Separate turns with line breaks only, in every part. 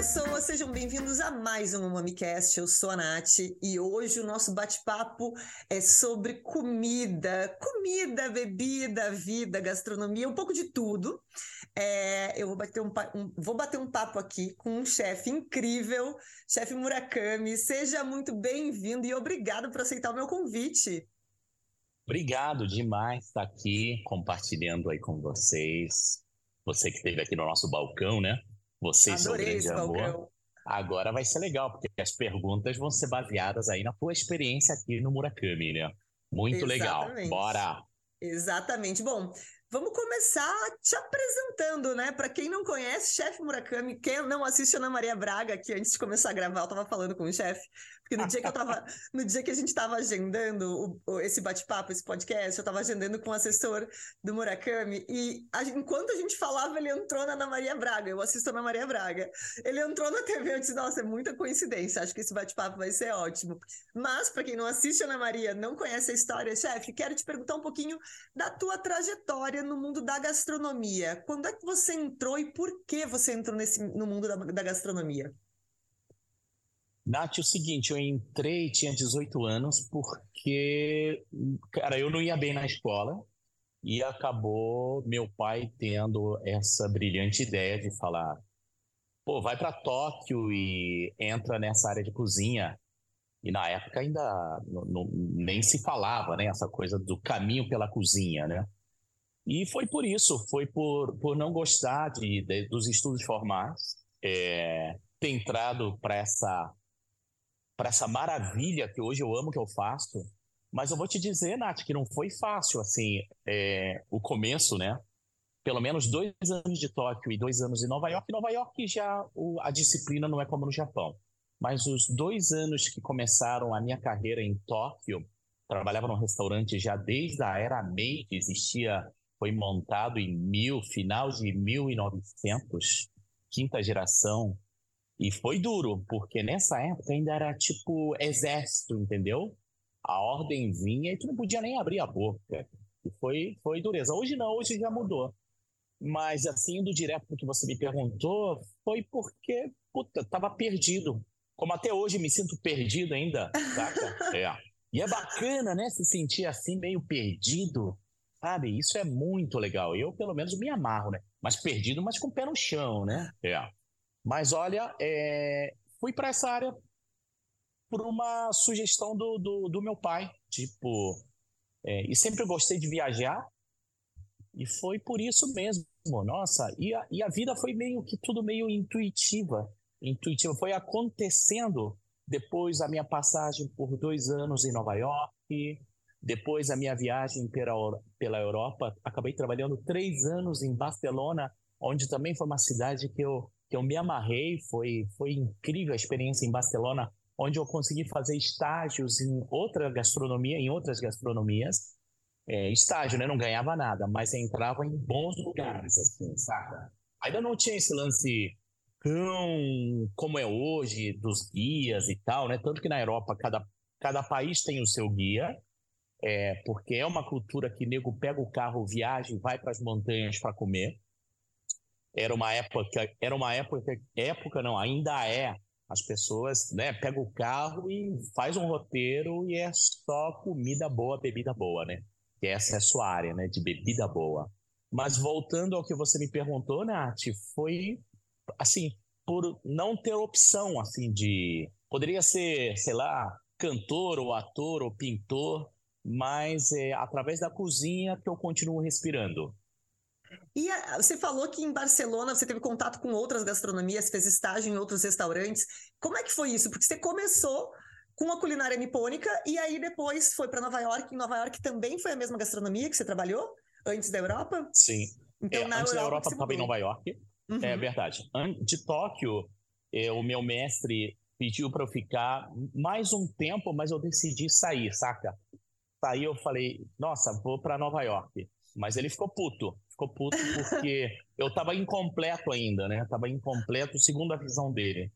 pessoas, sejam bem-vindos a mais um MamiCast. Eu sou a Nath e hoje o nosso bate-papo é sobre comida, comida, bebida, vida, gastronomia, um pouco de tudo. É, eu vou bater um, um, vou bater um papo aqui com um chefe incrível, chefe Murakami. Seja muito bem-vindo e obrigado por aceitar o meu convite.
Obrigado demais estar aqui compartilhando aí com vocês. Você que esteve aqui no nosso balcão, né? Vocês Adorei grande amor. Agora vai ser legal, porque as perguntas vão ser baseadas aí na tua experiência aqui no Murakami, né? Muito Exatamente. legal. Bora!
Exatamente. Bom, Vamos começar te apresentando, né? Para quem não conhece, chefe Murakami, quem não assiste Ana Maria Braga, que antes de começar a gravar eu estava falando com o chefe, porque no dia que eu tava, no dia que a gente estava agendando o, esse bate-papo, esse podcast, eu estava agendando com o assessor do Murakami e a, enquanto a gente falava, ele entrou na Ana Maria Braga, eu assisto a Ana Maria Braga. Ele entrou na TV, eu disse, nossa, é muita coincidência, acho que esse bate-papo vai ser ótimo. Mas para quem não assiste Ana Maria, não conhece a história, chefe, quero te perguntar um pouquinho da tua trajetória no mundo da gastronomia. Quando é que você entrou e por que você entrou nesse, no mundo da, da gastronomia?
Nath, o seguinte, eu entrei, tinha 18 anos, porque, cara, eu não ia bem na escola e acabou meu pai tendo essa brilhante ideia de falar: pô, vai para Tóquio e entra nessa área de cozinha. E na época ainda não, não, nem se falava, né? Essa coisa do caminho pela cozinha, né? E foi por isso, foi por, por não gostar de, de dos estudos formais, é, ter entrado para essa, essa maravilha que hoje eu amo que eu faço. Mas eu vou te dizer, Nath, que não foi fácil, assim, é, o começo, né? Pelo menos dois anos de Tóquio e dois anos em Nova York. Nova York já o, a disciplina não é como no Japão. Mas os dois anos que começaram a minha carreira em Tóquio, trabalhava num restaurante já desde a era Meiji, existia foi montado em mil, final de 1900, quinta geração, e foi duro, porque nessa época ainda era tipo exército, entendeu? A ordem vinha e tu não podia nem abrir a boca. E foi, foi dureza. Hoje não, hoje já mudou. Mas assim, indo direto pro que você me perguntou, foi porque, puta, tava perdido. Como até hoje me sinto perdido ainda, saca? É. E é bacana, né, se sentir assim, meio perdido. Sabe? Isso é muito legal. Eu, pelo menos, me amarro, né? Mas perdido, mas com o pé no chão, né? É. Mas olha, é... fui para essa área por uma sugestão do, do, do meu pai. Tipo, é... e sempre gostei de viajar. E foi por isso mesmo. Nossa, e a, e a vida foi meio que tudo meio intuitiva. Intuitiva. Foi acontecendo depois a minha passagem por dois anos em Nova York depois a minha viagem pela, pela Europa, acabei trabalhando três anos em Barcelona, onde também foi uma cidade que eu, que eu me amarrei. Foi, foi incrível a experiência em Barcelona, onde eu consegui fazer estágios em outra gastronomia, em outras gastronomias. É, estágio, né? Não ganhava nada, mas entrava em bons lugares, assim, saca? Ainda não tinha esse lance tão como é hoje, dos guias e tal, né? Tanto que na Europa cada, cada país tem o seu guia, é, porque é uma cultura que nego pega o carro, viaja e vai para as montanhas para comer. Era uma época, era uma época, época não, ainda é. As pessoas, né, pega o carro e faz um roteiro e é só comida boa, bebida boa, né? Que essa é a sua área, né, de bebida boa. Mas voltando ao que você me perguntou, Nath, foi assim, por não ter opção assim de poderia ser, sei lá, cantor ou ator ou pintor, mas é através da cozinha que eu continuo respirando.
E a, você falou que em Barcelona você teve contato com outras gastronomias, fez estágio em outros restaurantes. Como é que foi isso? Porque você começou com a culinária nipônica e aí depois foi para Nova York. Em Nova York também foi a mesma gastronomia que você trabalhou antes da Europa?
Sim. Então, é, na antes Europa, da Europa eu estava em Nova York. É uhum. É verdade. De Tóquio, é, o meu mestre pediu para eu ficar mais um tempo, mas eu decidi sair, saca? Aí eu falei, nossa, vou para Nova York. Mas ele ficou puto. Ficou puto porque eu estava incompleto ainda, né? Tava incompleto segundo a visão dele.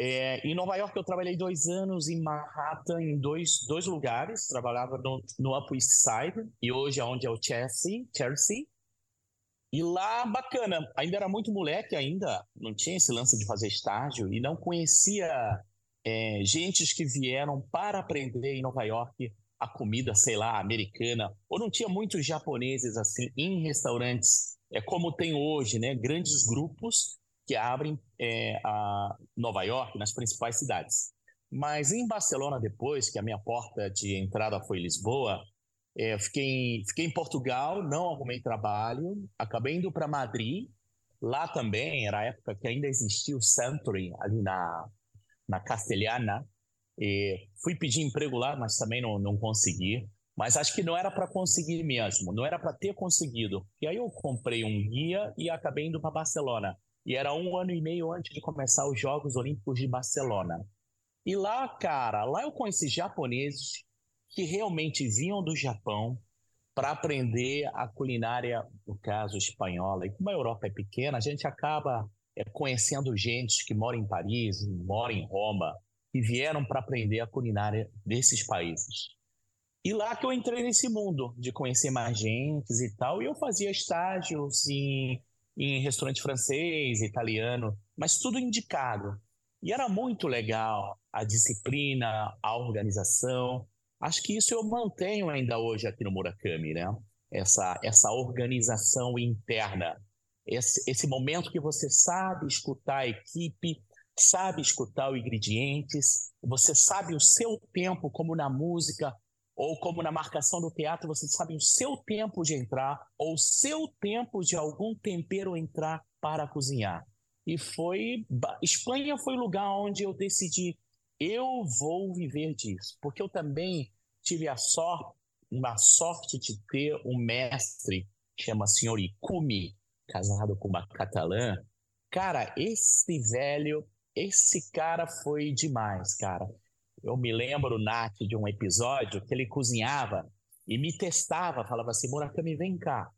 É, em Nova York eu trabalhei dois anos, em Manhattan, em dois, dois lugares. Trabalhava no, no Upper East Side, e hoje é onde é o Chelsea, Chelsea. E lá, bacana, ainda era muito moleque ainda, não tinha esse lance de fazer estágio, e não conhecia é, gentes que vieram para aprender em Nova York a comida, sei lá, americana, ou não tinha muitos japoneses assim em restaurantes, é como tem hoje, né? Grandes grupos que abrem é, a Nova York nas principais cidades. Mas em Barcelona depois, que a minha porta de entrada foi Lisboa, é, fiquei, fiquei em Portugal, não arrumei trabalho, acabei indo para Madrid. Lá também era a época que ainda existia o Century ali na na Castelhana. E fui pedir emprego lá, mas também não, não consegui. Mas acho que não era para conseguir mesmo, não era para ter conseguido. E aí eu comprei um guia e acabei indo para Barcelona. E era um ano e meio antes de começar os Jogos Olímpicos de Barcelona. E lá, cara, lá eu conheci japoneses que realmente vinham do Japão para aprender a culinária, no caso espanhola. E como a Europa é pequena, a gente acaba é, conhecendo gente que mora em Paris, mora em Roma, e vieram para aprender a culinária desses países. E lá que eu entrei nesse mundo de conhecer mais gente e tal, e eu fazia estágios em, em restaurante francês, italiano, mas tudo indicado. E era muito legal a disciplina, a organização. Acho que isso eu mantenho ainda hoje aqui no Murakami, né? Essa, essa organização interna esse, esse momento que você sabe escutar a equipe, sabe escutar os ingredientes, você sabe o seu tempo, como na música ou como na marcação do teatro, você sabe o seu tempo de entrar ou o seu tempo de algum tempero entrar para cozinhar. E foi Espanha foi o lugar onde eu decidi eu vou viver disso, porque eu também tive a sorte, uma sorte de ter um mestre chama senhor Ikumi, casado com uma catalã. Cara, esse velho, esse cara foi demais, cara. Eu me lembro, Nath, de um episódio que ele cozinhava e me testava, falava assim, Murakami, vem cá,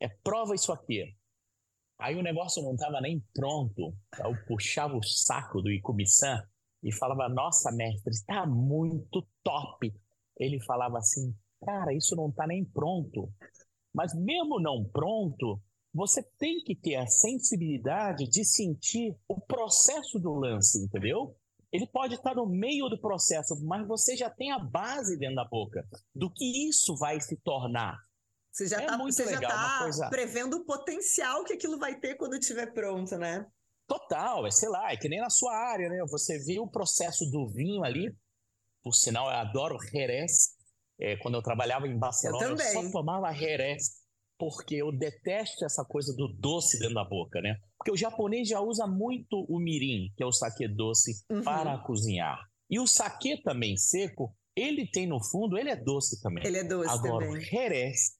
é, prova isso aqui. Aí o negócio não estava nem pronto. Eu puxava o saco do Ikumi-san e falava, nossa, mestre, está muito top. Ele falava assim, cara, isso não está nem pronto. Mas mesmo não pronto, você tem que ter a sensibilidade de sentir o processo do lance, entendeu? Ele pode estar no meio do processo, mas você já tem a base dentro da boca do que isso vai se tornar.
Você já está é tá coisa... prevendo o potencial que aquilo vai ter quando estiver pronto, né?
Total, é sei lá, é que nem na sua área, né? Você viu o processo do vinho ali, por sinal, eu adoro Jerez. É, quando eu trabalhava em Barcelona, eu, eu só tomava Jerez porque eu detesto essa coisa do doce dentro da boca, né? Porque o japonês já usa muito o mirim, que é o saquê doce, uhum. para cozinhar. E o saquê também seco, ele tem no fundo, ele é doce também.
Ele é doce
Agora,
também.
o jerez,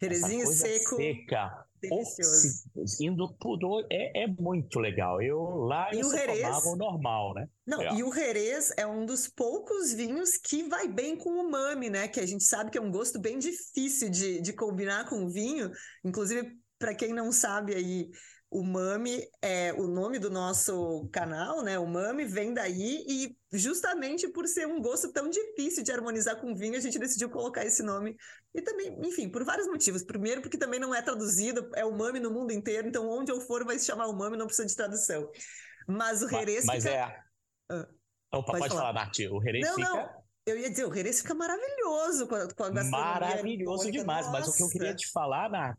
Jerezinho seco.
seca,
Delicioso.
Indo por é, é muito legal. Eu lá e eu o Jerez, tomava o normal, né?
Não,
é.
e o Jerez é um dos poucos vinhos que vai bem com o mami, né? Que a gente sabe que é um gosto bem difícil de, de combinar com o vinho. Inclusive, para quem não sabe aí, o Mami é o nome do nosso canal, né? O Mami vem daí e justamente por ser um gosto tão difícil de harmonizar com vinho, a gente decidiu colocar esse nome. E também, enfim, por vários motivos. Primeiro, porque também não é traduzido, é o Mami no mundo inteiro, então onde eu for vai se chamar o Mami, não precisa de tradução. Mas o Jerez
Mas
fica...
é... Ah, Opa, pode, pode falar, Nath. O Jerez
não,
fica...
Não. Eu ia dizer, o Jerez fica maravilhoso com a, com a gastronomia.
Maravilhoso demais, Nossa. mas o que eu queria te falar, Nath,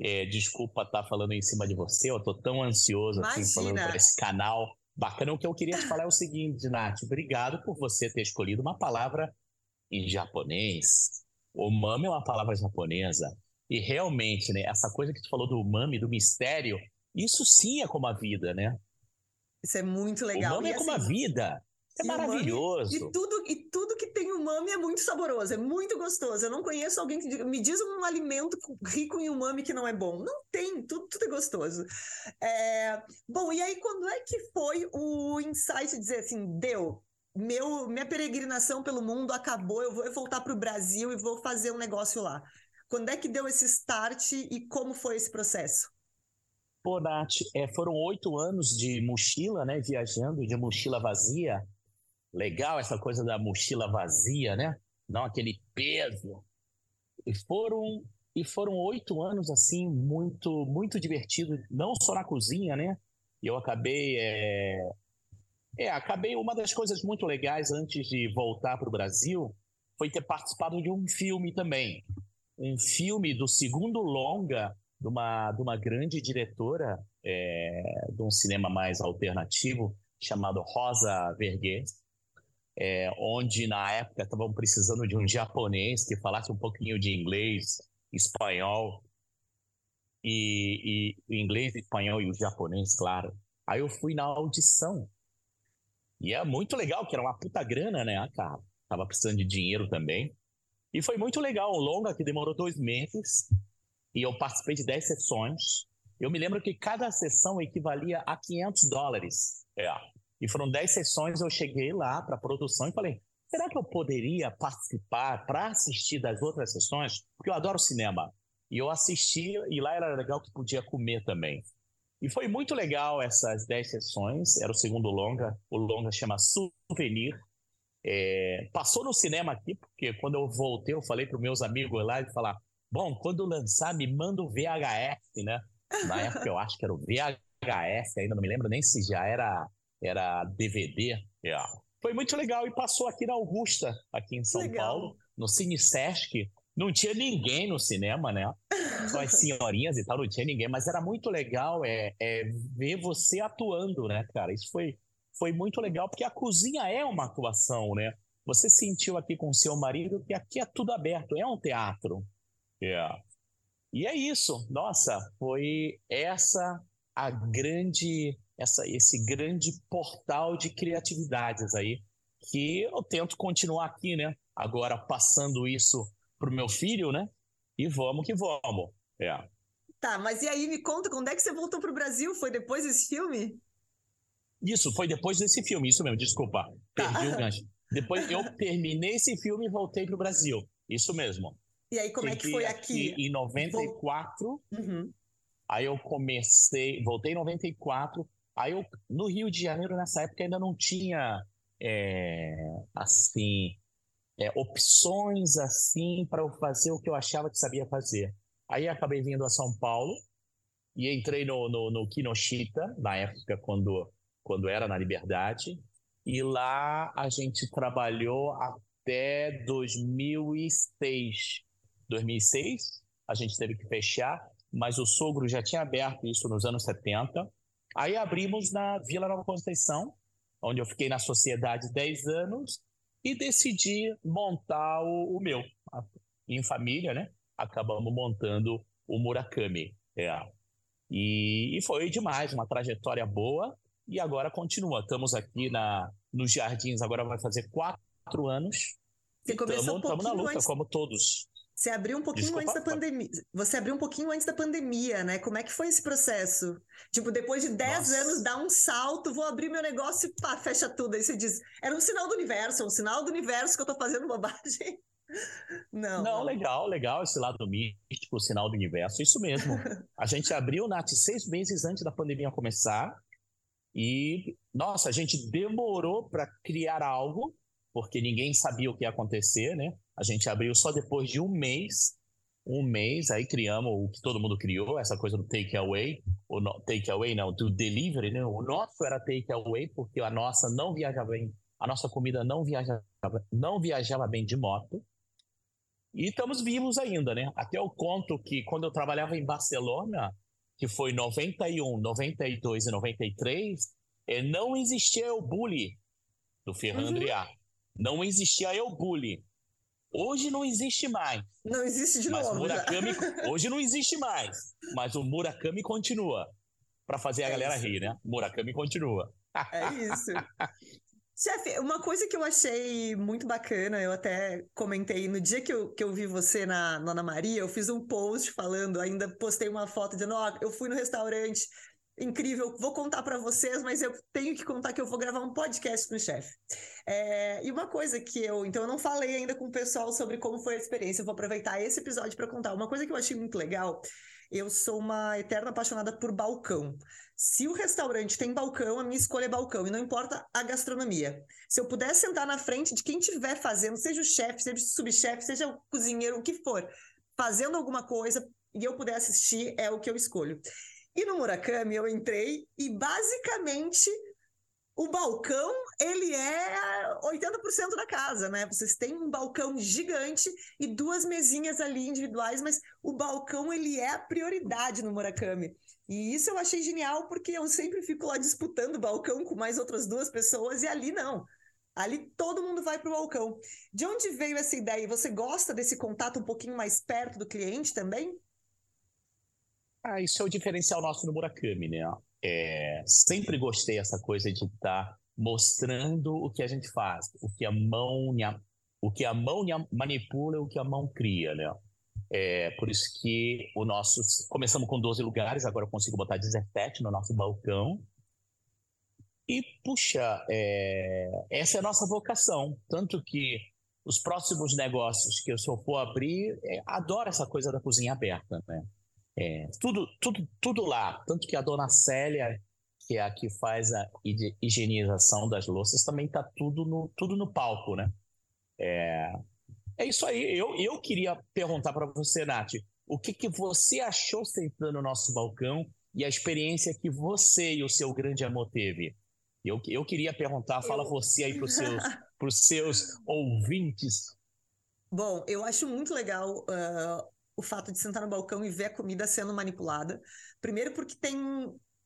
é, desculpa estar tá falando em cima de você, eu tô tão ansioso assim, falando para esse canal bacana. O que eu queria te falar é o seguinte, Nath, obrigado por você ter escolhido uma palavra em japonês. Umami é uma palavra japonesa. E realmente, né, essa coisa que tu falou do umami, do mistério, isso sim é como a vida, né?
Isso é muito legal.
Umami e, é como assim, a vida. É maravilhoso.
e tudo, e tudo que tem umami é muito saboroso, é muito gostoso. Eu não conheço alguém que me diz um alimento rico em umami que não é bom. Não tem, tudo, tudo é gostoso. É... Bom, e aí quando é que foi o insight de dizer assim, deu, meu, minha peregrinação pelo mundo acabou, eu vou voltar para o Brasil e vou fazer um negócio lá. Quando é que deu esse start e como foi esse processo?
Pô, Nath, é, foram oito anos de mochila, né? Viajando, de mochila vazia. Legal essa coisa da mochila vazia, né? Não aquele peso. E foram e foram oito anos assim muito muito divertido, não só na cozinha, né? E eu acabei é, é, acabei uma das coisas muito legais antes de voltar para o Brasil foi ter participado de um filme também, um filme do segundo longa de uma, de uma grande diretora é, de um cinema mais alternativo chamado Rosa Vergues, é, onde na época estavam precisando de um japonês que falasse um pouquinho de inglês, espanhol, e, e inglês, espanhol e o japonês, claro. Aí eu fui na audição. E é muito legal, que era uma puta grana, né, cara? Tava precisando de dinheiro também. E foi muito legal, um longa que demorou dois meses. E eu participei de dez sessões. Eu me lembro que cada sessão equivalia a 500 dólares. É. E foram 10 sessões, eu cheguei lá para a produção e falei: será que eu poderia participar para assistir das outras sessões? Porque eu adoro cinema. E eu assisti, e lá era legal que podia comer também. E foi muito legal essas 10 sessões. Era o segundo longa. O longa chama Souvenir. É, passou no cinema aqui, porque quando eu voltei, eu falei para meus amigos lá e falar: bom, quando lançar, me manda o VHS, né? Na época eu acho que era o VHS, ainda não me lembro nem se já era era DVD. Yeah. É. Foi muito legal e passou aqui na Augusta, aqui em São legal. Paulo, no Cine Sesc. Não tinha ninguém no cinema, né? Só as senhorinhas e tal, não tinha ninguém, mas era muito legal é, é ver você atuando, né, cara? Isso foi, foi muito legal, porque a cozinha é uma atuação, né? Você sentiu aqui com o seu marido que aqui é tudo aberto, é um teatro. Yeah. É. E é isso. Nossa, foi essa a grande essa, esse grande portal de criatividades aí, que eu tento continuar aqui, né? Agora passando isso pro meu filho, né? E vamos que vamos. É.
Tá, mas e aí me conta, quando é que você voltou pro Brasil? Foi depois desse filme?
Isso, foi depois desse filme, isso mesmo, desculpa. Tá. Perdi o gancho. Depois eu terminei esse filme e voltei pro Brasil. Isso mesmo.
E aí, como Cheguei é que foi aqui?
aqui? Em 94. Uhum. Aí eu comecei, voltei em 94, Aí eu, no Rio de Janeiro, nessa época, ainda não tinha, é, assim, é, opções, assim, para eu fazer o que eu achava que sabia fazer. Aí acabei vindo a São Paulo e entrei no, no, no Kinoshita, na época, quando, quando era na Liberdade. E lá a gente trabalhou até 2006. 2006, a gente teve que fechar, mas o sogro já tinha aberto isso nos anos 70. Aí abrimos na Vila Nova Conceição, onde eu fiquei na sociedade 10 anos e decidi montar o, o meu. Em família, né? Acabamos montando o Murakami. É. E, e, foi demais, uma trajetória boa. E agora continua. Estamos aqui na, nos Jardins, agora vai fazer quatro anos.
Você começou
Estamos um na luta, antes... como todos.
Você abriu um pouquinho Desculpa, antes da pandemia. Você abriu um pouquinho antes da pandemia, né? Como é que foi esse processo? Tipo, depois de 10 anos, dá um salto, vou abrir meu negócio e pá, fecha tudo. Aí você diz, era um sinal do universo, um sinal do universo que eu tô fazendo bobagem. Não.
Não, legal, legal esse lado místico, o sinal do universo, isso mesmo. A gente abriu, Nath, seis meses antes da pandemia começar. E, nossa, a gente demorou para criar algo, porque ninguém sabia o que ia acontecer, né? A gente abriu só depois de um mês. Um mês, aí criamos o que todo mundo criou, essa coisa do take away, o no, take away não, do delivery, né? O nosso era take away porque a nossa não viajava bem, a nossa comida não viajava, não viajava bem de moto. E estamos vivos ainda, né? Até eu conto que quando eu trabalhava em Barcelona, que foi 91, 92 e 93, eh, não existia o bully do Ferran uhum. Não existia eu bully. Hoje não existe mais.
Não existe de
mas
novo.
Murakami, hoje não existe mais. Mas o Murakami continua. Para fazer a é galera isso. rir, né? Murakami continua.
É isso. Chefe, uma coisa que eu achei muito bacana, eu até comentei no dia que eu, que eu vi você na, na Ana Maria, eu fiz um post falando, ainda postei uma foto dizendo: Ó, oh, eu fui no restaurante incrível. Vou contar para vocês, mas eu tenho que contar que eu vou gravar um podcast com o chefe. É, e uma coisa que eu, então eu não falei ainda com o pessoal sobre como foi a experiência. Eu vou aproveitar esse episódio para contar. Uma coisa que eu achei muito legal. Eu sou uma eterna apaixonada por balcão. Se o restaurante tem balcão, a minha escolha é balcão, e não importa a gastronomia. Se eu puder sentar na frente de quem estiver fazendo, seja o chefe, seja o subchefe, seja o cozinheiro, o que for, fazendo alguma coisa, e eu puder assistir, é o que eu escolho. E no Murakami eu entrei e basicamente o balcão, ele é 80% da casa, né? Vocês têm um balcão gigante e duas mesinhas ali individuais, mas o balcão, ele é a prioridade no Murakami. E isso eu achei genial, porque eu sempre fico lá disputando o balcão com mais outras duas pessoas, e ali não. Ali todo mundo vai para o balcão. De onde veio essa ideia? Você gosta desse contato um pouquinho mais perto do cliente também?
Ah, isso é o diferencial nosso no Murakami, né? É, sempre gostei dessa coisa de estar tá mostrando o que a gente faz, o que a mão o que a mão manipula, o que a mão cria, né? É, por isso que o nosso começamos com 12 lugares, agora eu consigo botar 17 no nosso balcão. E puxa, é, essa é a nossa vocação, tanto que os próximos negócios que eu só for abrir, é, adoro essa coisa da cozinha aberta, né? É, tudo, tudo, tudo lá. Tanto que a dona Célia, que é a que faz a higienização das louças, também está tudo no, tudo no palco, né? É, é isso aí. Eu, eu queria perguntar para você, Nath, o que, que você achou sentando no nosso balcão e a experiência que você e o seu grande amor teve? Eu, eu queria perguntar, fala eu... você aí para os seus, seus ouvintes.
Bom, eu acho muito legal uh, o fato de sentar no balcão e ver a comida sendo manipulada. Primeiro, porque tem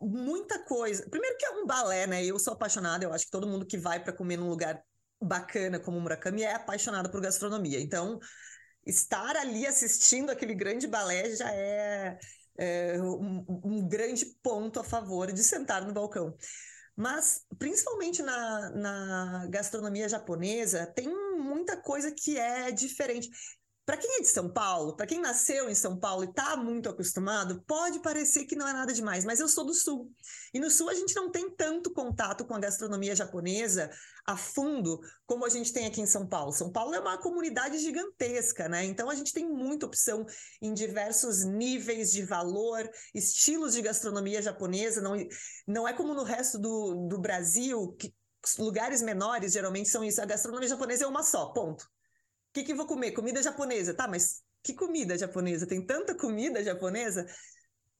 muita coisa. Primeiro, que é um balé, né? Eu sou apaixonada, eu acho que todo mundo que vai para comer num lugar bacana como o Murakami é apaixonado por gastronomia. Então, estar ali assistindo aquele grande balé já é, é um, um grande ponto a favor de sentar no balcão. Mas, principalmente na, na gastronomia japonesa, tem muita coisa que é diferente. Para quem é de São Paulo, para quem nasceu em São Paulo e está muito acostumado, pode parecer que não é nada demais, mas eu sou do Sul. E no Sul a gente não tem tanto contato com a gastronomia japonesa a fundo como a gente tem aqui em São Paulo. São Paulo é uma comunidade gigantesca, né? Então a gente tem muita opção em diversos níveis de valor, estilos de gastronomia japonesa. Não, não é como no resto do, do Brasil, que lugares menores geralmente são isso. A gastronomia japonesa é uma só, ponto que, que vou comer? Comida japonesa. Tá, mas que comida japonesa? Tem tanta comida japonesa?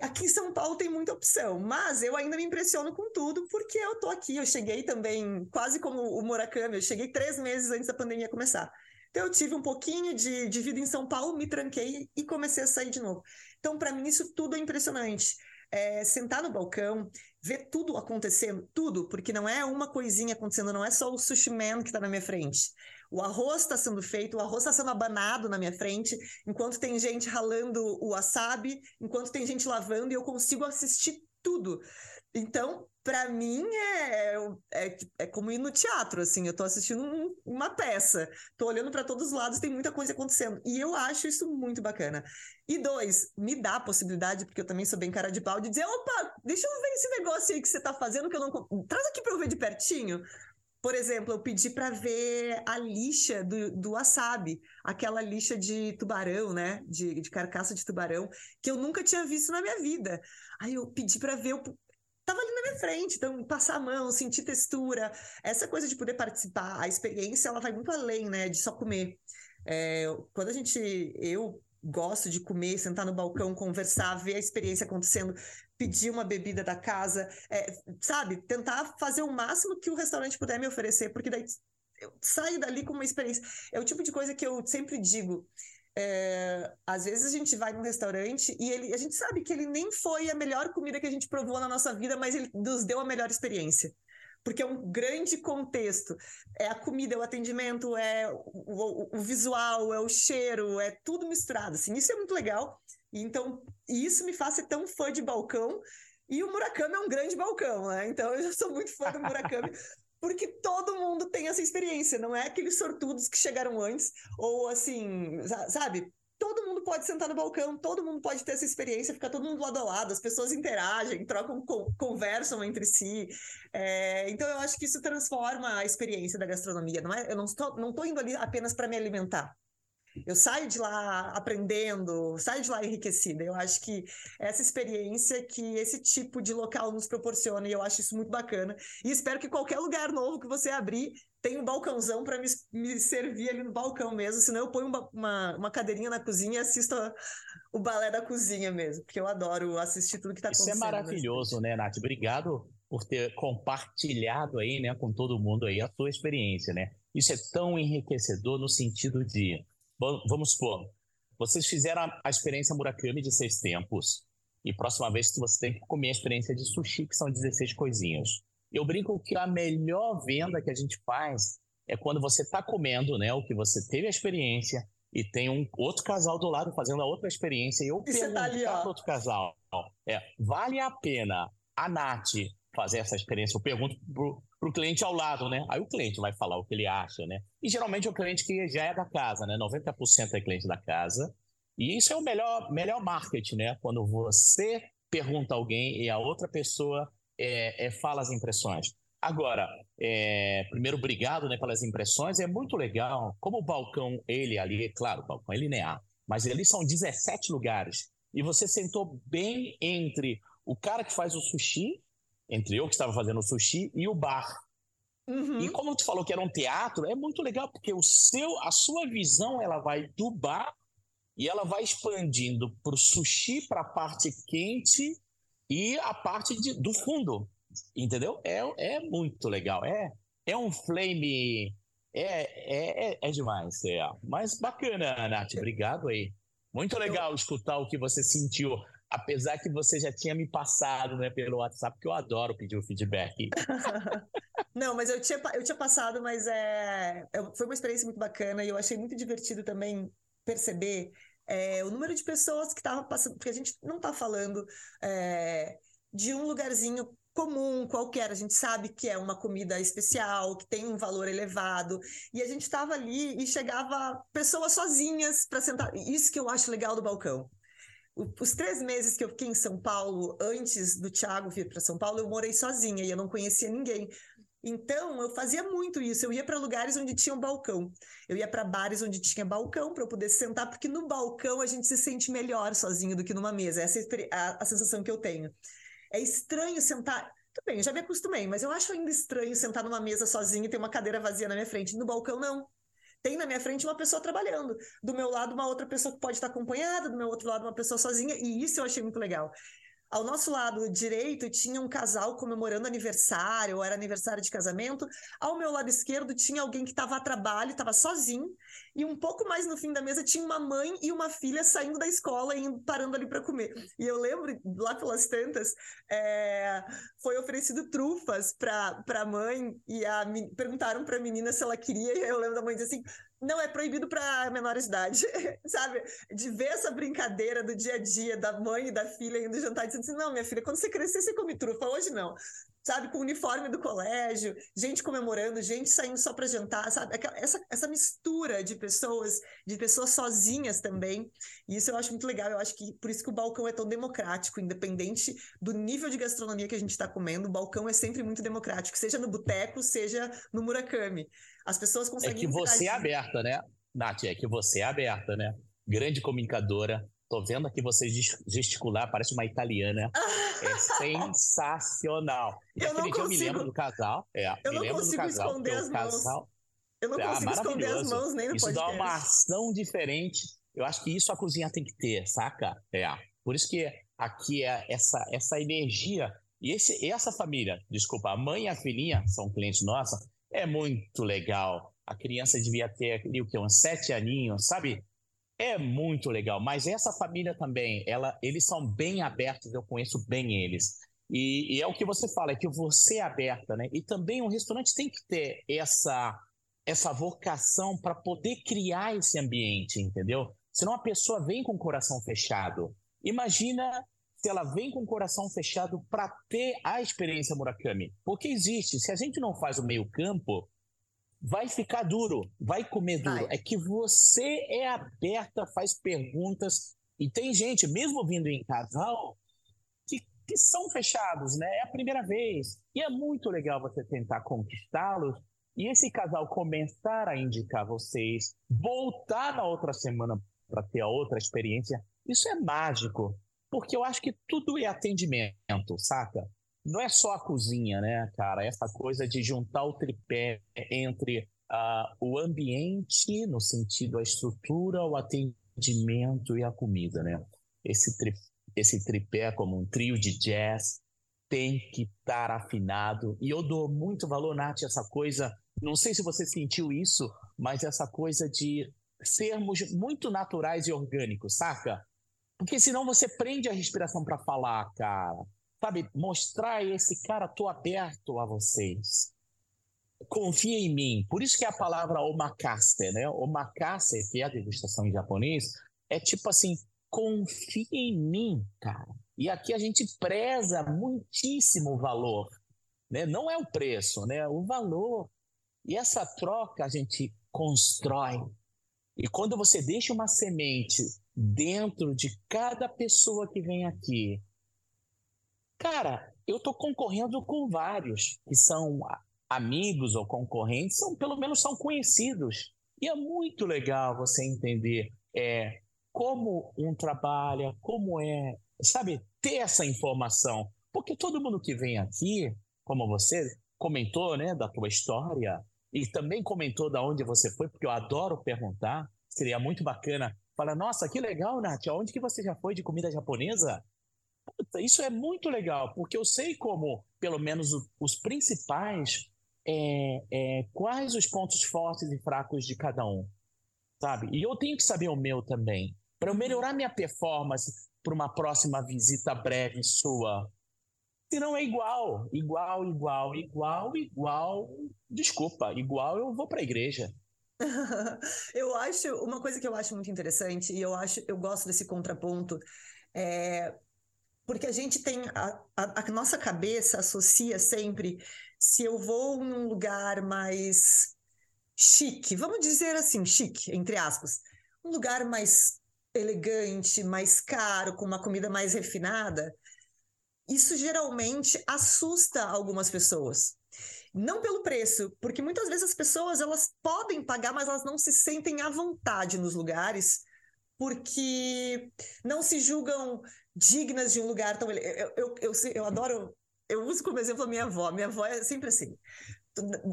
Aqui em São Paulo tem muita opção, mas eu ainda me impressiono com tudo porque eu tô aqui. Eu cheguei também, quase como o Murakami, eu cheguei três meses antes da pandemia começar. Então eu tive um pouquinho de, de vida em São Paulo, me tranquei e comecei a sair de novo. Então, para mim, isso tudo é impressionante. É, sentar no balcão, ver tudo acontecendo, tudo, porque não é uma coisinha acontecendo, não é só o sushi man que está na minha frente. O arroz está sendo feito, o arroz está sendo abanado na minha frente, enquanto tem gente ralando o wasabi, enquanto tem gente lavando, e eu consigo assistir tudo. Então, para mim, é, é, é, como ir no teatro, assim, eu estou assistindo um, uma peça, estou olhando para todos os lados, tem muita coisa acontecendo, e eu acho isso muito bacana. E dois, me dá a possibilidade, porque eu também sou bem cara de pau, de dizer, opa, deixa eu ver esse negócio aí que você está fazendo, que eu não... Traz aqui para eu ver de pertinho, por exemplo, eu pedi para ver a lixa do, do wasabi, aquela lixa de tubarão, né? De, de carcaça de tubarão, que eu nunca tinha visto na minha vida. Aí eu pedi para ver, eu tava ali na minha frente, então passar a mão, sentir textura, essa coisa de poder participar, a experiência ela vai muito além, né, de só comer. É, quando a gente, eu gosto de comer, sentar no balcão, conversar, ver a experiência acontecendo, pedir uma bebida da casa, é, sabe? Tentar fazer o máximo que o restaurante puder me oferecer, porque daí eu saio dali com uma experiência. É o tipo de coisa que eu sempre digo. É, às vezes a gente vai num restaurante e ele, a gente sabe que ele nem foi a melhor comida que a gente provou na nossa vida, mas ele nos deu a melhor experiência porque é um grande contexto. É a comida, é o atendimento, é o, o, o, visual, é o cheiro, é tudo misturado. Assim, isso é muito legal. Então, isso me faz ser tão fã de balcão. E o Murakami é um grande balcão, né? Então, eu já sou muito fã do Murakami. Porque todo mundo tem essa experiência, não é aqueles sortudos que chegaram antes, ou assim, sabe? Todo mundo pode sentar no balcão, todo mundo pode ter essa experiência, ficar todo mundo lado a lado, as pessoas interagem, trocam, conversam entre si. É, então eu acho que isso transforma a experiência da gastronomia. Não é? Eu não estou, não estou indo ali apenas para me alimentar. Eu saio de lá aprendendo, saio de lá enriquecida. Eu acho que essa experiência que esse tipo de local nos proporciona, e eu acho isso muito bacana. E espero que qualquer lugar novo que você abrir tenha um balcãozão para me, me, servir ali no balcão mesmo. Senão eu ponho uma, uma, uma cadeirinha na cozinha e assisto a, o balé da cozinha mesmo, porque eu adoro assistir tudo que está acontecendo.
Isso é maravilhoso, né, Nath? Obrigado por ter compartilhado aí, né, com todo mundo aí a sua experiência, né? Isso é tão enriquecedor no sentido de vamos supor, vocês fizeram a, experiência Murakami de seis tempos, e próxima vez você tem que comer a experiência de sushi, que são 16 coisinhas. Eu brinco que a melhor venda que a gente faz é quando você está comendo, né, o que você teve a experiência, e tem um outro casal do lado fazendo a outra experiência, e eu
e pergunto tá para
outro casal, é, vale a pena a Nath fazer essa experiência? Eu pergunto para o cliente ao lado, né? Aí o cliente vai falar o que ele acha, né? E geralmente é o cliente que já é da casa, né? 90% é cliente da casa. E isso é o melhor, melhor marketing, né? Quando você pergunta alguém e a outra pessoa é, é, fala as impressões. Agora, é, primeiro, obrigado né, pelas impressões. É muito legal. Como o balcão, ele ali, é claro, o balcão é linear, mas ali são 17 lugares. E você sentou bem entre o cara que faz o sushi entre eu que estava fazendo o sushi e o bar. Uhum. E como tu falou que era um teatro, é muito legal porque o seu, a sua visão ela vai do bar e ela vai expandindo para o sushi, para a parte quente e a parte de, do fundo, entendeu? É, é muito legal, é, é um flame, é, é, é, é demais, é. Mas bacana, Nath, obrigado aí. Muito legal escutar o que você sentiu apesar que você já tinha me passado né, pelo WhatsApp, que eu adoro pedir o feedback.
Não, mas eu tinha, eu tinha passado, mas é, foi uma experiência muito bacana e eu achei muito divertido também perceber é, o número de pessoas que estavam passando, porque a gente não está falando é, de um lugarzinho comum, qualquer. A gente sabe que é uma comida especial, que tem um valor elevado. E a gente estava ali e chegava pessoas sozinhas para sentar. Isso que eu acho legal do balcão os três meses que eu fiquei em São Paulo, antes do Thiago vir para São Paulo, eu morei sozinha e eu não conhecia ninguém. Então, eu fazia muito isso. Eu ia para lugares onde tinha um balcão. Eu ia para bares onde tinha balcão para eu poder sentar, porque no balcão a gente se sente melhor sozinho do que numa mesa. Essa é a, a sensação que eu tenho. É estranho sentar. Tudo bem, já me acostumei, mas eu acho ainda estranho sentar numa mesa sozinho e ter uma cadeira vazia na minha frente. No balcão, não tem na minha frente uma pessoa trabalhando, do meu lado uma outra pessoa que pode estar acompanhada, do meu outro lado uma pessoa sozinha, e isso eu achei muito legal. Ao nosso lado direito tinha um casal comemorando aniversário, ou era aniversário de casamento. Ao meu lado esquerdo tinha alguém que estava a trabalho, estava sozinho. E um pouco mais no fim da mesa tinha uma mãe e uma filha saindo da escola e parando ali para comer. E eu lembro, lá pelas tantas, é, foi oferecido trufas para a mãe e a, perguntaram para a menina se ela queria. E eu lembro da mãe dizer assim: não é proibido para menores de idade, sabe? De ver essa brincadeira do dia a dia da mãe e da filha indo jantar dizendo assim: não, minha filha, quando você crescer, você come trufa, hoje não. Sabe, com o uniforme do colégio, gente comemorando, gente saindo só para jantar, sabe? Essa, essa mistura de pessoas, de pessoas sozinhas também. E isso eu acho muito legal. Eu acho que por isso que o balcão é tão democrático, independente do nível de gastronomia que a gente está comendo, o balcão é sempre muito democrático, seja no boteco, seja no Murakami. As pessoas conseguem.
É que você é aberta, né, Nath? É que você é aberta, né? Grande comunicadora. Tô vendo aqui você gesticular, parece uma italiana. É sensacional.
E eu não consigo... eu me
lembro do casal. É,
eu não consigo casal, esconder as mãos. Casal... Eu não ah, consigo esconder as mãos nem no
isso
podcast.
Isso dá uma ação diferente. Eu acho que isso a cozinha tem que ter, saca? É. Por isso que aqui é essa, essa energia. E esse, essa família, desculpa, a mãe e a filhinha são clientes nossa, é muito legal. A criança devia ter ali, o que, uns sete aninhos, sabe? É muito legal. Mas essa família também, ela, eles são bem abertos, eu conheço bem eles. E, e é o que você fala, é que você é aberta, né? E também um restaurante tem que ter essa, essa vocação para poder criar esse ambiente, entendeu? Senão a pessoa vem com o coração fechado. Imagina se ela vem com o coração fechado para ter a experiência Murakami. Porque existe, se a gente não faz o meio-campo, vai ficar duro, vai comer duro. Vai. É que você é aberta, faz perguntas. E tem gente, mesmo vindo em casal, que, que são fechados, né? É a primeira vez. E é muito legal você tentar conquistá-los e esse casal começar a indicar vocês, voltar na outra semana para ter a outra experiência. Isso é mágico, porque eu acho que tudo é atendimento, saca? não é só a cozinha, né, cara? Essa coisa de juntar o tripé entre uh, o ambiente, no sentido a estrutura, o atendimento e a comida, né? Esse, tri esse tripé, como um trio de jazz, tem que estar afinado. E eu dou muito valor, Nath, essa coisa. Não sei se você sentiu isso, mas essa coisa de sermos muito naturais e orgânicos, saca? Porque senão você prende a respiração para falar, cara sabe, mostrar esse cara, tô aberto a vocês. Confia em mim. Por isso que a palavra omakase, né? Omakase, que é a degustação em japonês, é tipo assim, confia em mim, cara. E aqui a gente preza muitíssimo o valor, né? Não é o preço, né? O valor. E essa troca a gente constrói. E quando você deixa uma semente dentro de cada pessoa que vem aqui, Cara, eu estou concorrendo com vários que são amigos ou concorrentes, são pelo menos são conhecidos. E é muito legal você entender é, como um trabalha, como é, sabe, ter essa informação. Porque todo mundo que vem aqui, como você comentou, né, da tua história, e também comentou da onde você foi, porque eu adoro perguntar, seria muito bacana. Fala, nossa, que legal, Nath, aonde que você já foi de comida japonesa? isso é muito legal, porque eu sei como, pelo menos, os principais, é, é, quais os pontos fortes e fracos de cada um, sabe? E eu tenho que saber o meu também, para eu melhorar minha performance para uma próxima visita breve sua. Se não é igual, igual, igual, igual, igual, desculpa, igual eu vou para a igreja.
eu acho uma coisa que eu acho muito interessante e eu acho eu gosto desse contraponto é porque a gente tem a, a, a, nossa cabeça associa sempre se eu vou num lugar mais chique, vamos dizer assim, chique, entre aspas, um lugar mais elegante, mais caro, com uma comida mais refinada, isso geralmente assusta algumas pessoas. Não pelo preço, porque muitas vezes as pessoas elas podem pagar, mas elas não se sentem à vontade nos lugares, porque não se julgam dignas de um lugar tão. Eu, eu, eu, eu, adoro. Eu uso como exemplo a minha avó. Minha avó é sempre assim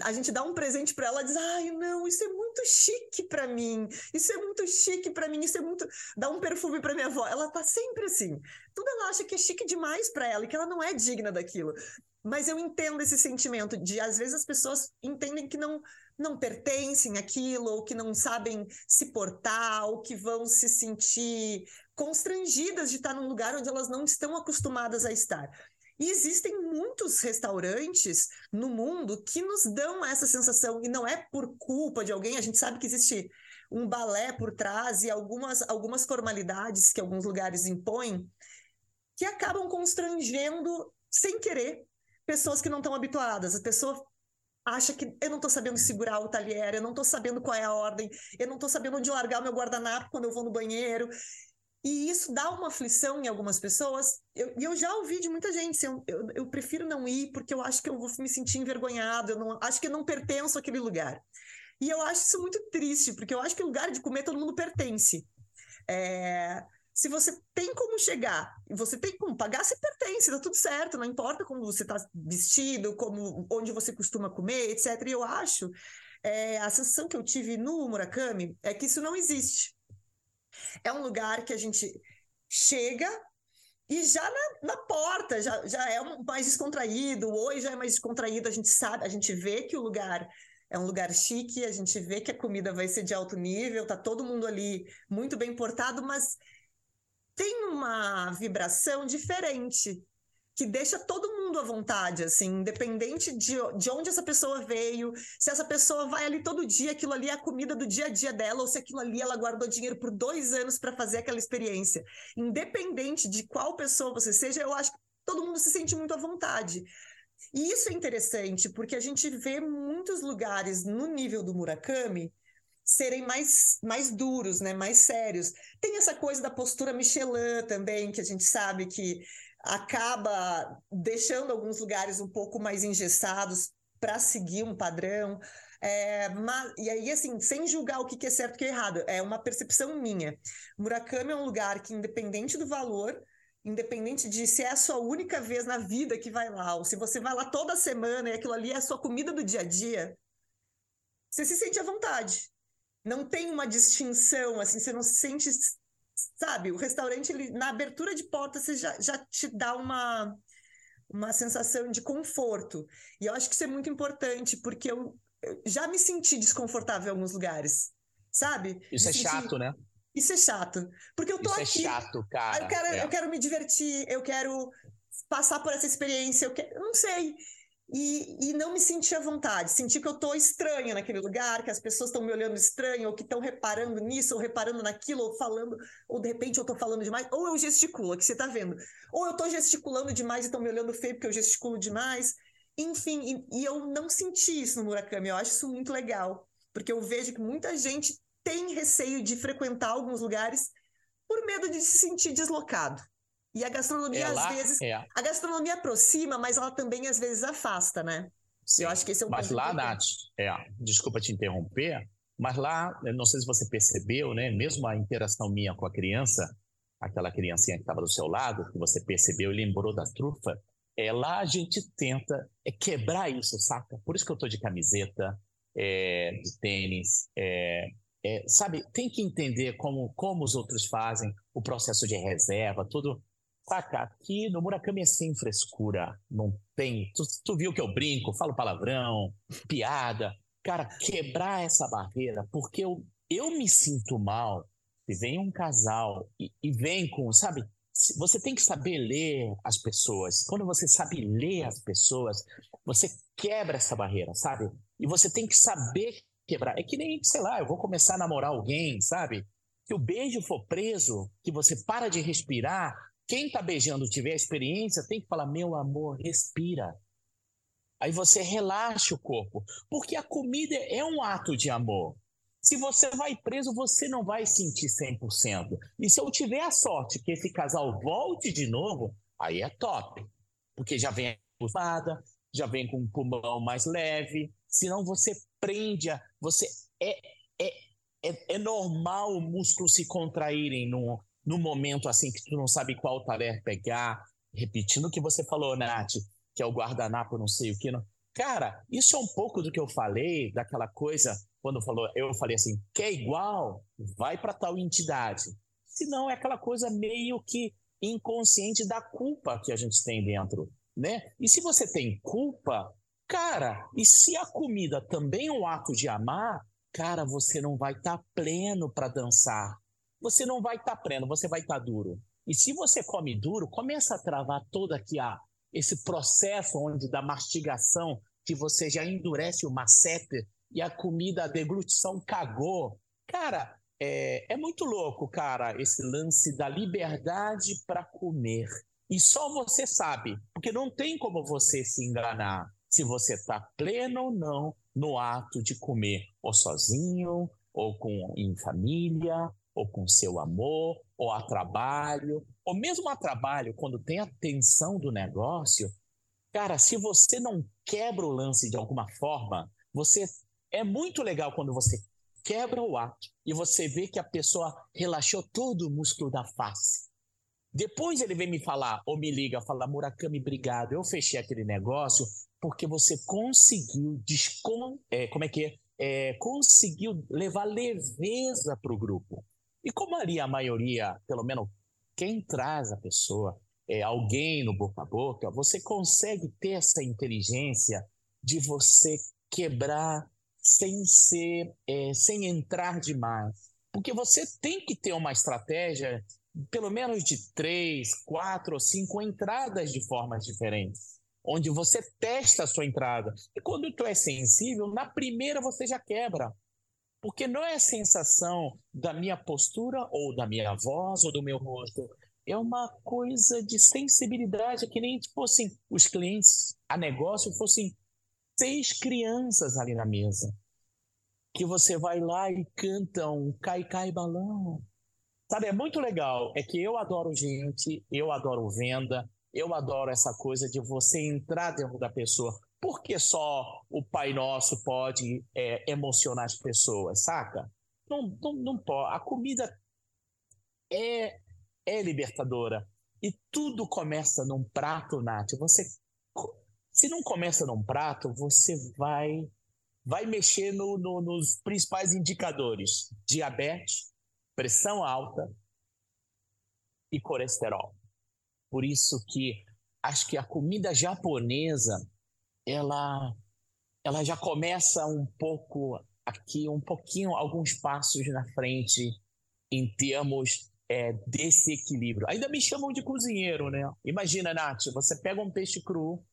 a gente dá um presente para ela diz: "Ai, não, isso é muito chique para mim. Isso é muito chique para mim, isso é muito dá um perfume para minha avó". Ela tá sempre assim. Tudo ela acha que é chique demais para ela e que ela não é digna daquilo. Mas eu entendo esse sentimento de às vezes as pessoas entendem que não não pertencem àquilo, ou que não sabem se portar, ou que vão se sentir constrangidas de estar num lugar onde elas não estão acostumadas a estar. E existem muitos restaurantes no mundo que nos dão essa sensação, e não é por culpa de alguém, a gente sabe que existe um balé por trás e algumas, algumas formalidades que alguns lugares impõem, que acabam constrangendo, sem querer, pessoas que não estão habituadas. A pessoa acha que eu não estou sabendo segurar o talher, eu não estou sabendo qual é a ordem, eu não estou sabendo onde largar o meu guardanapo quando eu vou no banheiro. E isso dá uma aflição em algumas pessoas. E eu, eu, já ouvi de muita gente, eu, eu, eu, prefiro não ir porque eu acho que eu vou me sentir envergonhado, eu não, acho que eu não pertenço àquele lugar. E eu acho isso muito triste, porque eu acho que o lugar de comer todo mundo pertence. É, se você tem como chegar você tem como pagar, você pertence, tá tudo certo, não importa como você está vestido, como onde você costuma comer, etc. E eu acho, é, a sensação que eu tive no Murakami é que isso não existe. É um lugar que a gente chega e já na, na, porta, já, já é um, mais descontraído, oi já é mais descontraído, a gente sabe, a gente vê que o lugar é um lugar chique, a gente vê que a comida vai ser de alto nível, tá todo mundo ali muito bem portado, mas tem uma vibração diferente que deixa todo mundo à vontade, assim, independente de, de onde essa pessoa veio, se essa pessoa vai ali todo dia, aquilo ali é a comida do dia a dia dela, ou se aquilo ali ela guardou dinheiro por dois anos para fazer aquela experiência. Independente de qual pessoa você seja, eu acho que todo mundo se sente muito à vontade. E isso é interessante, porque a gente vê muitos lugares no nível do Murakami serem mais, mais duros, né? mais sérios. Tem essa coisa da postura Michelin também, que a gente sabe que acaba deixando alguns lugares um pouco mais engessados para seguir um padrão. É, mas, e aí, assim, sem julgar o que é certo e o que é errado, é uma percepção minha. Murakami é um lugar que, independente do valor, independente de se é a sua única vez na vida que vai lá, ou se você vai lá toda semana e aquilo ali é a sua comida do dia a dia, você se sente à vontade. Não tem uma distinção, assim, você não se sente, sabe? O restaurante, ele, na abertura de porta, você já, já te dá uma, uma sensação de conforto. E eu acho que isso é muito importante, porque eu, eu já me senti desconfortável em alguns lugares, sabe?
Isso
me
é
senti...
chato, né?
Isso é chato. Porque eu tô
Isso
aqui.
é chato, cara.
Eu quero,
é.
eu quero me divertir, eu quero passar por essa experiência, eu, quero, eu não sei. E, e não me sentir à vontade, sentir que eu tô estranha naquele lugar, que as pessoas estão me olhando estranho, ou que estão reparando nisso, ou reparando naquilo, ou falando, ou de repente eu tô falando demais, ou eu gesticulo, que você tá vendo. Ou eu tô gesticulando demais e estão me olhando feio porque eu gesticulo demais. Enfim, e, e eu não senti isso no Murakami, eu acho isso muito legal, porque eu vejo que muita gente tem receio de frequentar alguns lugares por medo de se sentir deslocado. E a gastronomia,
lá,
às vezes,
é.
a gastronomia aproxima, mas ela também às vezes afasta, né?
Sim.
Eu acho que esse é um
Mas lá. Nath, é, desculpa te interromper, mas lá, não sei se você percebeu, né? Mesmo a interação minha com a criança, aquela criancinha que estava do seu lado, que você percebeu e lembrou da trufa, é, lá a gente tenta é, quebrar isso, saca? Por isso que eu tô de camiseta, é, de tênis, é, é, sabe? Tem que entender como, como os outros fazem, o processo de reserva, tudo. Saca, aqui no Murakami é sem frescura, não tem. Tu, tu viu que eu brinco, falo palavrão, piada. Cara, quebrar essa barreira, porque eu, eu me sinto mal se vem um casal e, e vem com, sabe? Você tem que saber ler as pessoas. Quando você sabe ler as pessoas, você quebra essa barreira, sabe? E você tem que saber quebrar. É que nem, sei lá, eu vou começar a namorar alguém, sabe? Se o beijo for preso, que você para de respirar, quem tá beijando tiver experiência, tem que falar: meu amor, respira. Aí você relaxa o corpo, porque a comida é um ato de amor. Se você vai preso, você não vai sentir 100%. E se eu tiver a sorte que esse casal volte de novo, aí é top. Porque já vem acostumada, já vem com um pulmão mais leve. Senão você prende, a, você é, é, é, é normal o músculo se contraírem num, num momento assim que tu não sabe qual talher pegar. Repetindo o que você falou, Nath, que é o guardanapo, não sei o que. Não. Cara, isso é um pouco do que eu falei, daquela coisa, quando falou, eu falei assim, quer igual? Vai para tal entidade. Senão é aquela coisa meio que inconsciente da culpa que a gente tem dentro, né? E se você tem culpa, cara, e se a comida também é um ato de amar, cara, você não vai estar pleno para dançar. Você não vai estar pleno, você vai estar duro. E se você come duro, começa a travar todo aqui a esse processo onde da mastigação que você já endurece o macete e a comida, a deglutição cagou. Cara, é, é muito louco, cara, esse lance da liberdade para comer. E só você sabe, porque não tem como você se enganar se você está pleno ou não no ato de comer, ou sozinho, ou com em família, ou com seu amor, ou a trabalho, ou mesmo a trabalho, quando tem a tensão do negócio, cara, se você não quebra o lance de alguma forma, você é muito legal quando você quebra o ato e você vê que a pessoa relaxou todo o músculo da face. Depois ele vem me falar, ou me liga, fala, Murakami, obrigado, eu fechei aquele negócio porque você conseguiu descon... É, como é que é? é conseguiu levar leveza para o grupo. E como ali a maioria, pelo menos quem traz a pessoa, é alguém no boca a boca, você consegue ter essa inteligência de você quebrar sem ser, é, sem entrar demais. Porque você tem que ter uma estratégia, pelo menos de três, quatro ou cinco entradas de formas diferentes, onde você testa a sua entrada. E quando tu é sensível, na primeira você já quebra. Porque não é a sensação da minha postura ou da minha voz ou do meu rosto. é uma coisa de sensibilidade, que nem tipo assim, os clientes a negócio fossem seis crianças ali na mesa. Que você vai lá e canta um cai cai balão. Sabe, é muito legal. É que eu adoro gente, eu adoro venda, eu adoro essa coisa de você entrar dentro da pessoa. Por que só o Pai Nosso pode é, emocionar as pessoas, saca? Não, não, não pode. A comida é, é libertadora. E tudo começa num prato, Nath. Você, se não começa num prato, você vai vai mexer no, no, nos principais indicadores: diabetes, pressão alta e colesterol. Por isso que acho que a comida japonesa ela ela já começa um pouco aqui, um pouquinho, alguns passos na frente em termos é, desse equilíbrio. Ainda me chamam de cozinheiro, né? Imagina, Nath, você pega um peixe cru,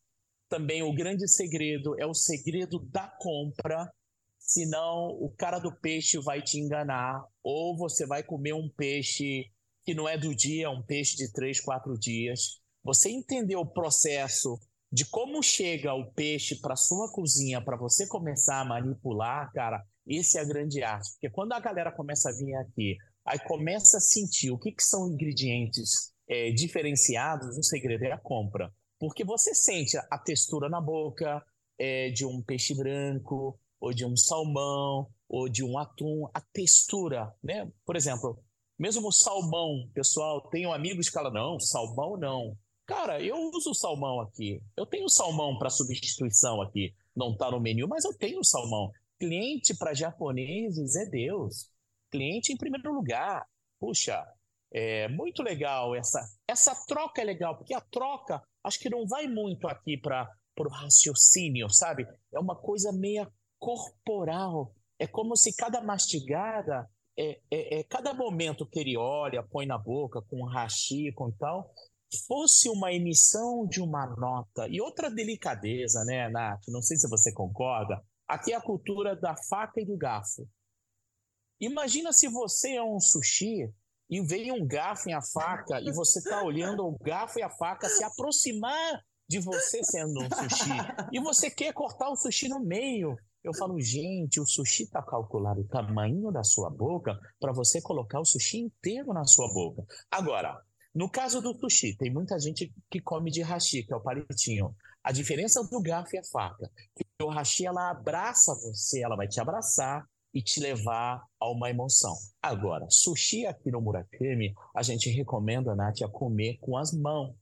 também o grande segredo é o segredo da compra, senão o cara do peixe vai te enganar, ou você vai comer um peixe que não é do dia, um peixe de três, quatro dias. Você entender o processo de como chega o peixe para sua cozinha para você começar a manipular, cara, esse é a grande arte. Porque quando a galera começa a vir aqui, aí começa a sentir o que, que são ingredientes é, diferenciados, o segredo é a compra. Porque você sente a textura na boca é, de um peixe branco, ou de um salmão, ou de um atum, a textura, né? Por exemplo, mesmo o salmão, pessoal, tenho amigos que falam, não, salmão não. Cara, eu uso salmão aqui. Eu tenho salmão para substituição aqui. Não está no menu, mas eu tenho salmão. Cliente para japoneses é Deus. Cliente em primeiro lugar. Puxa, é muito legal essa essa troca é legal porque a troca acho que não vai muito aqui para o raciocínio, sabe? É uma coisa meia corporal. É como se cada mastigada, é, é, é, cada momento que ele olha, põe na boca com hashi, com tal, fosse uma emissão de uma nota. E outra delicadeza, né, Nath? Não sei se você concorda. Aqui é a cultura da faca e do garfo. Imagina se você é um sushi e vem um garfo e a faca e você está olhando o garfo e a faca se aproximar de você sendo um sushi e você quer cortar o sushi no meio. Eu falo, gente, o sushi está calculado o tamanho da sua boca para você colocar o sushi inteiro na sua boca. Agora, no caso do sushi, tem muita gente que come de hashi, que é o palitinho. A diferença do garfo e a faca, que o hashi ela abraça você, ela vai te abraçar e te levar a uma emoção. Agora, sushi aqui no Murakami, a gente recomenda, Nath, a comer com as mãos.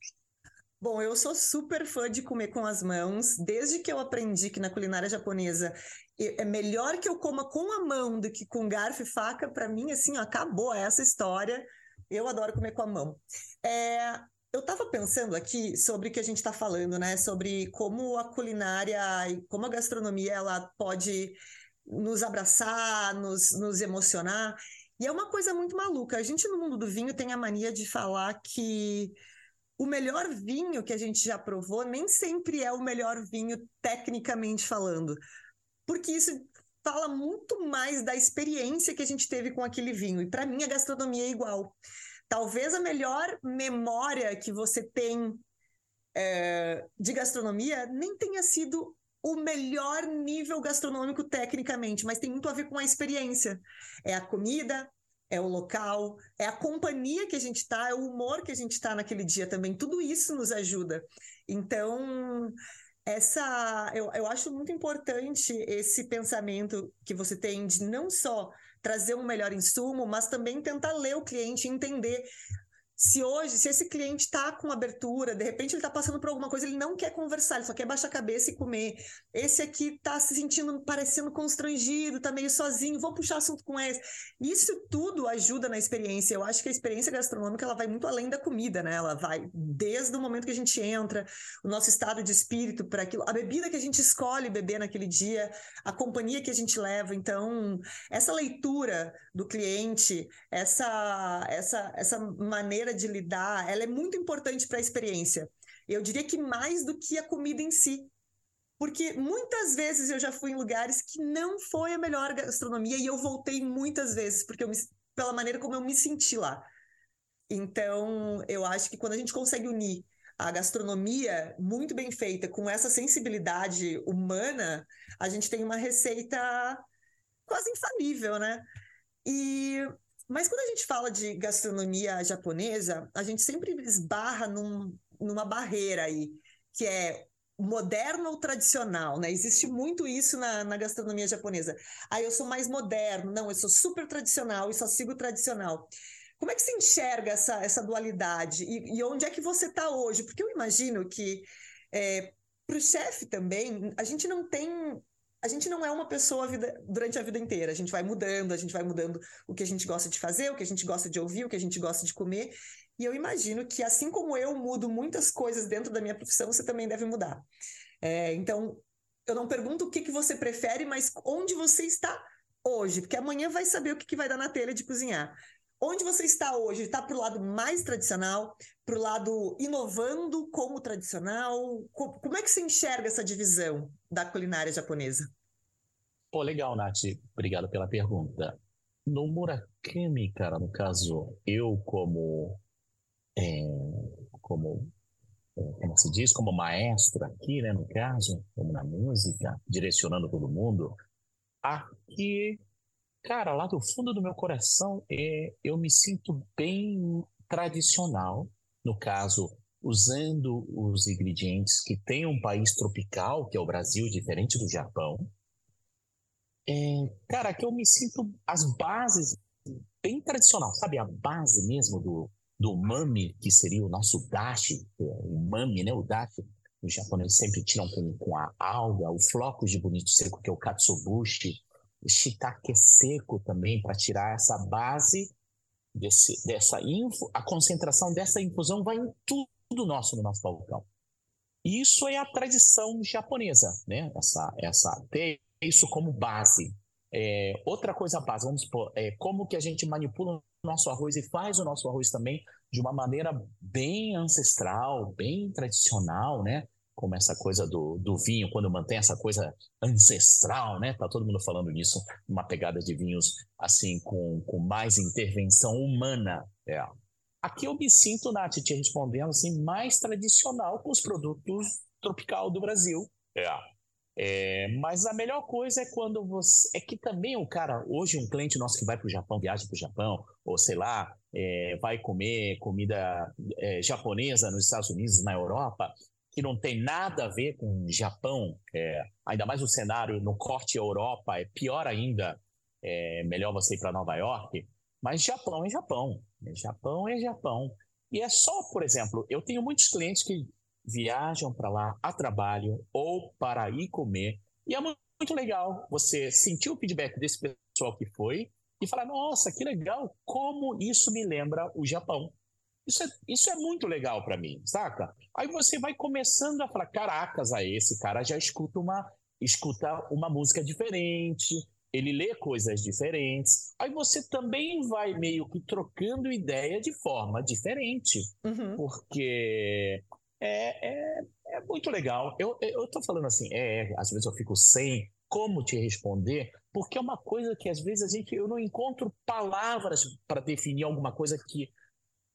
Bom, eu sou super fã de comer com as mãos. Desde que eu aprendi que na culinária japonesa é melhor que eu coma com a mão do que com garfo e faca, para mim, assim, acabou essa história. Eu adoro comer com a mão. É, eu estava pensando aqui sobre o que a gente está falando, né? Sobre como a culinária e como a gastronomia ela pode nos abraçar, nos, nos emocionar. E é uma coisa muito maluca. A gente no mundo do vinho tem a mania de falar que o melhor vinho que a gente já provou nem sempre é o melhor vinho tecnicamente falando. Porque isso fala muito mais da experiência que a gente teve com aquele vinho. E para mim a gastronomia é igual. Talvez a melhor memória que você tem é, de gastronomia nem tenha sido o melhor nível gastronômico tecnicamente, mas tem muito a ver com a experiência. É a comida, é o local, é a companhia que a gente está, é o humor que a gente está naquele dia também. Tudo isso nos ajuda. Então, essa eu, eu acho muito importante esse pensamento que você tem de não só trazer um melhor insumo, mas também tentar ler o cliente, entender se hoje, se esse cliente está com abertura, de repente ele está passando por alguma coisa, ele não quer conversar, ele só quer baixar a cabeça e comer. Esse aqui está se sentindo, parecendo constrangido, está meio sozinho, vou puxar assunto com esse. Isso tudo ajuda na experiência. Eu acho que a experiência gastronômica ela vai muito além da comida, né? Ela vai desde o momento que a gente entra, o nosso estado de espírito para aquilo, a bebida que a gente escolhe beber naquele dia, a companhia que a gente leva. Então, essa leitura do cliente, essa essa essa maneira de lidar, ela é muito importante para a experiência. Eu diria que mais do que a comida em si. Porque muitas vezes eu já fui em lugares que não foi a melhor gastronomia e eu voltei muitas vezes porque eu me, pela maneira como eu me senti lá. Então, eu acho que quando a gente consegue unir a gastronomia muito bem feita com essa sensibilidade humana, a gente tem uma receita quase infalível, né? E mas quando a gente fala de gastronomia japonesa, a gente sempre esbarra num, numa barreira aí, que é moderno ou tradicional, né? Existe muito isso na, na gastronomia japonesa. Ah, eu sou mais moderno, não, eu sou super tradicional e só sigo tradicional. Como é que você enxerga essa, essa dualidade? E, e onde é que você está hoje? Porque eu imagino que é, para o chefe também, a gente não tem. A gente não é uma pessoa vida, durante a vida inteira. A gente vai mudando, a gente vai mudando o que a gente gosta de fazer, o que a gente gosta de ouvir, o que a gente gosta de comer. E eu imagino que, assim como eu mudo muitas coisas dentro da minha profissão, você também deve mudar. É, então, eu não pergunto o que, que você prefere, mas onde você está hoje, porque amanhã vai saber o que, que vai dar na telha de cozinhar. Onde você está hoje? Está para o lado mais tradicional, para o lado inovando como tradicional? Como é que você enxerga essa divisão da culinária japonesa?
Pô, legal, Nath. Obrigado pela pergunta. No Murakami, cara, no caso, eu como é, como é, como se diz, como maestro aqui, né, no caso, como na música, direcionando todo mundo, aqui, cara, lá do fundo do meu coração, é, eu me sinto bem tradicional, no caso, usando os ingredientes que tem um país tropical, que é o Brasil, diferente do Japão. É, cara, que eu me sinto as bases bem tradicional, sabe? A base mesmo do, do mami, que seria o nosso dashi, é, o mami, né? O dashi, os japoneses sempre tiram com, com a alga, o flocos de bonito seco, que é o katsubushi, shiitake seco também, para tirar essa base desse, dessa info, a concentração dessa infusão vai em tudo nosso no nosso balcão. Isso é a tradição japonesa, né? Essa, essa ter isso como base. É, outra coisa base, vamos supor, é como que a gente manipula nosso arroz e faz o nosso arroz também de uma maneira bem ancestral, bem tradicional, né? Como essa coisa do, do vinho, quando mantém essa coisa ancestral, né? Tá todo mundo falando nisso, uma pegada de vinhos assim com, com mais intervenção humana. É. Aqui eu me sinto, Nath, te respondendo assim, mais tradicional com os produtos tropical do Brasil. É. É, mas a melhor coisa é quando você. É que também o cara, hoje, um cliente nosso que vai para o Japão, viaja para o Japão, ou sei lá, é, vai comer comida é, japonesa nos Estados Unidos, na Europa, que não tem nada a ver com Japão, é, ainda mais o cenário no corte Europa, é pior ainda, é melhor você ir para Nova York. Mas Japão é Japão. Japão é Japão. E é só, por exemplo, eu tenho muitos clientes que viajam para lá a trabalho ou para ir comer. E é muito legal você sentir o feedback desse pessoal que foi e falar: nossa, que legal, como isso me lembra o Japão. Isso é, isso é muito legal para mim, saca? Aí você vai começando a falar: caracas, a esse cara já escuta uma, escuta uma música diferente, ele lê coisas diferentes. Aí você também vai meio que trocando ideia de forma diferente. Uhum. Porque é, é, é muito legal. Eu, eu tô falando assim, é, às vezes eu fico sem como te responder, porque é uma coisa que às vezes a gente eu não encontro palavras para definir alguma coisa que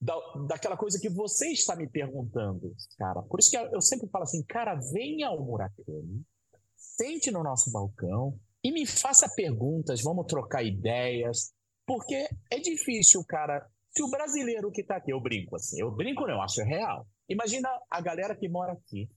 da, daquela coisa que você está me perguntando, cara. Por isso que eu sempre falo assim, cara, venha ao Murakami, sente no nosso balcão e me faça perguntas, vamos trocar ideias, porque é difícil, cara. Se o brasileiro que está aqui, eu brinco assim, eu brinco não, eu acho real. Imagina a galera que mora aqui,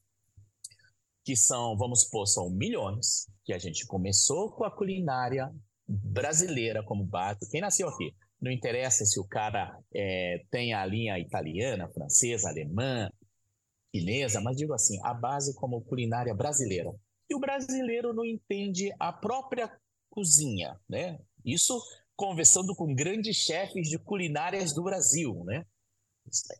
que são, vamos supor, são milhões, que a gente começou com a culinária brasileira como base. Quem nasceu aqui? Não interessa se o cara é, tem a linha italiana, francesa, alemã, chinesa, mas digo assim, a base como culinária brasileira. E o brasileiro não entende a própria cozinha, né? Isso conversando com grandes chefes de culinárias do Brasil, né?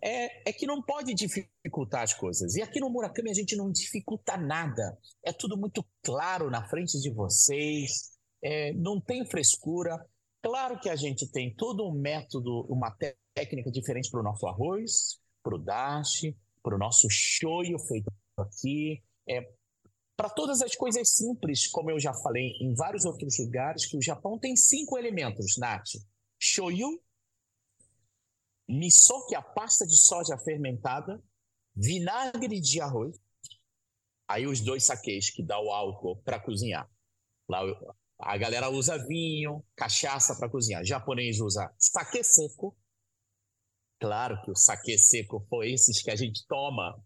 é, é que não pode dificultar as coisas. E aqui no Murakami a gente não dificulta nada. É tudo muito claro na frente de vocês, é, não tem frescura. Claro que a gente tem todo um método, uma técnica diferente para o nosso arroz, para o dashi, para o nosso shoyu feito aqui. É, para todas as coisas simples, como eu já falei em vários outros lugares, que o Japão tem cinco elementos, Nath. Shoyu, misoki, a pasta de soja fermentada, vinagre de arroz, aí os dois saquês que dá o álcool para cozinhar. Lá a galera usa vinho, cachaça para cozinhar. O japonês usa sake seco. Claro que o sake seco foi esses que a gente toma.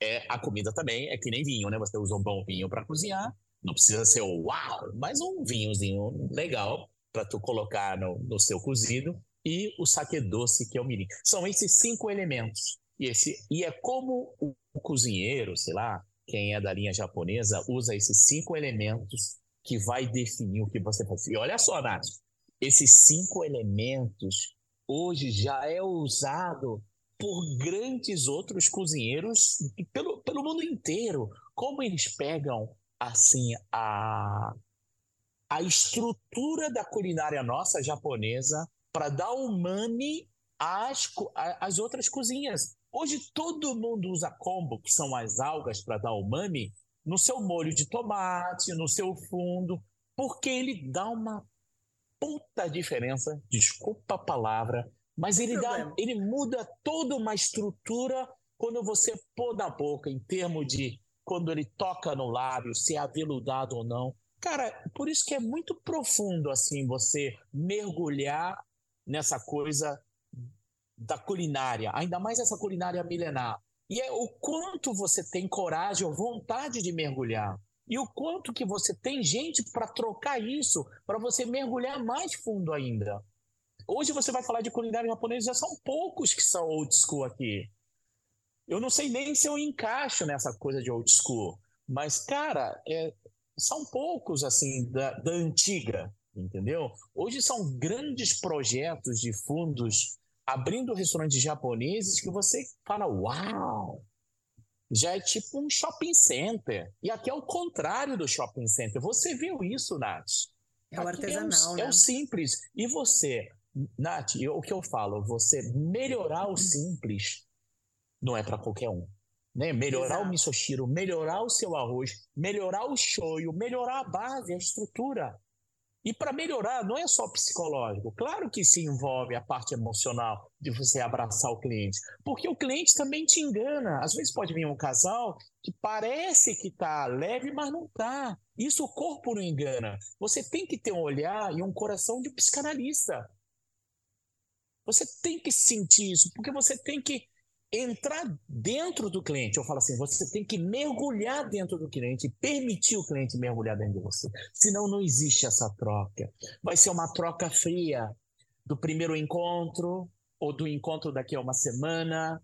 É, a comida também é que nem vinho, né? Você usa um bom vinho para cozinhar. Não precisa ser o uau, mas um vinhozinho legal para tu colocar no, no seu cozido. E o sake doce, que é o mirim. São esses cinco elementos. E, esse, e é como o cozinheiro, sei lá, quem é da linha japonesa, usa esses cinco elementos que vai definir o que você faz. E olha só, Nath, esses cinco elementos hoje já é usado por grandes outros cozinheiros pelo, pelo mundo inteiro. Como eles pegam assim a, a estrutura da culinária nossa japonesa para dar umami às, às outras cozinhas. Hoje todo mundo usa kombu, que são as algas, para dar umami, no seu molho de tomate, no seu fundo, porque ele dá uma puta diferença, desculpa a palavra, mas ele, dá, ele muda toda uma estrutura quando você pôr na boca, em termos de quando ele toca no lábio, se é aveludado ou não. Cara, por isso que é muito profundo assim você mergulhar nessa coisa da culinária, ainda mais essa culinária milenar. E é o quanto você tem coragem ou vontade de mergulhar. E o quanto que você tem gente para trocar isso, para você mergulhar mais fundo ainda. Hoje você vai falar de culinária japonesa, já são poucos que são old school aqui. Eu não sei nem se eu encaixo nessa coisa de old school, mas, cara, é, são poucos, assim, da, da antiga, entendeu? Hoje são grandes projetos de fundos abrindo restaurantes japoneses que você fala, uau! Já é tipo um shopping center. E aqui é o contrário do shopping center. Você viu isso, Nath?
É o artesanal,
é o,
né?
É o simples. E você, Nath, eu, o que eu falo? Você melhorar o simples não é para qualquer um. Né? Melhorar Exato. o misoshiro, melhorar o seu arroz, melhorar o shoyu, melhorar a base, a estrutura. E para melhorar, não é só psicológico. Claro que se envolve a parte emocional de você abraçar o cliente. Porque o cliente também te engana. Às vezes pode vir um casal que parece que está leve, mas não está. Isso o corpo não engana. Você tem que ter um olhar e um coração de psicanalista. Você tem que sentir isso, porque você tem que entrar dentro do cliente. Eu falo assim, você tem que mergulhar dentro do cliente, permitir o cliente mergulhar dentro de você. Senão não existe essa troca. Vai ser uma troca fria do primeiro encontro ou do encontro daqui a uma semana.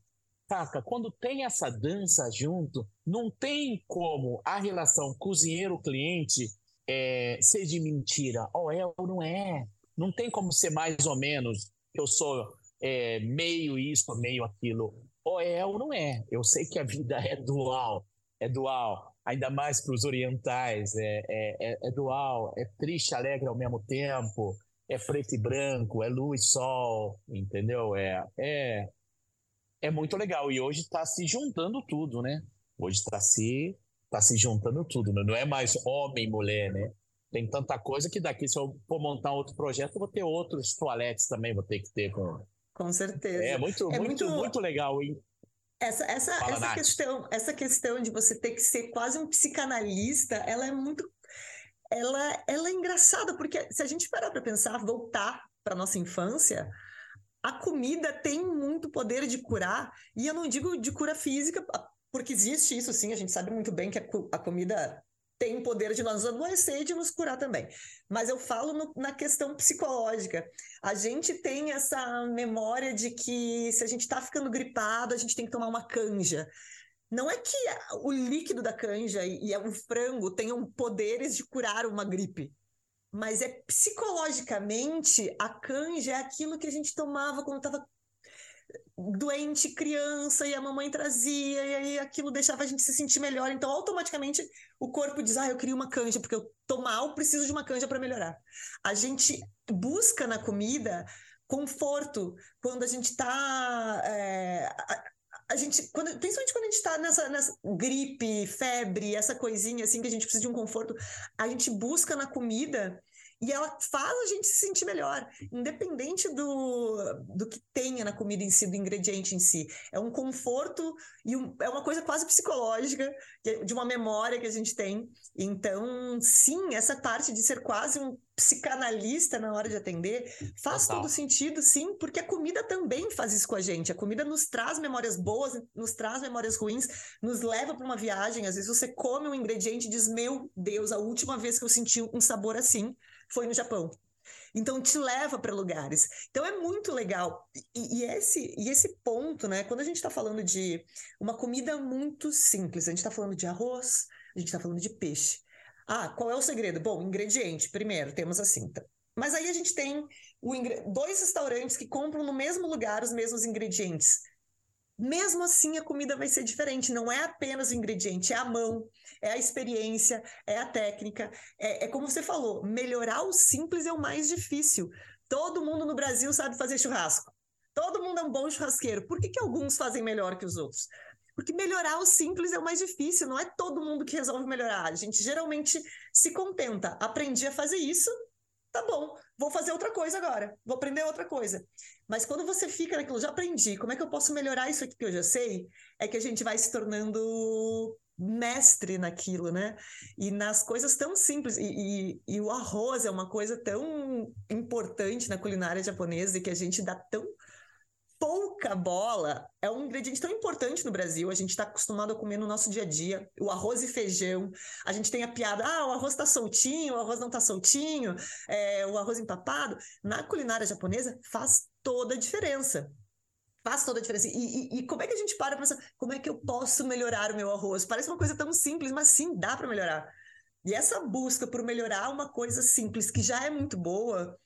Saca? Quando tem essa dança junto, não tem como a relação cozinheiro-cliente é, ser de mentira. Ou é ou não é. Não tem como ser mais ou menos. Eu sou é, meio isso, meio aquilo ou é ou não é. Eu sei que a vida é dual, é dual, ainda mais para os orientais, é, é, é, é, dual, é triste, alegre ao mesmo tempo, é preto e branco, é luz e sol, entendeu? É, é, é muito legal. E hoje está se juntando tudo, né? Hoje está se, tá se juntando tudo, né? não é mais homem e mulher, né? Tem tanta coisa que daqui, se eu for montar outro projeto, eu vou ter outros toaletes também, vou ter que ter com
com certeza.
É muito, é muito, muito, muito legal, hein?
Essa, essa, Fala, essa, questão, essa questão de você ter que ser quase um psicanalista, ela é muito. Ela, ela é engraçada, porque se a gente parar para pensar, voltar para nossa infância, a comida tem muito poder de curar, e eu não digo de cura física, porque existe isso sim, a gente sabe muito bem que a, a comida tem o poder de nos adoecer e de nos curar também. Mas eu falo no, na questão psicológica. A gente tem essa memória de que se a gente está ficando gripado, a gente tem que tomar uma canja. Não é que o líquido da canja e, e o frango tenham poderes de curar uma gripe. Mas é psicologicamente a canja é aquilo que a gente tomava quando estava doente, criança, e a mamãe trazia, e aí aquilo deixava a gente se sentir melhor. Então, automaticamente, o corpo diz: Ah, eu queria uma canja, porque eu tô mal, preciso de uma canja para melhorar. A gente busca na comida conforto quando a gente tá. É, a, gente, quando, principalmente quando a gente tá nessa, nessa gripe, febre, essa coisinha assim que a gente precisa de um conforto, a gente busca na comida E ela faz a gente se sentir melhor, independente do, do que tenha na comida em si, do ingrediente em si. É um conforto e um, é uma coisa quase psicológica, é de uma memória que a gente tem. Então, sim, essa parte de ser quase um psicanalista na hora de atender faz Total. todo sentido, sim, porque a comida também faz isso com a gente. A comida nos traz memórias boas, nos traz memórias ruins, nos leva para uma viagem. Às vezes você come um ingrediente e diz: Meu Deus, a última vez que eu senti um sabor assim foi no Japão. Então te leva para lugares. Então é muito legal. E, e, esse, e esse ponto, né? Quando a gente está falando de uma comida muito simples, a gente está falando de arroz, a gente está falando de peixe. Ah, qual é o segredo? Bom, ingrediente, primeiro, temos a cinta. Mas aí a gente tem o, dois restaurantes que compram no mesmo lugar os mesmos ingredientes. Mesmo assim, a comida vai ser diferente. Não é apenas o ingrediente, é a mão, é a experiência, é a técnica. É, é como você falou, melhorar o simples é o mais difícil. Todo mundo no Brasil sabe fazer churrasco. Todo mundo é um bom churrasqueiro. Por que, que alguns fazem melhor que os outros? Porque melhorar o simples é o mais difícil, não é todo mundo que resolve melhorar. A gente geralmente se contenta. Aprendi a fazer isso, tá bom, vou fazer outra coisa agora, vou aprender outra coisa. Mas quando você fica naquilo, já aprendi, como é que eu posso melhorar isso aqui que eu já sei? É que a gente vai se tornando mestre naquilo, né? E nas coisas tão simples. E, e, e, o arroz é uma coisa tão importante na culinária japonesa e que a gente dá tão pouca bola. É um ingrediente tão importante no Brasil. A gente está acostumado a comer no nosso dia a dia. O arroz e feijão. A gente tem a piada: ah, o arroz está soltinho, o arroz não está soltinho, é, o arroz empapado. Na culinária japonesa faz toda a diferença. Faz toda a diferença. E, e, e, como é que a gente para para pensar, como é que eu posso melhorar o meu arroz? Parece uma coisa tão simples, mas sim, dá para melhorar. E essa busca por melhorar uma coisa simples que já é muito boa,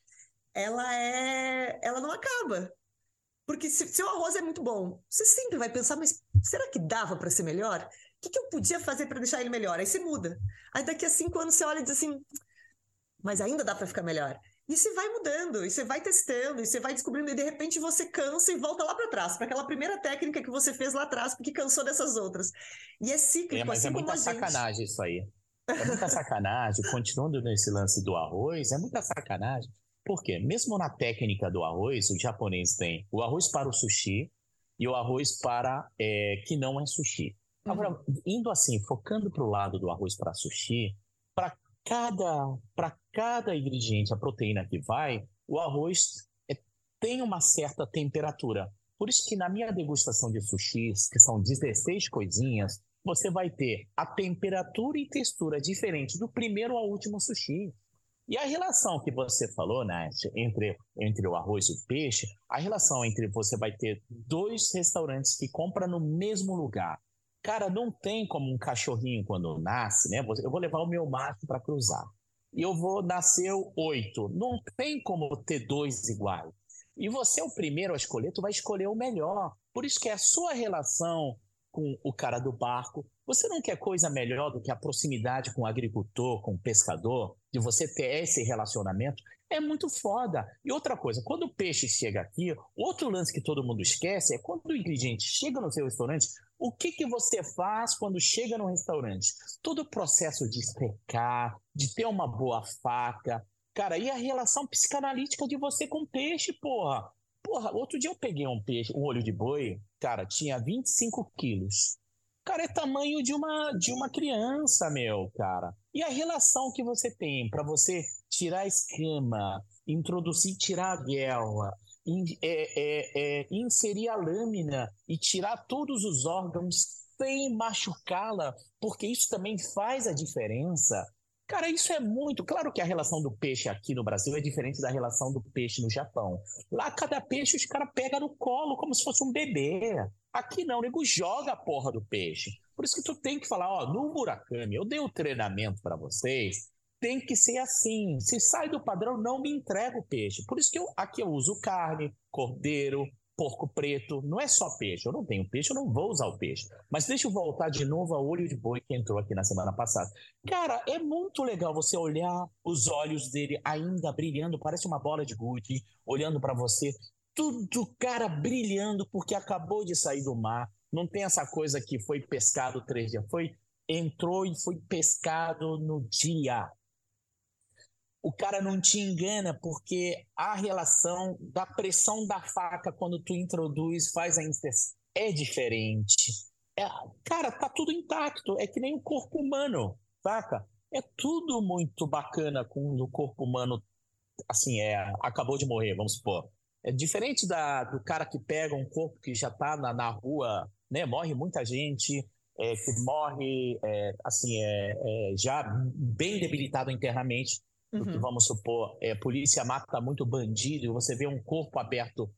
ela é, ela não acaba. Porque se, se o arroz é muito bom, você sempre vai pensar, mas será que dava para ser melhor? O que, que eu podia fazer para deixar ele melhor? Aí você muda. Aí daqui a cinco anos você olha e diz assim, mas ainda dá para ficar melhor. E você vai mudando, e você vai testando, e você vai descobrindo, e de repente você cansa e volta lá para trás, para aquela primeira técnica que você fez lá atrás, porque cansou dessas outras. E é cíclico, é,
mas
assim
é muita sacanagem isso aí. É muita sacanagem, continuando nesse lance do arroz, é muita sacanagem. Por quê? Mesmo na técnica do arroz, o japonês tem o arroz para o sushi e o arroz para é, que não é sushi. Agora, uhum. indo assim, focando para o lado do arroz para sushi, para cada, cada ingrediente, a proteína que vai, o arroz é, tem uma certa temperatura. Por isso que na minha degustação de sushis, que são 16 coisinhas, você vai ter a temperatura e textura diferente do primeiro ao último sushi. E a relação que você falou, Nath, entre, entre o arroz e o peixe, a relação entre você vai ter dois restaurantes que compram no mesmo lugar. Cara, não tem como um cachorrinho quando nasce, né? Eu vou levar o meu macho para cruzar. E eu vou nascer oito. Não tem como ter dois iguais. E você é o primeiro a escolher, tu vai escolher o melhor. Por isso que é a sua relação com o cara do barco. Você não quer coisa melhor do que a proximidade com o agricultor, com o pescador, de você ter esse relacionamento? É muito foda. E outra coisa, quando o peixe chega aqui, outro lance que todo mundo esquece é quando o ingrediente chega no seu restaurante, o que, que você faz quando chega no restaurante? Todo o processo de secar, de ter uma boa faca. Cara, e a relação psicanalítica de você com o peixe, porra? Porra, outro dia eu peguei um peixe, um olho de boi, cara, tinha 25 quilos. Cara, é tamanho de uma, de uma criança, meu, cara. E a relação que você tem para você tirar a escama, introduzir, tirar a guelra, in, é, é, é, inserir a lâmina e tirar todos os órgãos sem machucá-la, porque isso também faz a diferença. Cara, isso é muito. Claro que a relação do peixe aqui no Brasil é diferente da relação do peixe no Japão. Lá, cada peixe os caras pegam no colo como se fosse um bebê. Aqui não, o nego joga a porra do peixe. Por isso que tu tem que falar, ó, no Murakami, eu dei o um treinamento para vocês, tem que ser assim. Se sai do padrão, não me entrega o peixe. Por isso que eu, aqui eu uso carne, cordeiro, porco preto, não é só peixe. Eu não tenho peixe, eu não vou usar o peixe. Mas deixa eu voltar de novo ao olho de boi que entrou aqui na semana passada. Cara, é muito legal você olhar os olhos dele ainda brilhando, parece uma bola de gude, olhando para você. Tudo, cara, brilhando porque acabou de sair do mar. Não tem essa coisa que foi pescado três dias. Foi, entrou e foi pescado no dia. O cara não te engana porque a relação da pressão da faca quando tu introduz, faz a inserção, é diferente. É, cara, tá tudo intacto, é que nem o corpo humano, saca? É tudo muito bacana quando o corpo humano, assim, é, acabou de morrer, vamos supor. É diferente da, do cara que pega um corpo que já tá na, na rua, né? Morre muita gente, é, que morre, é, assim, é, é já bem debilitado internamente uhum. vamos supor, é, polícia mata muito bandido, e você vê um corpo aberto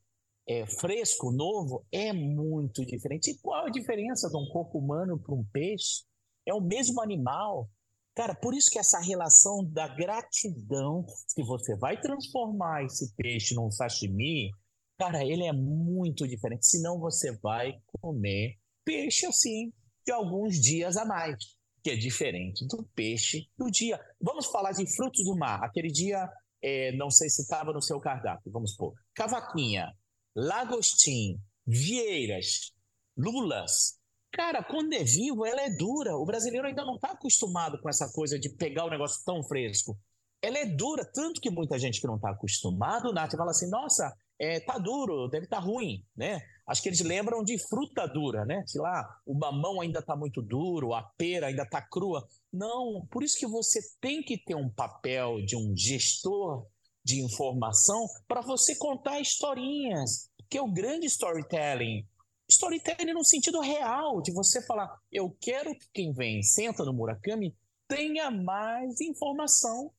é, fresco, novo, é muito diferente. E qual a diferença de um corpo humano para um peixe? É o mesmo animal. Cara, por isso que essa relação da gratidão, se você vai transformar esse peixe num sashimi, cara, ele é muito diferente. Senão você vai comer peixe assim de alguns dias a mais que é diferente do peixe do dia. Vamos falar de frutos do mar. Aquele dia, é, não sei se estava no seu cardápio, vamos pôr. Cavaquinha, lagostim, vieiras, lulas. Cara, quando é vivo, ela é dura. O brasileiro ainda não está acostumado com essa coisa de pegar o negócio tão fresco. Ela é dura, tanto que muita gente que não está acostumado, Nath, fala assim, nossa, é, tá duro, deve estar tá ruim, né? Acho que eles lembram de fruta dura, né? Sei lá, o mamão ainda está muito duro, a pera ainda está crua. Não, por isso que você tem que ter um papel de um gestor de informação para você contar historinhas, que é o grande storytelling. Storytelling no sentido real, de você falar, eu quero que quem vem, senta no Murakami, tenha mais informação.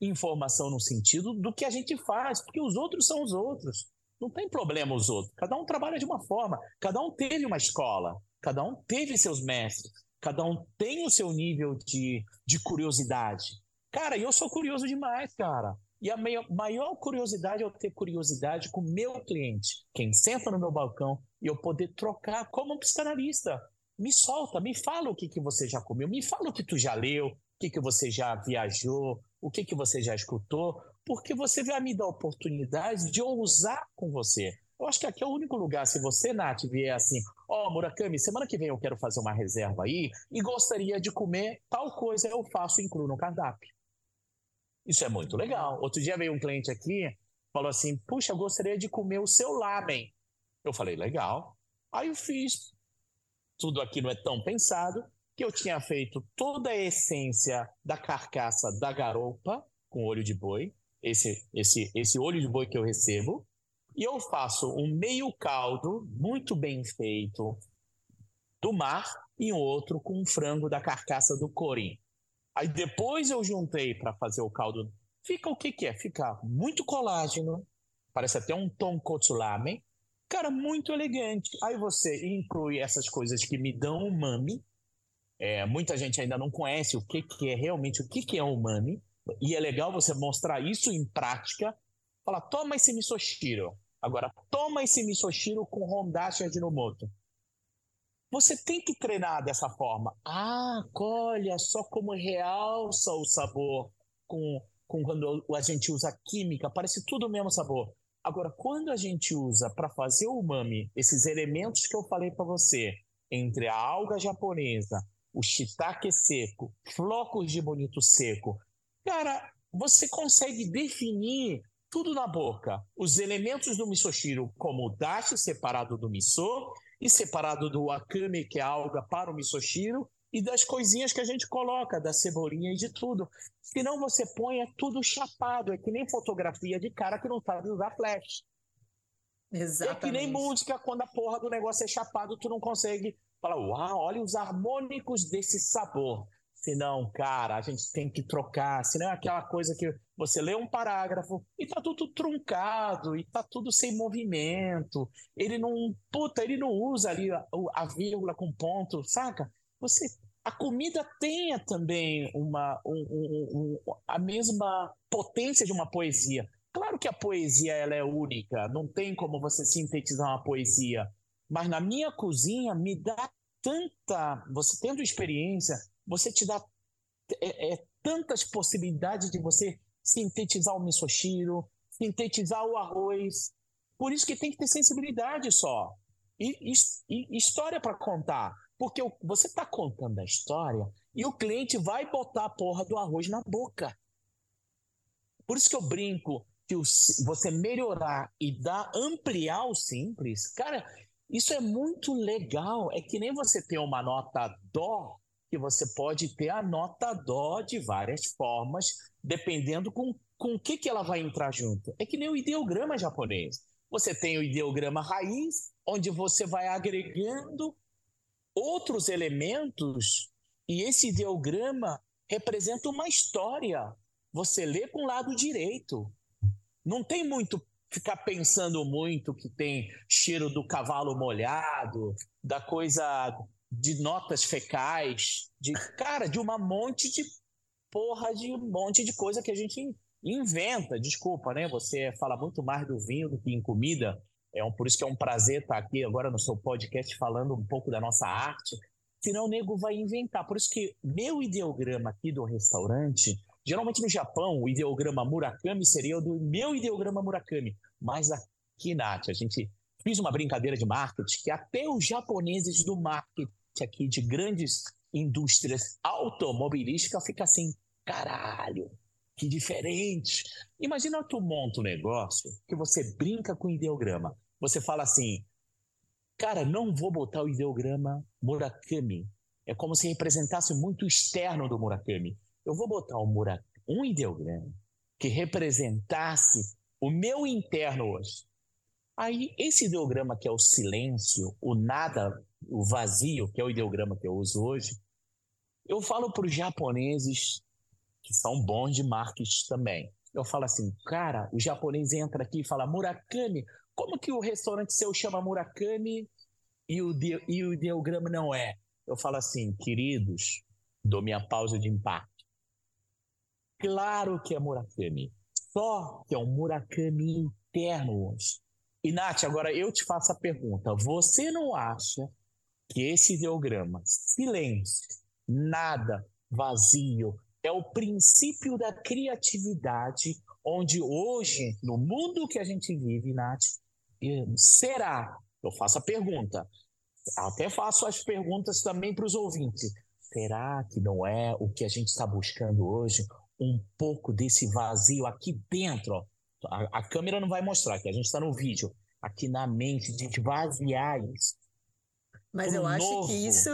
Informação no sentido do que a gente faz, porque os outros são os outros. Não tem problema os outros. Cada um trabalha de uma forma, cada um teve uma escola, cada um teve seus mestres, cada um tem o seu nível de, de curiosidade. Cara, eu sou curioso demais, cara. E a maior, curiosidade é eu ter curiosidade com o meu cliente, quem senta no meu balcão, e eu poder trocar como um psicanalista. Me solta, me fala o que, que você já comeu, me fala o que tu já leu, o que, que você já viajou, o que, que você já escutou, porque você vai me dar a oportunidade de ousar com você. Eu acho que aqui é o único lugar, se você, Nath, vier assim, ó, oh, Murakami, semana que vem eu quero fazer uma reserva aí e gostaria de comer tal coisa, eu faço e incluo no cardápio. Isso é muito legal. Outro dia veio um cliente aqui, falou assim, puxa, eu gostaria de comer o seu lamen. Eu falei, legal. Aí eu fiz. Tudo aqui não é tão pensado que eu tinha feito toda a essência da carcaça da garopa com olho de boi, esse, esse, esse olho de boi que eu recebo, e eu faço um meio caldo muito bem feito do mar e um outro com um frango da carcaça do corim. Aí depois eu juntei para fazer o caldo. Fica o que que é? Fica muito colágeno, parece até um tonkotsu lamen. Cara, muito elegante. Aí você inclui essas coisas que me dão umami. É, muita gente ainda não conhece o que, que é realmente o que, que é umami. E é legal você mostrar isso em prática. Falar, toma esse misoshiro. Agora, toma esse misoshiro com Hondashi Ajinomoto. Você tem que treinar dessa forma. Ah, olha só como realça o sabor com, com quando a gente usa química. Parece tudo o mesmo sabor. Agora, quando a gente usa para fazer o umami, esses elementos que eu falei para você, entre a alga japonesa, o shiitake seco, flocos de bonito seco, Cara, você consegue definir tudo na boca. Os elementos do misoshiro, como o dashi separado do miso e separado do wakame, que é a alga para o misoshiro, e das coisinhas que a gente coloca, da cebolinha e de tudo. Senão você põe é tudo chapado, é que nem fotografia de cara que não sabe usar flash. Exatamente. É que nem música, quando a porra do negócio é chapado, tu não consegue falar, uau, olha os harmônicos desse sabor. Senão, cara, a gente tem que trocar. Senão é aquela coisa que você lê um parágrafo e tá tudo truncado, e tá tudo sem movimento. Ele não. Puta, ele não usa ali a, a vírgula com ponto, saca? Você. A comida tenha também uma, um, um, um, a mesma potência de uma poesia. Claro que a poesia ela é única, não tem como você sintetizar uma poesia. Mas na minha cozinha me dá tanta. Você tendo experiência, você te dá é, é, tantas possibilidades de você sintetizar o misoshiro, sintetizar o arroz. Por isso que tem que ter sensibilidade só. E, e, e história para contar. Porque você está contando a história e o cliente vai botar a porra do arroz na boca. Por isso que eu brinco que o, você melhorar e dar, ampliar o simples, cara, isso é muito legal. É que nem você ter uma nota dó, que você pode ter a nota dó de várias formas, dependendo com com o que, que ela vai entrar junto. É que nem o ideograma japonês. Você tem o ideograma raiz, onde você vai agregando outros elementos, e esse ideograma representa uma história. Você lê com o lado direito. Não tem muito ficar pensando muito que tem cheiro do cavalo molhado, da coisa de notas fecais, de cara, de uma monte de porra de um monte de coisa que a gente inventa, desculpa, né? Você fala muito mais do vinho do que em comida. É um, por isso que é um prazer estar aqui agora no seu podcast falando um pouco da nossa arte. Senão o nego vai inventar. Por isso que meu ideograma aqui do restaurante Geralmente no Japão, o ideograma Murakami seria o do meu ideograma Murakami. Mas aqui, Nath, a gente fez uma brincadeira de marketing que até os japoneses do marketing aqui de grandes indústrias automobilísticas fica assim, caralho, que diferente. Imagina tu monta um negócio que você brinca com ideograma. Você fala assim, cara, não vou botar o ideograma Murakami. É como se representasse muito externo do Murakami eu vou botar um, Murak um ideograma que representasse o meu interno hoje. Aí, esse ideograma que é o silêncio, o nada, o vazio, que é o ideograma que eu uso hoje, eu falo para os japoneses, que são bons de marketing também. Eu falo assim, cara, o japonês entra aqui e fala, Murakami, como que o restaurante seu chama Murakami e o, e o ideograma não é? Eu falo assim, queridos, dou minha pausa de impacto. Claro que é Murakami. Só que é um Murakami interno hoje. E, Nath, agora eu te faço a pergunta. Você não acha que esse ideograma, silêncio, nada, vazio, é o princípio da criatividade, onde hoje, no mundo que a gente vive, Nath, será? Eu faço a pergunta. Até faço as perguntas também para os ouvintes. Será que não é o que a gente está buscando hoje? um pouco desse vazio aqui dentro. A, a câmera não vai mostrar, que a gente está no vídeo. Aqui na mente, de esvaziar isso.
Mas eu acho novo. que isso,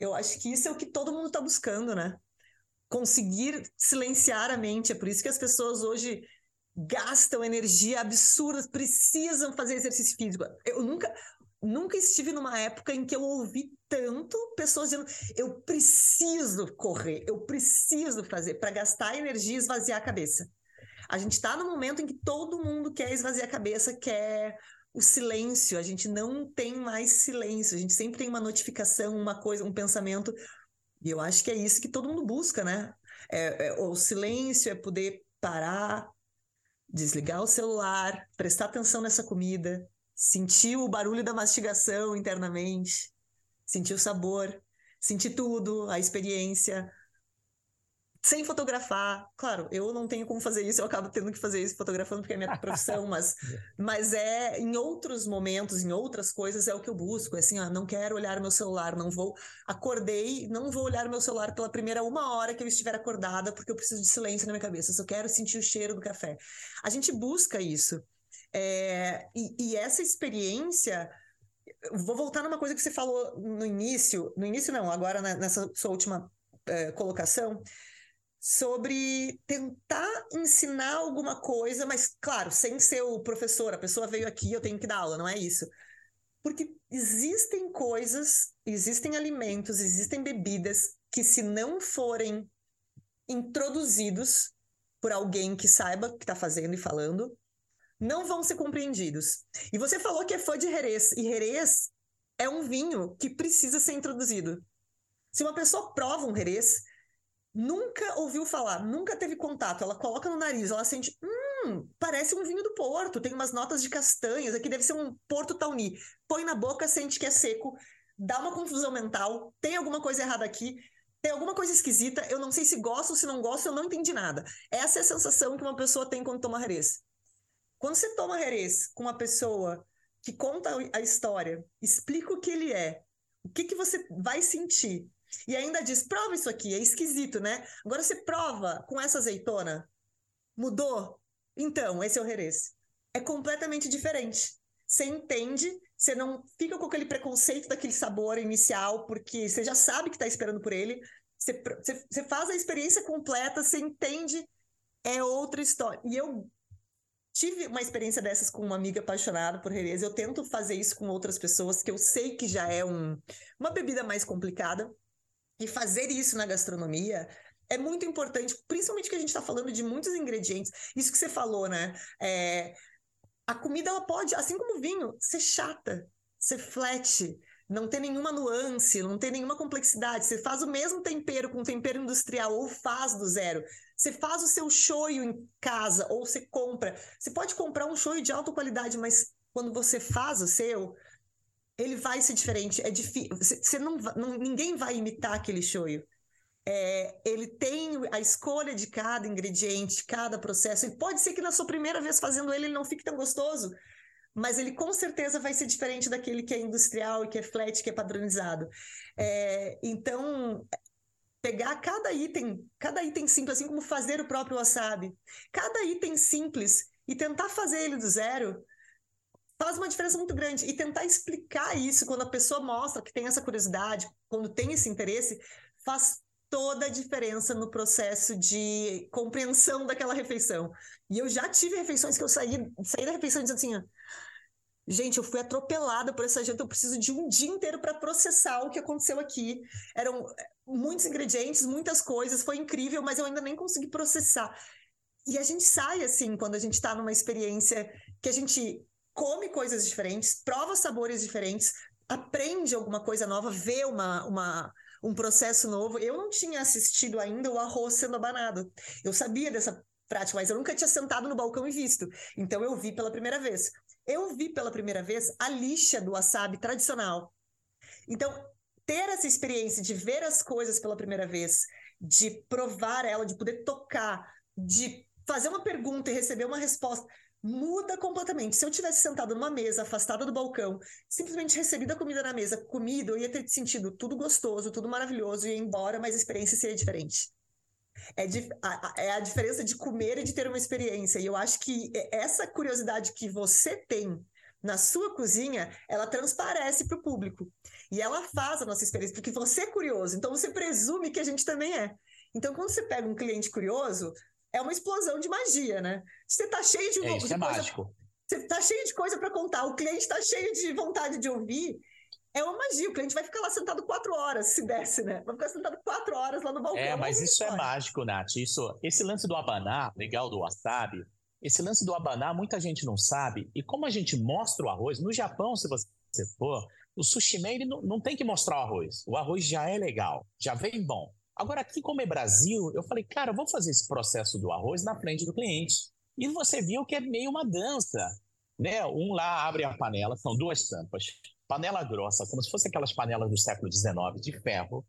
eu acho que isso é o que todo mundo está buscando, né? Conseguir silenciar a mente. É por isso que as pessoas hoje gastam energia absurda, precisam fazer exercício físico. Eu nunca, nunca estive numa época em que eu ouvi tanto pessoas dizendo: eu preciso correr, eu preciso fazer, para gastar energia e esvaziar a cabeça. A gente está no momento em que todo mundo quer esvaziar a cabeça, quer o silêncio, a gente não tem mais silêncio, a gente sempre tem uma notificação, uma coisa, um pensamento. E eu acho que é isso que todo mundo busca, né? É, é, o silêncio é poder parar, desligar o celular, prestar atenção nessa comida, sentir o barulho da mastigação internamente, sentir o sabor, sentir tudo, a experiência, sem fotografar. Claro, eu não tenho como fazer isso, eu acabo tendo que fazer isso fotografando porque é minha profissão, mas, mas é em outros momentos, em outras coisas, é o que eu busco. É assim, ó, não quero olhar meu celular, não vou. Acordei, não vou olhar meu celular pela primeira uma hora que eu estiver acordada, porque eu preciso de silêncio na minha cabeça. Eu só quero sentir o cheiro do café. A gente busca isso. É, e, e, essa experiência. Vou voltar numa coisa que você falou no início, no início não, agora nessa sua última é, colocação, sobre tentar ensinar alguma coisa, mas claro, sem ser o professor, a pessoa veio aqui, eu tenho que dar aula, não é isso. Porque existem coisas, existem alimentos, existem bebidas que, se não forem introduzidos por alguém que saiba o que está fazendo e falando, não vão ser compreendidos. E você falou que é fã de Jerez, e Jerez é um vinho que precisa ser introduzido. Se uma pessoa prova um Jerez, nunca ouviu falar, nunca teve contato, ela coloca no nariz, ela sente, hum, parece um vinho do Porto, tem umas notas de castanhas, aqui deve ser um Porto Tauni. Põe na boca, sente que é seco, dá uma confusão mental, tem alguma coisa errada aqui, tem alguma coisa esquisita, eu não sei se gosto ou se não gosto, eu não entendi nada. Essa é a sensação que uma pessoa tem quando toma Jerez. Quando você toma Jerez com uma pessoa que conta a história, explica o que ele é, o que, que você vai sentir, e ainda diz: prova isso aqui, é esquisito, né? Agora você prova com essa azeitona. Mudou? Então, esse é o Jerez. É completamente diferente. Você entende, você não fica com aquele preconceito daquele sabor inicial, porque você já sabe que está esperando por ele. Você, você, você faz a experiência completa, você entende, é outra história. E eu tive uma experiência dessas com uma amiga apaixonada por Jerez. Eu tento fazer isso com outras pessoas, que eu sei que já é um, uma bebida mais complicada. E fazer isso na gastronomia é muito importante, principalmente que a gente está falando de muitos ingredientes. Isso que você falou, né? É, a comida ela pode, assim como o vinho, ser chata, ser flat, não ter nenhuma nuance, não ter nenhuma complexidade. Você faz o mesmo tempero com tempero industrial ou faz do zero. Você faz o seu shoyu em casa ou você compra. Você pode comprar um shoyu de alta qualidade, mas quando você faz o seu, ele vai ser diferente. É difícil. Você não, não, ninguém vai imitar aquele shoyu. É, ele tem a escolha de cada ingrediente, cada processo. E pode ser que na sua primeira vez fazendo ele, ele não fique tão gostoso, mas ele com certeza vai ser diferente daquele que é industrial e que é flat, que é padronizado. É, então, pegar cada item, cada item simples, assim como fazer o próprio wasabi, cada item simples e tentar fazer ele do zero, faz uma diferença muito grande. E tentar explicar isso quando a pessoa mostra que tem essa curiosidade, quando tem esse interesse, faz toda a diferença no processo de compreensão daquela refeição. E eu já tive refeições que eu saí, saí da refeição dizendo assim, gente, eu fui atropelada por essa janta, eu preciso de um dia inteiro para processar o que aconteceu aqui. Eram muitos ingredientes, muitas coisas, foi incrível, mas eu ainda nem consegui processar. E a gente sai assim quando a gente está numa experiência que a gente come coisas diferentes, prova sabores diferentes, aprende alguma coisa nova, vê uma, uma um processo novo. Eu não tinha assistido ainda o arroz sendo abanado. Eu sabia dessa prática, mas eu nunca tinha sentado no balcão e visto. Então eu vi pela primeira vez. Eu vi pela primeira vez a lixa do wasabi tradicional. Então, ter essa experiência de ver as coisas pela primeira vez, de provar ela, de poder tocar, de fazer uma pergunta e receber uma resposta, muda completamente. Se eu tivesse sentado numa mesa, afastada do balcão, simplesmente recebido a comida na mesa, comido, eu ia ter sentido tudo gostoso, tudo maravilhoso, e ia embora, mas a experiência seria diferente. É, a, é a diferença de comer e de ter uma experiência. E eu acho que essa curiosidade que você tem na sua cozinha, ela transparece para o público. E ela faz a nossa experiência, porque você é curioso, então você presume que a gente também é. Então, quando você pega um cliente curioso, é uma explosão de magia, né? Você tá cheio de,
é, isso
de
é coisa, mágico.
Você tá cheio de coisa para contar, o cliente tá cheio de vontade de ouvir. É uma magia, o cliente vai ficar lá sentado quatro horas, se desse, né? Vai ficar sentado quatro horas lá no balcão.
É, mas isso é mágico, Nath. Isso, esse lance do abaná, legal do wasabi, esse lance do abaná, muita gente não sabe. E como a gente mostra o arroz, no Japão, se você for, o sushi man, ele não, não tem que mostrar o arroz. O arroz já é legal, já vem bom. Agora, aqui como é Brasil, eu falei, cara, eu vou fazer esse processo do arroz na frente do cliente. E você viu que é meio uma dança. Né? Um lá abre a panela, são duas tampas. Panela grossa, como se fosse aquelas panelas do século XIX, de ferro.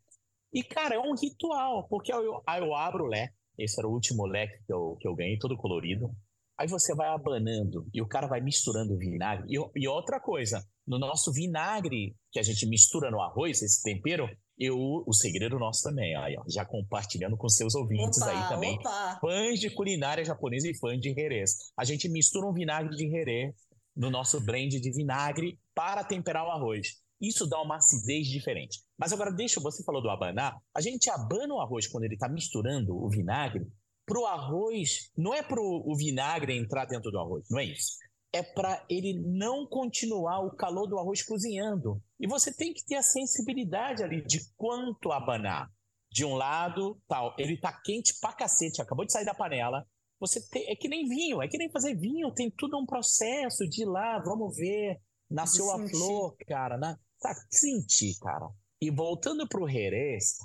E, cara, é um ritual, porque eu, aí eu abro o leque, esse era o último leque que eu, que eu ganhei, todo colorido. Aí você vai abanando e o cara vai misturando o vinagre. E, e outra coisa, no nosso vinagre que a gente mistura no arroz, esse tempero, eu, o segredo nosso também, ó, já compartilhando com seus ouvintes
opa,
aí também,
opa.
fãs de culinária japonesa e fãs de Jerez. A gente mistura um vinagre de Jerez no nosso blend de vinagre para temperar o arroz. Isso dá uma acidez diferente. Mas agora deixa, você falou do abanar, a gente abana o arroz quando ele está misturando o vinagre para o arroz, não é para o vinagre entrar dentro do arroz, não é isso é para ele não continuar o calor do arroz cozinhando. E você tem que ter a sensibilidade ali de quanto abanar. De um lado, tal, ele tá quente pra cacete, acabou de sair da panela. Você tem, é que nem vinho, é que nem fazer vinho, tem tudo um processo de ir lá, vamos ver, nasceu a flor, cara, na, tá, sentir, cara. E voltando pro Jerez,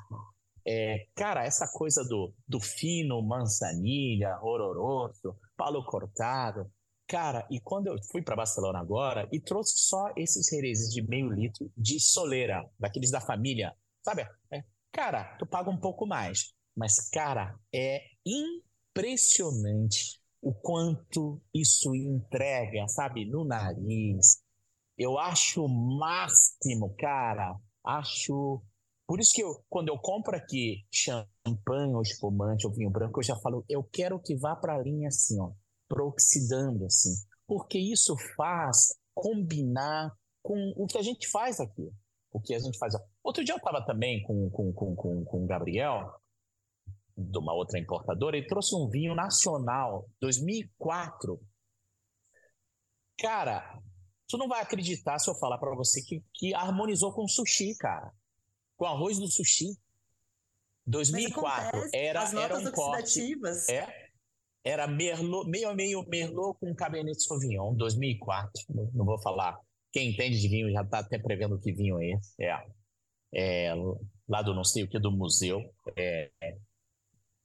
é, cara, essa coisa do, do fino, manzanilha, ororoso, palo cortado, Cara, e quando eu fui para Barcelona agora e trouxe só esses herezes de meio litro de soleira, daqueles da família, sabe? É, cara, tu paga um pouco mais. Mas, cara, é impressionante o quanto isso entrega, sabe? No nariz. Eu acho o máximo, cara. Acho Por isso que eu, quando eu compro aqui champanhe ou espumante ou vinho branco, eu já falo, eu quero que vá para a linha assim, ó, oxidando assim, porque isso faz combinar com o que a gente faz aqui. O que a gente faz. Outro dia eu estava também com, com, com, com, com o Gabriel, de uma outra importadora, ele trouxe um vinho nacional, 2004. Cara, tu não vai acreditar se eu falar para você que, que harmonizou com sushi, cara. Com arroz do sushi. 2004 acontece, era, era um corte. É, era Merlot, meio a meio Merlot com Cabernet Sauvignon, 2004. Não, vou falar. Quem entende de vinho já está até prevendo que vinho é esse. É, é, lá do não sei o que do museu. É, é.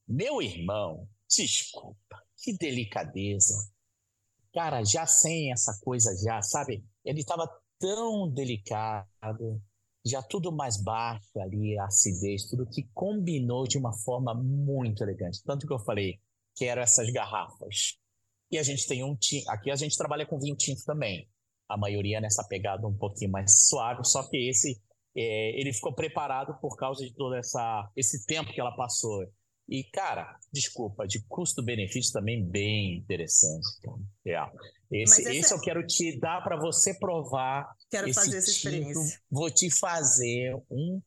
Meu irmão, desculpa, que delicadeza. Cara, já sem essa coisa, já, sabe? Ele estava tão delicado, já tudo mais baixo ali, a acidez, tudo que combinou de uma forma muito elegante. Tanto que eu falei, quero essas garrafas. E a gente tem um tinto, aqui a gente trabalha com vinho tinto também. A maioria nessa pegada um pouquinho mais suave, só que esse é, ele ficou preparado por causa de todo essa, esse tempo que ela passou. E, cara, desculpa, de custo-benefício também bem interessante. É. Esse, esse eu quero te dar para você provar.
Quero fazer essa experiência.
Vou te fazer um.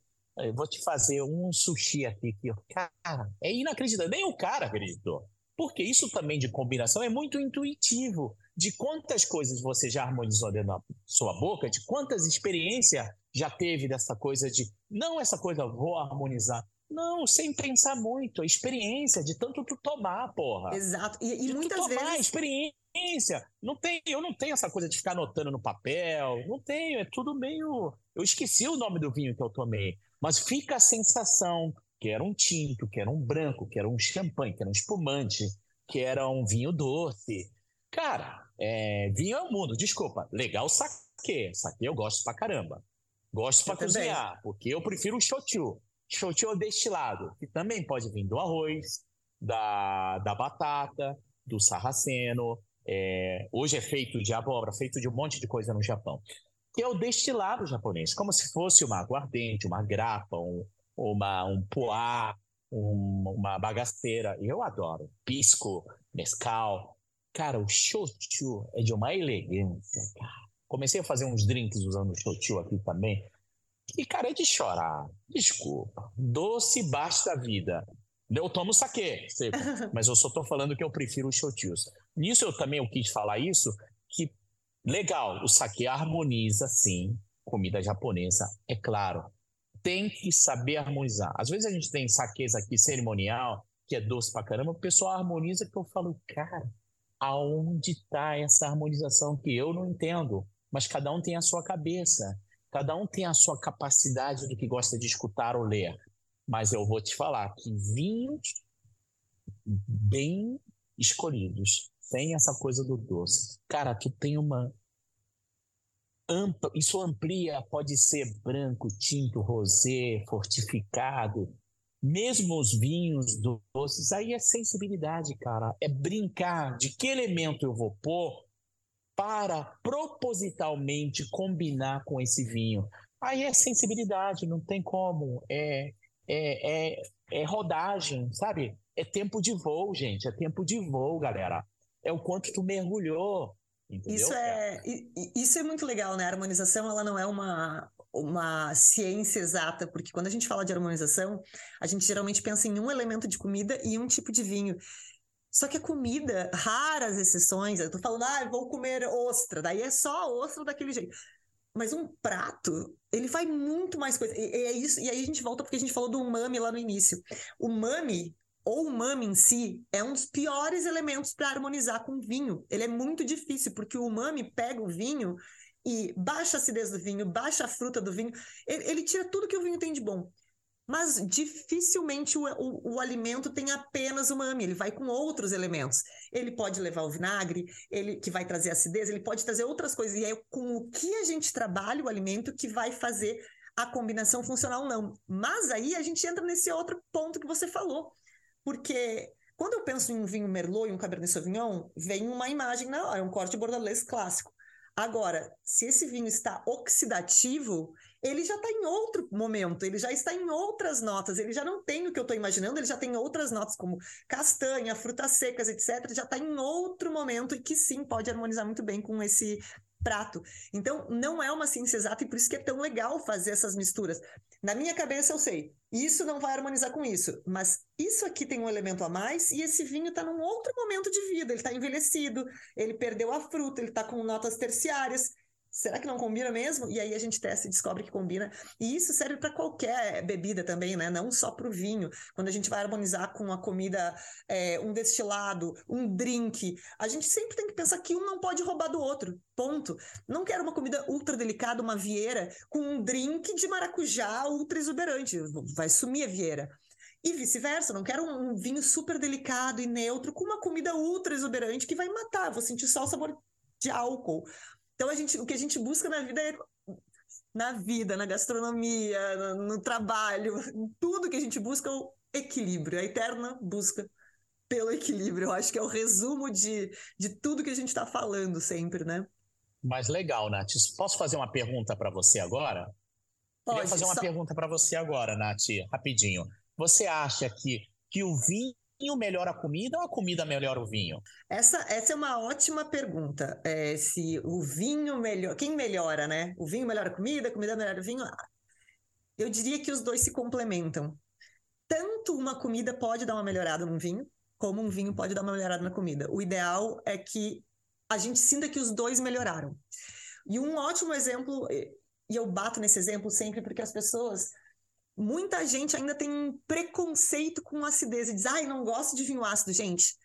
Vou te fazer um sushi aqui que, cara, é inacreditável. Nem o cara acreditou. Porque isso também de combinação é muito intuitivo. De quantas coisas você já harmonizou dentro da sua boca, de quantas experiências já teve dessa coisa de não essa coisa, vou harmonizar. Não, sem pensar muito. A experiência de tanto tu tomar, porra.
Exato. E, e muitas
tomar,
vezes.
experiência. Não tem, eu não tenho essa coisa de ficar anotando no papel. Não tenho. É tudo meio. Eu esqueci o nome do vinho que eu tomei. Mas fica a sensação que era um tinto, que era um branco, que era um champanhe, que era um espumante, que era um vinho doce. Cara, é, vinho é o mundo. Desculpa. Legal saque. Saque eu gosto pra caramba. Gosto pra cozinhar, porque eu prefiro o shochu shochu destilado, que também pode vir do arroz, da, da batata, do sarraceno. É, hoje é feito de abóbora, feito de um monte de coisa no Japão. Que é o destilado japonês, como se fosse uma aguardente, uma grapa, um, uma, um poá, um, uma bagaceira. Eu adoro. Pisco, mescal. Cara, o shochu é de uma elegância, cara. Comecei a fazer uns drinks usando o shochu aqui também. E, cara, é de chorar. Desculpa. Doce basta vida. Eu tomo saque, mas eu só tô falando que eu prefiro os shotios. Nisso eu também eu quis falar isso, que legal, o saque harmoniza, sim, comida japonesa, é claro. Tem que saber harmonizar. Às vezes a gente tem saques aqui cerimonial, que é doce pra caramba, o pessoal harmoniza que eu falo, cara, aonde tá essa harmonização que eu não entendo? Mas cada um tem a sua cabeça. Cada um tem a sua capacidade do que gosta de escutar ou ler. Mas eu vou te falar que vinhos bem escolhidos, sem essa coisa do doce. Cara, tu tem uma ampla, isso amplia, pode ser branco, tinto, rosé, fortificado, mesmo os vinhos doces, aí é sensibilidade, cara. É brincar de que elemento eu vou pôr para propositalmente combinar com esse vinho. Aí é sensibilidade, não tem como. É, é, é, é rodagem, sabe? É tempo de voo, gente. É tempo de voo, galera. É o quanto tu mergulhou. Entendeu?
Isso é, isso é muito legal, né? A harmonização ela não é uma, uma ciência exata, porque quando a gente fala de harmonização, a gente geralmente pensa em um elemento de comida e um tipo de vinho. Só que a comida, raras exceções, eu tô falando, ah, vou comer ostra, daí é só ostra daquele jeito. Mas um prato, ele vai muito mais coisa. E, é isso, e aí a gente volta porque a gente falou do umami lá no início. O umami, o umami em si, é um dos piores elementos para harmonizar com vinho. Ele é muito difícil, porque o umami pega o vinho e baixa a acidez do vinho, baixa a fruta do vinho, ele, ele tira tudo que o vinho tem de bom mas dificilmente o, o, o, alimento tem apenas umami, ele vai com outros elementos. Ele pode levar o vinagre, ele que vai trazer acidez, ele pode trazer outras coisas. E é com o que a gente trabalha o alimento que vai fazer a combinação funcionar ou não. Mas aí a gente entra nesse outro ponto que você falou. Porque quando eu penso em um vinho Merlot e um Cabernet Sauvignon, vem uma imagem na hora, um corte bordelês clássico. Agora, se esse vinho está oxidativo, ele já está em outro momento, ele já está em outras notas, ele já não tem o que eu estou imaginando, ele já tem outras notas como castanha, frutas secas, etc. Já está em outro momento e que sim pode harmonizar muito bem com esse prato. Então, não é uma ciência exata e por isso que é tão legal fazer essas misturas. Na minha cabeça, eu sei, isso não vai harmonizar com isso, mas isso aqui tem um elemento a mais e esse vinho está num outro momento de vida. Ele está envelhecido, ele perdeu a fruta, ele está com notas terciárias será que não combina mesmo? E aí a gente testa e descobre que combina. E isso serve para qualquer bebida também, né? Não só para o vinho. Quando a gente vai harmonizar com uma comida, é, um destilado, um drink, a gente sempre tem que pensar que um não pode roubar do outro. Ponto. Não quero uma comida ultra delicada, uma vieira, com um drink de maracujá ultra exuberante. Vai sumir a vieira. E vice-versa, não quero um vinho super delicado e neutro com uma comida ultra exuberante que vai matar, vou sentir só o sabor de álcool. Então a gente, o que a gente busca na vida é na vida, na gastronomia, no, no trabalho, em tudo que a gente busca é o equilíbrio, a eterna busca pelo equilíbrio. Eu acho que é o resumo de, de tudo que a gente está falando sempre, né?
Mas legal, Nath. Posso fazer uma pergunta para você agora? Pode. Queria fazer uma só... pergunta para você agora, Nath, rapidinho. Você acha que, que o vinho vinho melhora a comida ou a comida melhora o vinho?
Essa, essa é uma ótima pergunta. É, se o vinho melhora. Quem melhora, né? O vinho melhora a comida, a comida melhora o vinho? Eu diria que os dois se complementam. Tanto uma comida pode dar uma melhorada no vinho, como um vinho pode dar uma melhorada na comida. O ideal é que a gente sinta que os dois melhoraram. E um ótimo exemplo, e eu bato nesse exemplo sempre porque as pessoas muita gente ainda tem um preconceito com acidez e diz, ai, não gosto de vinho ácido, gente.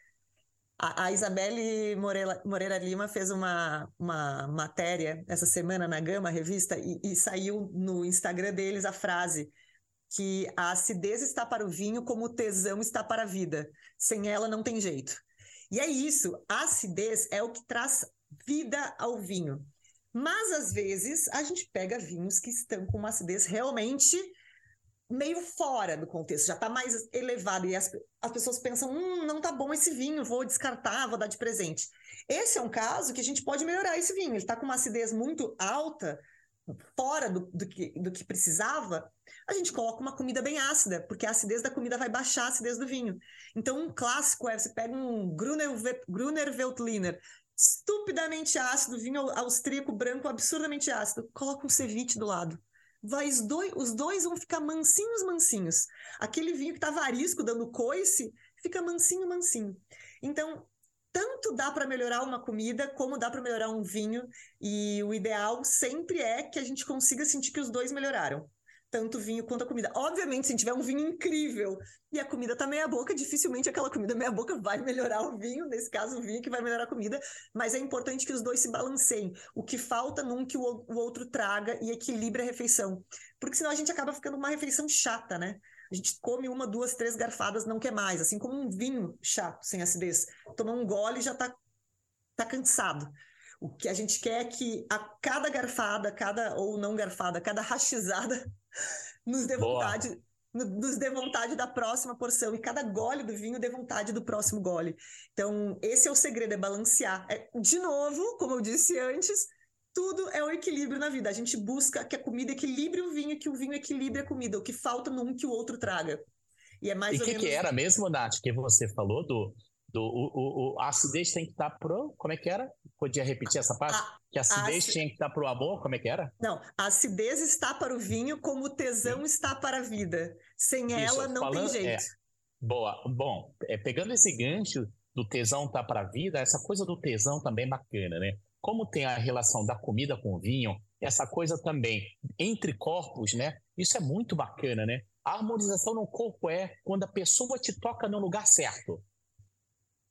A, a Isabelle Moreira, Moreira, Lima fez uma, uma matéria essa semana na Gama, revista, e, e saiu no Instagram deles a frase que a acidez está para o vinho como o tesão está para a vida. Sem ela não tem jeito. E é isso, a acidez é o que traz vida ao vinho. Mas às vezes a gente pega vinhos que estão com uma acidez realmente meio fora do contexto, já está mais elevado. E as, as pessoas pensam: hum, não tá bom esse vinho, vou descartar, vou dar de presente. Esse é um caso que a gente pode melhorar esse vinho. Ele está com uma acidez muito alta, fora do, do, que, do que precisava. A gente coloca uma comida bem ácida, porque a acidez da comida vai baixar a acidez do vinho. Então, um clássico é você pega um Gruner, Gruner Veltliner, estupidamente ácido, vinho austríaco branco absurdamente ácido, coloca um ceviche do lado vai os dois, os dois vão ficar mansinhos, mansinhos. Aquele vinho que estava arisco, dando coice, fica mansinho, mansinho. Então, tanto dá para melhorar uma comida, como dá para melhorar um vinho, e o ideal sempre é que a gente consiga sentir que os dois melhoraram tanto vinho quanto a comida. Obviamente, se tiver um vinho incrível e a comida tá meia boca, dificilmente aquela comida meia boca vai melhorar o vinho, nesse caso o vinho que vai melhorar a comida, mas é importante que os dois se balanceiem. O que falta num que o, o outro traga e equilibre a refeição. Porque senão a gente acaba ficando uma refeição chata, né? A gente come uma, duas, três garfadas, não quer mais, assim como um vinho chato, sem acidez. Toma um gole já tá, tá cansado. O que a gente quer é que a cada garfada, cada ou não garfada, cada rachizada nos dê vontade, nos dê vontade da próxima porção e cada gole do vinho dê vontade do próximo gole. Então, esse é o segredo, é balancear. É, de novo, como eu disse antes, tudo é o equilíbrio na vida. A gente busca que a comida equilibre o vinho que o vinho equilibre a comida. O que falta num que o outro traga.
E é mais e o que, menos... que era mesmo, Nath, que você falou do do, o, o, a acidez tem que estar tá pro. Como é que era? Podia repetir essa parte? A, que a acidez a, tinha que estar tá pro amor? Como é que era?
Não, a acidez está para o vinho como o tesão Sim. está para a vida. Sem Isso, ela não falando, tem jeito. É,
boa. Bom, é, pegando esse gancho do tesão tá para a vida, essa coisa do tesão também é bacana, né? Como tem a relação da comida com o vinho, essa coisa também entre corpos, né? Isso é muito bacana, né? A harmonização no corpo é quando a pessoa te toca no lugar certo.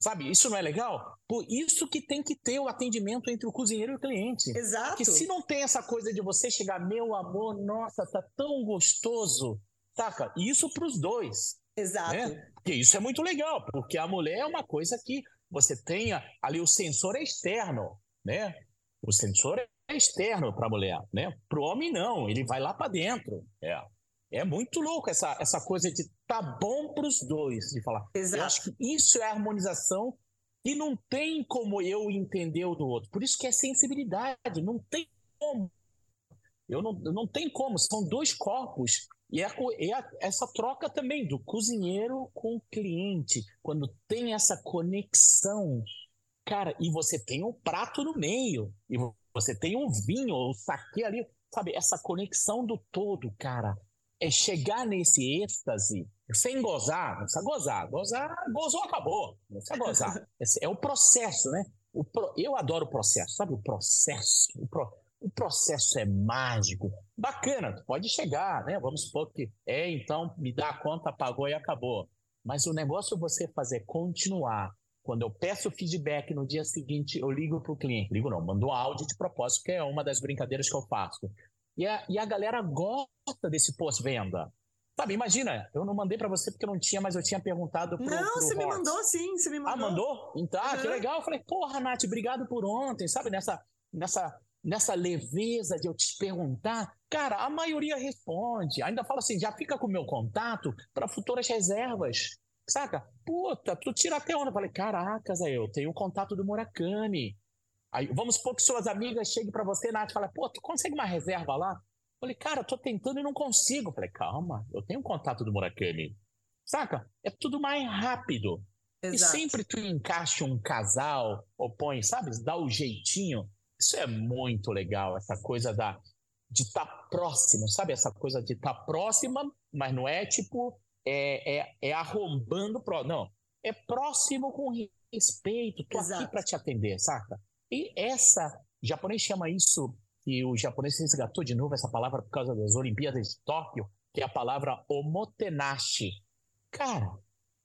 Sabe, isso não é legal? Por isso que tem que ter o atendimento entre o cozinheiro e o cliente.
Exato.
Porque se não tem essa coisa de você chegar, meu amor, nossa, tá tão gostoso, saca? Isso para os dois.
Exato.
Né? Porque isso é muito legal, porque a mulher é uma coisa que você tenha ali o sensor é externo, né? O sensor é externo para a mulher, né? Para o homem não, ele vai lá para dentro. É. É muito louco essa, essa coisa de tá bom para os dois, de falar. Exato. Eu acho que isso é harmonização e não tem como eu entender o do outro. Por isso que é sensibilidade, não tem como. Eu não, não tem como, são dois corpos. E é, é essa troca também do cozinheiro com o cliente, quando tem essa conexão, cara, e você tem um prato no meio, e você tem um vinho, o um saque ali, sabe? Essa conexão do todo, cara, é chegar nesse êxtase sem gozar, não precisa gozar, gozar, gozou, acabou, não precisa gozar. é o processo, né? O pro, eu adoro o processo, sabe? O processo, o pro, o processo é mágico. Bacana, pode chegar, né? Vamos supor que é, então me dá a conta, pagou e acabou. Mas o negócio é você fazer continuar. Quando eu peço feedback no dia seguinte, eu ligo para o cliente. Ligo não, mando um áudio de propósito, que é uma das brincadeiras que eu faço. E a, e a galera gosta desse pós-venda. Sabe, imagina, eu não mandei para você porque não tinha, mas eu tinha perguntado pro
Não,
pro
você me mandou sim, você me mandou.
Ah, mandou? Então, uhum. que legal. Eu falei, porra, Nath, obrigado por ontem, sabe, nessa, nessa nessa leveza de eu te perguntar, cara, a maioria responde. Ainda fala assim, já fica com o meu contato para futuras reservas. Saca? Puta, tu tira até onda. Eu falei, caracas, aí eu tenho o contato do Murakami. Aí, vamos supor que suas amigas cheguem para você, Nath, e fala, pô, tu consegue uma reserva lá? Eu falei, cara, tô tentando e não consigo. Eu falei, calma, eu tenho o contato do Murakami. Saca? É tudo mais rápido. Exato. E sempre tu encaixa um casal, ou põe, sabe, dá o jeitinho. Isso é muito legal, essa coisa da de estar tá próximo, sabe? Essa coisa de estar tá próxima, mas não é tipo é, é, é arrombando pro, não, é próximo com respeito. Tô Exato. aqui para te atender, saca? E essa, o japonês chama isso e o japonês resgatou de novo essa palavra por causa das Olimpíadas de Tóquio, que é a palavra omotenashi. Cara,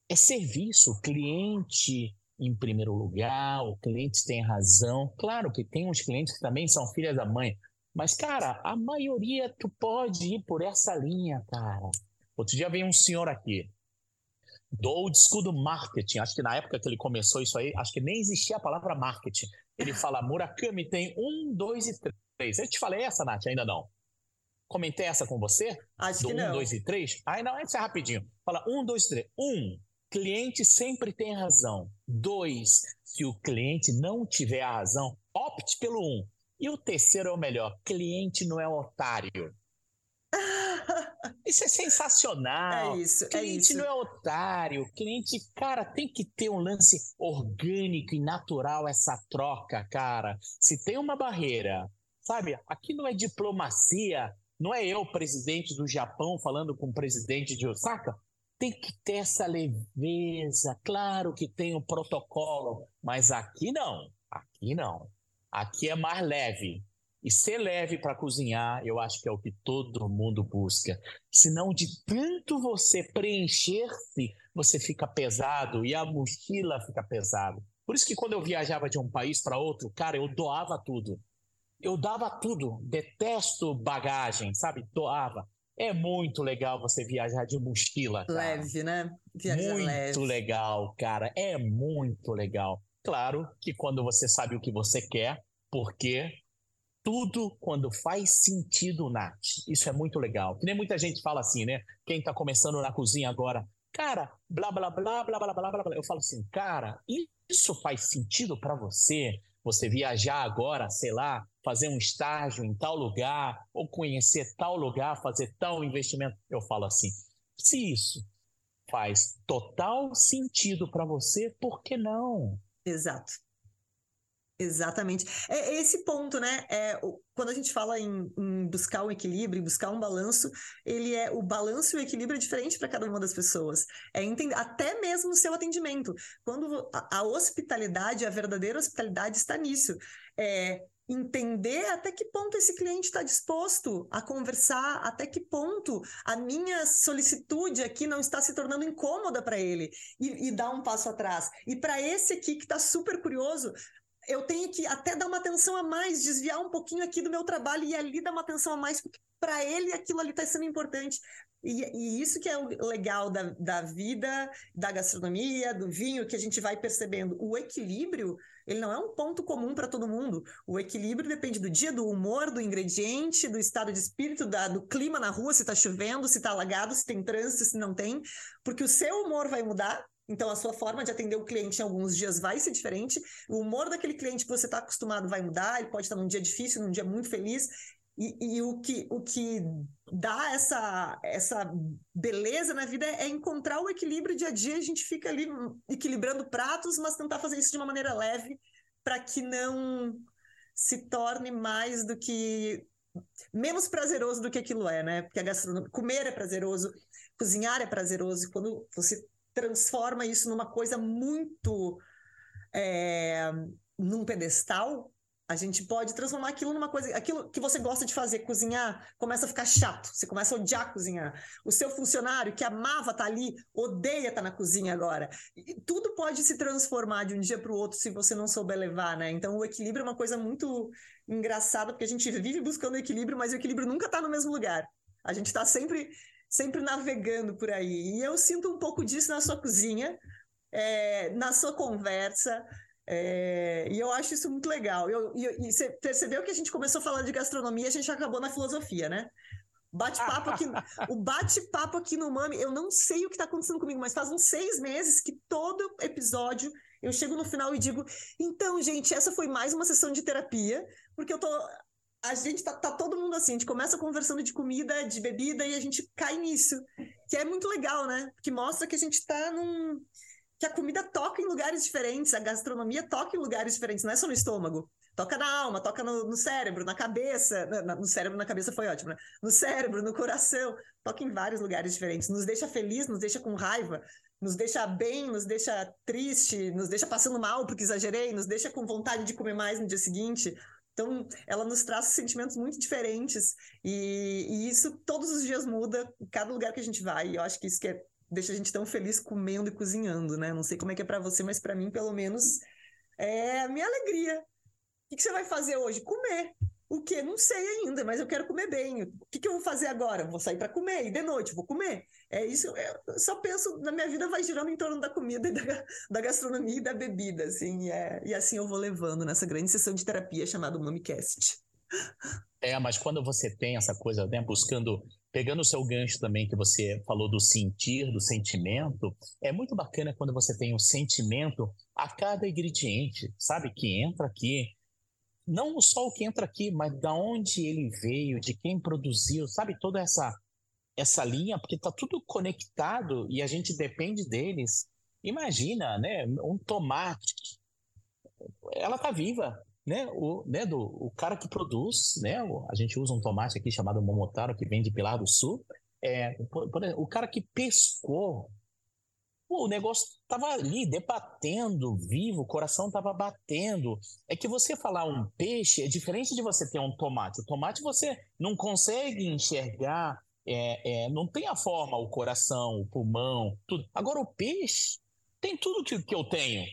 é serviço, cliente, em primeiro lugar, o cliente tem razão. Claro que tem uns clientes que também são filhas da mãe, mas, cara, a maioria tu pode ir por essa linha, cara. Outro dia veio um senhor aqui, do old school do marketing. Acho que na época que ele começou isso aí, acho que nem existia a palavra marketing. Ele fala: Murakami tem um, dois e três. Eu te falei essa, Nath? Ainda não. Comentei essa com você?
Acho
do
que
um,
não.
Um, dois e três? Aí não, esse é rapidinho. Fala um, dois, três. Um, cliente sempre tem razão. Dois, se o cliente não tiver a razão, opte pelo um. E o terceiro é o melhor: cliente não é otário. Isso é sensacional.
É isso,
é cliente
é isso.
não é otário. Cliente, cara, tem que ter um lance orgânico e natural essa troca, cara. Se tem uma barreira, sabe? Aqui não é diplomacia. Não é eu, presidente do Japão, falando com o presidente de Osaka tem que ter essa leveza. Claro que tem o um protocolo, mas aqui não. Aqui não. Aqui é mais leve. E ser leve para cozinhar, eu acho que é o que todo mundo busca. Senão, de tanto você preencher-se, você fica pesado e a mochila fica pesada. Por isso que quando eu viajava de um país para outro, cara, eu doava tudo. Eu dava tudo. Detesto bagagem, sabe? Doava. É muito legal você viajar de mochila. Cara.
Leve, né? Viajar
muito
leve.
legal, cara. É muito legal. Claro que quando você sabe o que você quer, porque tudo quando faz sentido, Nath. Isso é muito legal. Que nem muita gente fala assim, né? Quem tá começando na cozinha agora, cara, blá blá blá blá blá blá blá blá. Eu falo assim, cara, isso faz sentido para você? Você viajar agora, sei lá, fazer um estágio em tal lugar, ou conhecer tal lugar, fazer tal investimento. Eu falo assim: se isso faz total sentido para você, por que não?
Exato. Exatamente. É esse ponto, né? É, quando a gente fala em, em, buscar um equilíbrio, buscar um balanço, ele é o balanço e o equilíbrio é diferente para cada uma das pessoas. É entender, até mesmo o seu atendimento. Quando a, a hospitalidade, a verdadeira hospitalidade está nisso. É entender até que ponto esse cliente está disposto a conversar, até que ponto a minha solicitude aqui não está se tornando incômoda para ele e, e, dar um passo atrás. E para esse aqui que está super curioso, eu tenho que até dar uma atenção a mais, desviar um pouquinho aqui do meu trabalho e ali dar uma atenção a mais, porque para ele aquilo ali está sendo importante. E, e, isso que é o legal da, da vida, da gastronomia, do vinho, que a gente vai percebendo. O equilíbrio, ele não é um ponto comum para todo mundo. O equilíbrio depende do dia, do humor, do ingrediente, do estado de espírito, da, do clima na rua, se está chovendo, se está alagado, se tem trânsito, se não tem. Porque o seu humor vai mudar, então, a sua forma de atender o cliente em alguns dias vai ser diferente. O humor daquele cliente que você está acostumado vai mudar. Ele pode estar num dia difícil, num dia muito feliz. E, e, o, que, o que dá essa, essa beleza na vida é encontrar o equilíbrio dia a dia. A gente fica ali equilibrando pratos, mas tentar fazer isso de uma maneira leve para que não se torne mais do que menos prazeroso do que aquilo é, né? Porque a gastronomia, comer é prazeroso, cozinhar é prazeroso. E quando você transforma isso numa coisa muito é, num pedestal, a gente pode transformar aquilo numa coisa. Aquilo que você gosta de fazer, cozinhar, começa a ficar chato. Você começa a odiar cozinhar. O seu funcionário que amava estar tá ali, odeia estar tá na cozinha agora. E tudo pode se transformar de um dia para o outro se você não souber levar, né? Então o equilíbrio é uma coisa muito engraçada, porque a gente vive buscando equilíbrio, mas o equilíbrio nunca está no mesmo lugar. A gente está sempre, sempre navegando por aí. E eu sinto um pouco disso na sua cozinha, é, na sua conversa. É, e eu acho isso muito legal. Eu, e, e você percebeu que a gente começou falando de gastronomia, a gente acabou na filosofia, né? Bate-papo aqui, o bate-papo aqui no Mami, eu não sei o que está acontecendo comigo, mas faz uns seis meses que todo episódio eu chego no final e digo: então, gente, essa foi mais uma sessão de terapia, porque eu tô. A gente tá, tá todo mundo assim, a gente começa conversando de comida, de bebida, e a gente cai nisso. Que é muito legal, né? Que mostra que a gente tá num que a comida toca em lugares diferentes, a gastronomia toca em lugares diferentes, não é só no estômago. Toca na alma, toca no, no cérebro, na cabeça. No, cérebro, na cabeça foi ótimo, né? No cérebro, no coração. Toca em vários lugares diferentes. Nos deixa feliz, nos deixa com raiva, nos deixa bem, nos deixa triste, nos deixa passando mal porque exagerei, nos deixa com vontade de comer mais no dia seguinte. Então, ela nos traz sentimentos muito diferentes e, e, isso todos os dias muda em cada lugar que a gente vai. E eu acho que isso que é deixa a gente tão feliz comendo e cozinhando, né? Não sei como é que é para você, mas para mim, pelo menos, é a minha alegria. O que, você vai fazer hoje? Comer. O que? Não sei ainda, mas eu quero comer bem. O que, que eu vou fazer agora? Vou sair para comer e de noite vou comer. É isso. Eu só penso na minha vida vai girando em torno da comida da, da gastronomia e da bebida, assim. E, é, e assim eu vou levando nessa grande sessão de terapia chamada MamiCast.
É, mas quando você tem essa coisa, né, buscando Pegando o seu gancho também que você falou do sentir, do sentimento, é muito bacana quando você tem o um sentimento a cada ingrediente, sabe? Que entra aqui. Não só o que entra aqui, mas da onde ele veio, de quem produziu, sabe? Toda essa essa linha, porque está tudo conectado e a gente depende deles. Imagina, né? Um tomate, ela está viva, né, o, né, do, o cara que produz, né, a gente usa um tomate aqui chamado Momotaro, que vem de Pilar do Sul, é, por, por, o cara que pescou, o negócio estava ali debatendo, vivo, o coração estava batendo. É que você falar um peixe é diferente de você ter um tomate. O tomate você não consegue enxergar, é, é, não tem a forma, o coração, o pulmão, tudo. Agora o peixe tem tudo que, que eu tenho.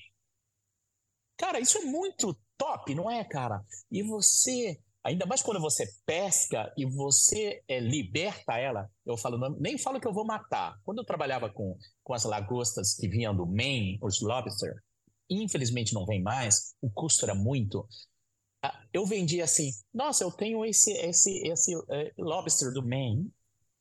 Cara, isso é muito top, não é, cara? E você, ainda mais quando você pesca e você é, liberta ela, eu falo, nem falo que eu vou matar. Quando eu trabalhava com, com as lagostas que vinham do Maine, os lobster, infelizmente não vem mais, o custo era muito. Eu vendia assim, nossa, eu tenho esse esse esse é, lobster do Maine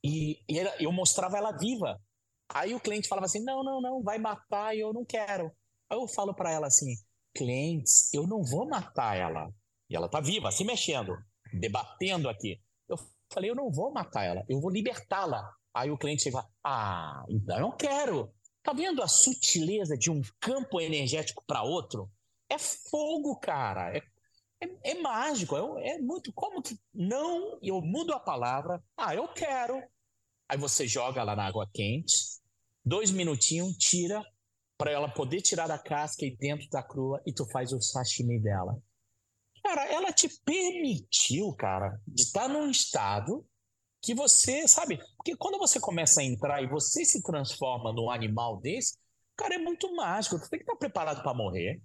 e, e eu mostrava ela viva. Aí o cliente falava assim, não, não, não, vai matar e eu não quero. Aí eu falo para ela assim, clientes, eu não vou matar ela. E ela está viva, se mexendo, debatendo aqui. Eu falei, eu não vou matar ela, eu vou libertá-la. Aí o cliente chega, ah, então eu quero. Tá vendo a sutileza de um campo energético para outro? É fogo, cara. É, é, é mágico. É, é, muito. Como que não? Eu mudo a palavra. Ah, eu quero. Aí você joga lá na água quente, dois minutinhos, tira, para ela poder tirar da casca e dentro da crua e tu faz o sashimi dela. Cara, ela te permitiu, cara, de estar num estado que você, sabe? Porque quando você começa a entrar e você se transforma num animal desse, cara, é muito mágico. Tu tem que estar preparado para morrer.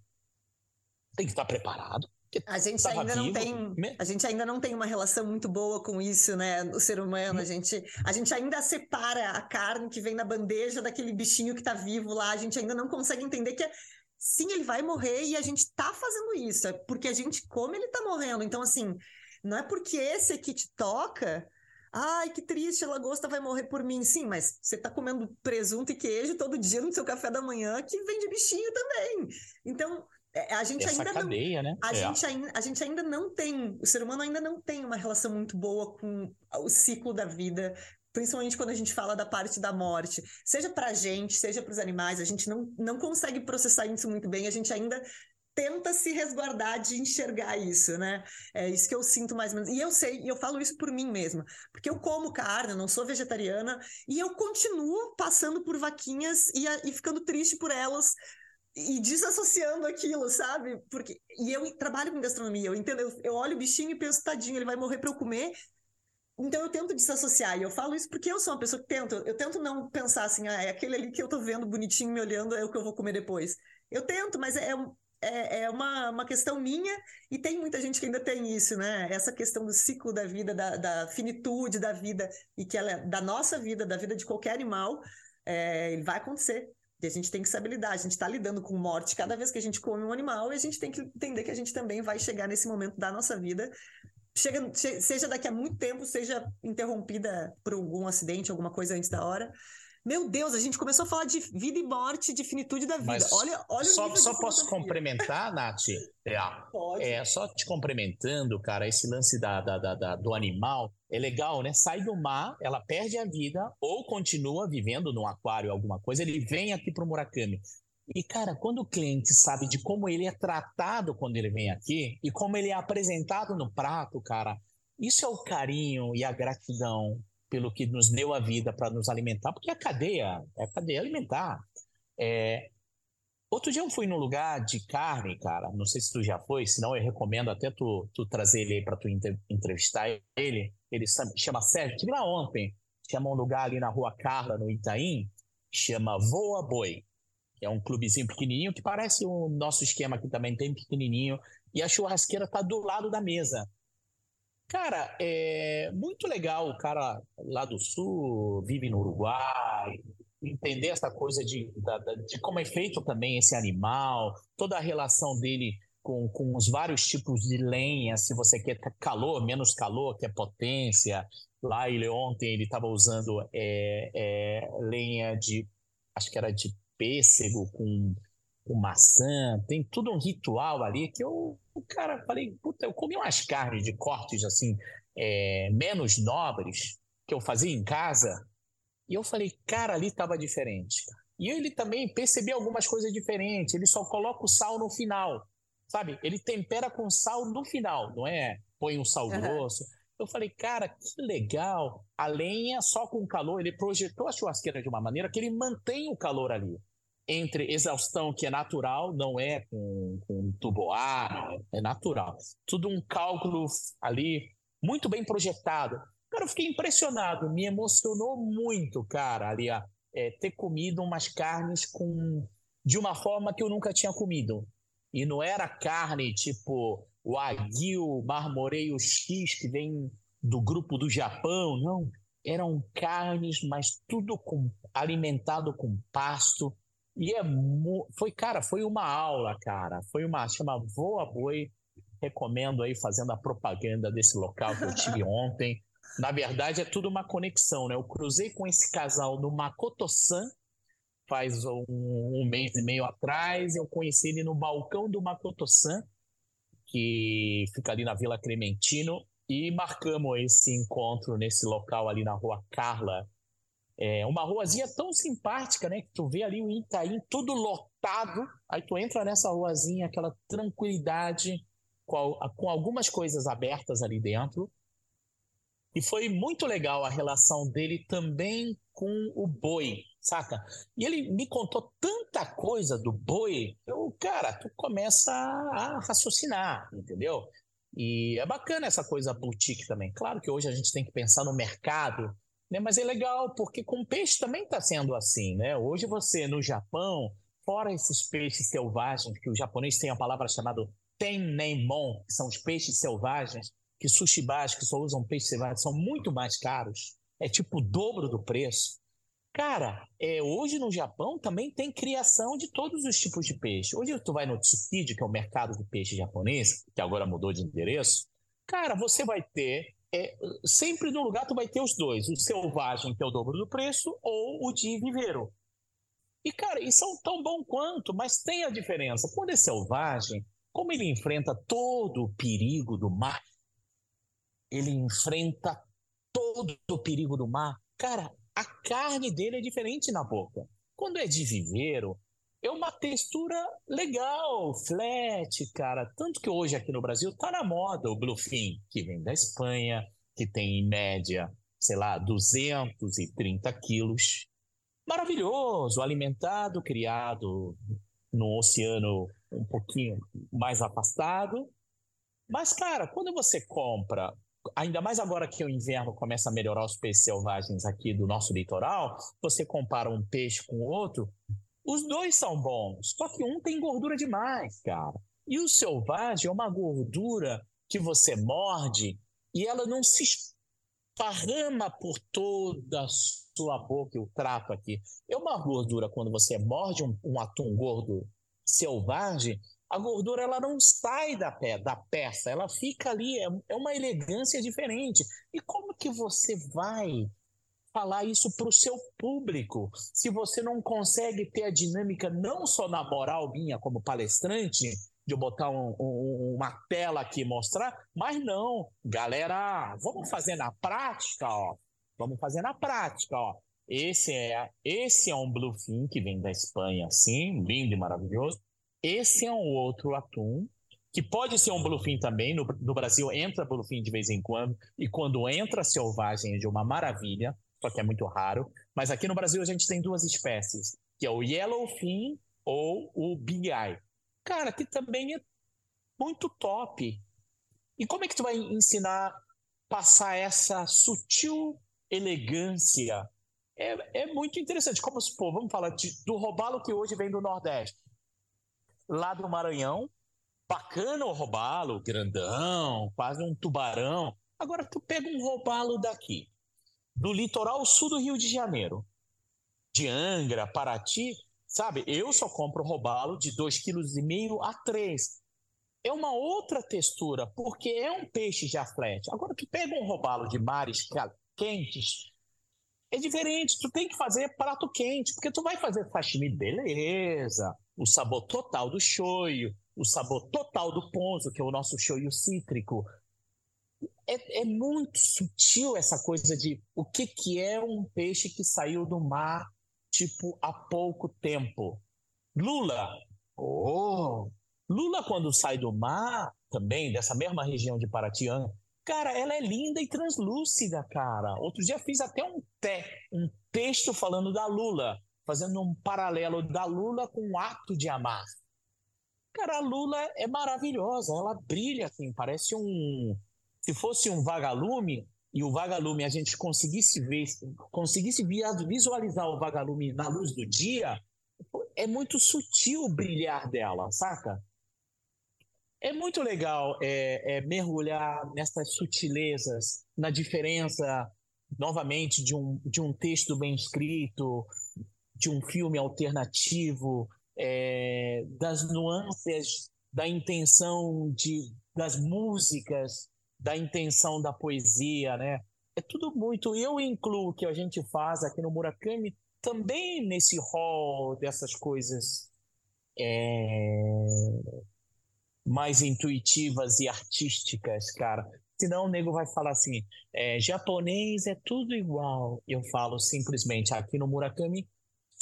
Tem que estar preparado.
A gente ainda vivo. não tem, a gente ainda não tem uma relação muito boa com isso, né? O ser humano, a gente, a gente ainda separa a carne que vem na bandeja daquele bichinho que tá vivo lá, a gente ainda não consegue entender que é, sim, ele vai morrer e a gente tá fazendo isso, é porque a gente come, ele tá morrendo. Então assim, não é porque esse aqui te toca, Ai, que triste, a lagosta vai morrer por mim. Sim, mas você tá comendo presunto e queijo todo dia no seu café da manhã que vem de bichinho também. Então, É, a gente
Essa
ainda
cadeia,
não,
né?
A,
é.
gente ainda, a gente ainda não tem, o ser humano ainda não tem uma relação muito boa com o ciclo da vida, principalmente quando a gente fala da parte da morte. Seja para a gente, seja para os animais, a gente não, não consegue processar isso muito bem, a gente ainda tenta se resguardar de enxergar isso, né? É isso que eu sinto mais ou menos. E eu sei, e eu falo isso por mim mesma, porque eu como carne, eu não sou vegetariana, e eu continuo passando por vaquinhas e, e ficando triste por elas, e desassociando aquilo, sabe? Porque e eu trabalho com gastronomia, eu entendo, eu, eu olho o bichinho e penso, tadinho, ele vai morrer para eu comer. Então eu tento desassociar, e eu falo isso porque eu sou uma pessoa que tento, eu tento não pensar assim, ah, é aquele ali que eu tô vendo bonitinho me olhando, é o que eu vou comer depois. Eu tento, mas é, é, é uma, uma questão minha, e tem muita gente que ainda tem isso, né? Essa questão do ciclo da vida, da, da finitude da vida, e que ela é da nossa vida, da vida de qualquer animal, é, ele vai acontecer. E a gente tem que saber lidar, a gente está lidando com morte cada vez que a gente come um animal e a gente tem que entender que a gente também vai chegar nesse momento da nossa vida, chega, seja daqui a muito tempo, seja interrompida por algum acidente, alguma coisa antes da hora. Meu Deus, a gente começou a falar de vida e morte, de finitude da vida. Mas olha, olha
só,
o nível
Só posso complementar, Nath? É, Pode. É, só te complementando, cara, esse lance da, da, da, da, do animal é legal, né? Sai do mar, ela perde a vida ou continua vivendo num aquário, alguma coisa, ele vem aqui pro Murakami. E, cara, quando o cliente sabe de como ele é tratado quando ele vem aqui e como ele é apresentado no prato, cara, isso é o carinho e a gratidão pelo que nos deu a vida para nos alimentar, porque a cadeia é a cadeia alimentar. É... Outro dia eu fui num lugar de carne, cara, não sei se tu já foi, senão eu recomendo até tu, tu trazer ele aí para tu entrevistar ele. Ele chama Sérgio, tive lá ontem, chama um lugar ali na Rua Carla, no Itaim, chama Voa Boi. É um clubezinho pequenininho que parece o nosso esquema aqui também, tem pequenininho. E a churrasqueira tá do lado da mesa. Cara, é muito legal o cara lá do sul, vive no Uruguai, entender essa coisa de, de, de como é feito também esse animal, toda a relação dele com, com os vários tipos de lenha, se você quer calor, menos calor, quer potência. Lá ele ontem ele estava usando é, é, lenha de, acho que era de pêssego com com maçã, tem tudo um ritual ali que eu, o cara, falei, puta, eu comi umas carnes de cortes assim, é, menos nobres, que eu fazia em casa, e eu falei, cara, ali estava diferente. E ele também percebeu algumas coisas diferentes, ele só coloca o sal no final, sabe? Ele tempera com sal no final, não é? Põe um sal uhum. grosso. Eu falei, cara, que legal. A lenha só com calor, ele projetou a churrasqueira de uma maneira que ele mantém o calor ali entre exaustão que é natural, não é com, com tuboar, é natural. Tudo um cálculo ali muito bem projetado. Cara, eu fiquei impressionado, me emocionou muito, cara, ali é, ter comido umas carnes com de uma forma que eu nunca tinha comido. E não era carne tipo o aguil marmoreio X que vem do grupo do Japão, não. Eram carnes, mas tudo com, alimentado com pasto, e é foi, cara, foi uma aula, cara. Foi uma, chama Voa Boi. Recomendo aí fazendo a propaganda desse local que eu tive ontem. Na verdade, é tudo uma conexão, né? Eu cruzei com esse casal no Makoto-san faz um, um, mês e meio atrás. Eu conheci ele no balcão do Makoto-san, que fica ali na Vila Clementino, e marcamos esse encontro nesse local ali na Rua Carla, é uma ruazinha tão simpática, né? Que tu vê ali o Itaim tudo lotado, aí tu entra nessa ruazinha, aquela tranquilidade, com, algumas coisas abertas ali dentro. E foi muito legal a relação dele também com o boi, saca? E ele me contou tanta coisa do boi, eu, cara, tu começa a raciocinar, entendeu? E é bacana essa coisa boutique também. Claro que hoje a gente tem que pensar no mercado né? Mas é legal, porque com peixe também está sendo assim. Né? Hoje você, no Japão, fora esses peixes selvagens, que o japonês tem a palavra chamada tennemon, que são os peixes selvagens, que sushibas, que só usam peixes selvagens, são muito mais caros. É tipo o dobro do preço. Cara, é, hoje no Japão também tem criação de todos os tipos de peixe. Hoje tu vai no Tsukiji, que é o mercado de peixe japonês, que agora mudou de endereço. Cara, você vai ter é, sempre no lugar tu vai ter os dois, o selvagem, que é o dobro do preço, ou o de viveiro. E, cara, e são tão bom quanto, mas tem a diferença. Quando é selvagem, como ele enfrenta todo o perigo do mar, ele enfrenta todo o perigo do mar, cara, a carne dele é diferente na boca. Quando é de viveiro, é uma textura legal, flat, cara. Tanto que hoje aqui no Brasil tá na moda o Bluefin, que vem da Espanha, que tem em média, sei lá, 230 quilos. Maravilhoso, alimentado, criado no oceano um pouquinho mais afastado. Mas, cara, quando você compra, ainda mais agora que o inverno começa a melhorar os peixes selvagens aqui do nosso litoral, você compara um peixe com outro, os dois são bons, só que um tem gordura demais, cara. E o selvagem é uma gordura que você morde e ela não se esparrama por toda a sua boca, eu trato aqui. É uma gordura, quando você morde um, um atum gordo selvagem, a gordura ela não sai da, pé, da peça, ela fica ali, é, é uma elegância diferente. E como que você vai falar isso para o seu público se você não consegue ter a dinâmica não só na moral minha como palestrante, de eu botar um, um, uma tela aqui e mostrar, mas não, galera, vamos fazer na prática, ó. Vamos fazer na prática, ó. Esse é, esse é um bluefin que vem da Espanha, sim, lindo e maravilhoso. Esse é um outro atum que pode ser um bluefin também. No, no Brasil entra bluefin de vez em quando e quando entra selvagem é de uma maravilha, só que é muito raro. Mas aqui no Brasil a gente tem duas espécies, que é o yellowfin ou o big eye. Cara, que também é muito top. E como é que tu vai ensinar passar essa sutil elegância é, é muito interessante. Como se, pô, vamos falar de, do robalo que hoje vem do Nordeste. Lá do Maranhão, bacana o robalo, grandão, quase um tubarão. Agora tu pega um robalo daqui, do litoral sul do Rio de Janeiro, de Angra, Paraty, sabe? Eu só compro robalo de 2,5 kg a 3 é uma outra textura, porque é um peixe já flat. Agora, tu pega um robalo de mares quentes, é diferente, tu tem que fazer prato quente, porque tu vai fazer sashimi, beleza, o sabor total do shoyu, o sabor total do ponzo, que é o nosso shoyu cítrico. É, é, muito sutil essa coisa de o que, que é um peixe que saiu do mar, tipo, há pouco tempo. Lula. Oh! Lula, quando sai do mar, também, dessa mesma região de Paratiana, Cara, ela é linda e translúcida, cara. Outro dia fiz até um, te, um texto falando da Lula, fazendo um paralelo da Lula com o ato de amar. Cara, a Lula é maravilhosa, ela brilha assim, parece um. Se fosse um vagalume, e o vagalume a gente conseguisse ver, conseguisse visualizar o vagalume na luz do dia, é muito sutil o brilhar dela, saca? É muito legal é, é, mergulhar nessas sutilezas, na diferença, novamente, de um, de um texto bem escrito, de um filme alternativo, é, das nuances da intenção de, das músicas, da intenção da poesia, né? É tudo muito. Eu incluo o que a gente faz aqui no Murakami também nesse hall dessas coisas é, mais intuitivas e artísticas, cara. Senão o nego vai falar assim: é, japonês é tudo igual. Eu falo simplesmente aqui no Murakami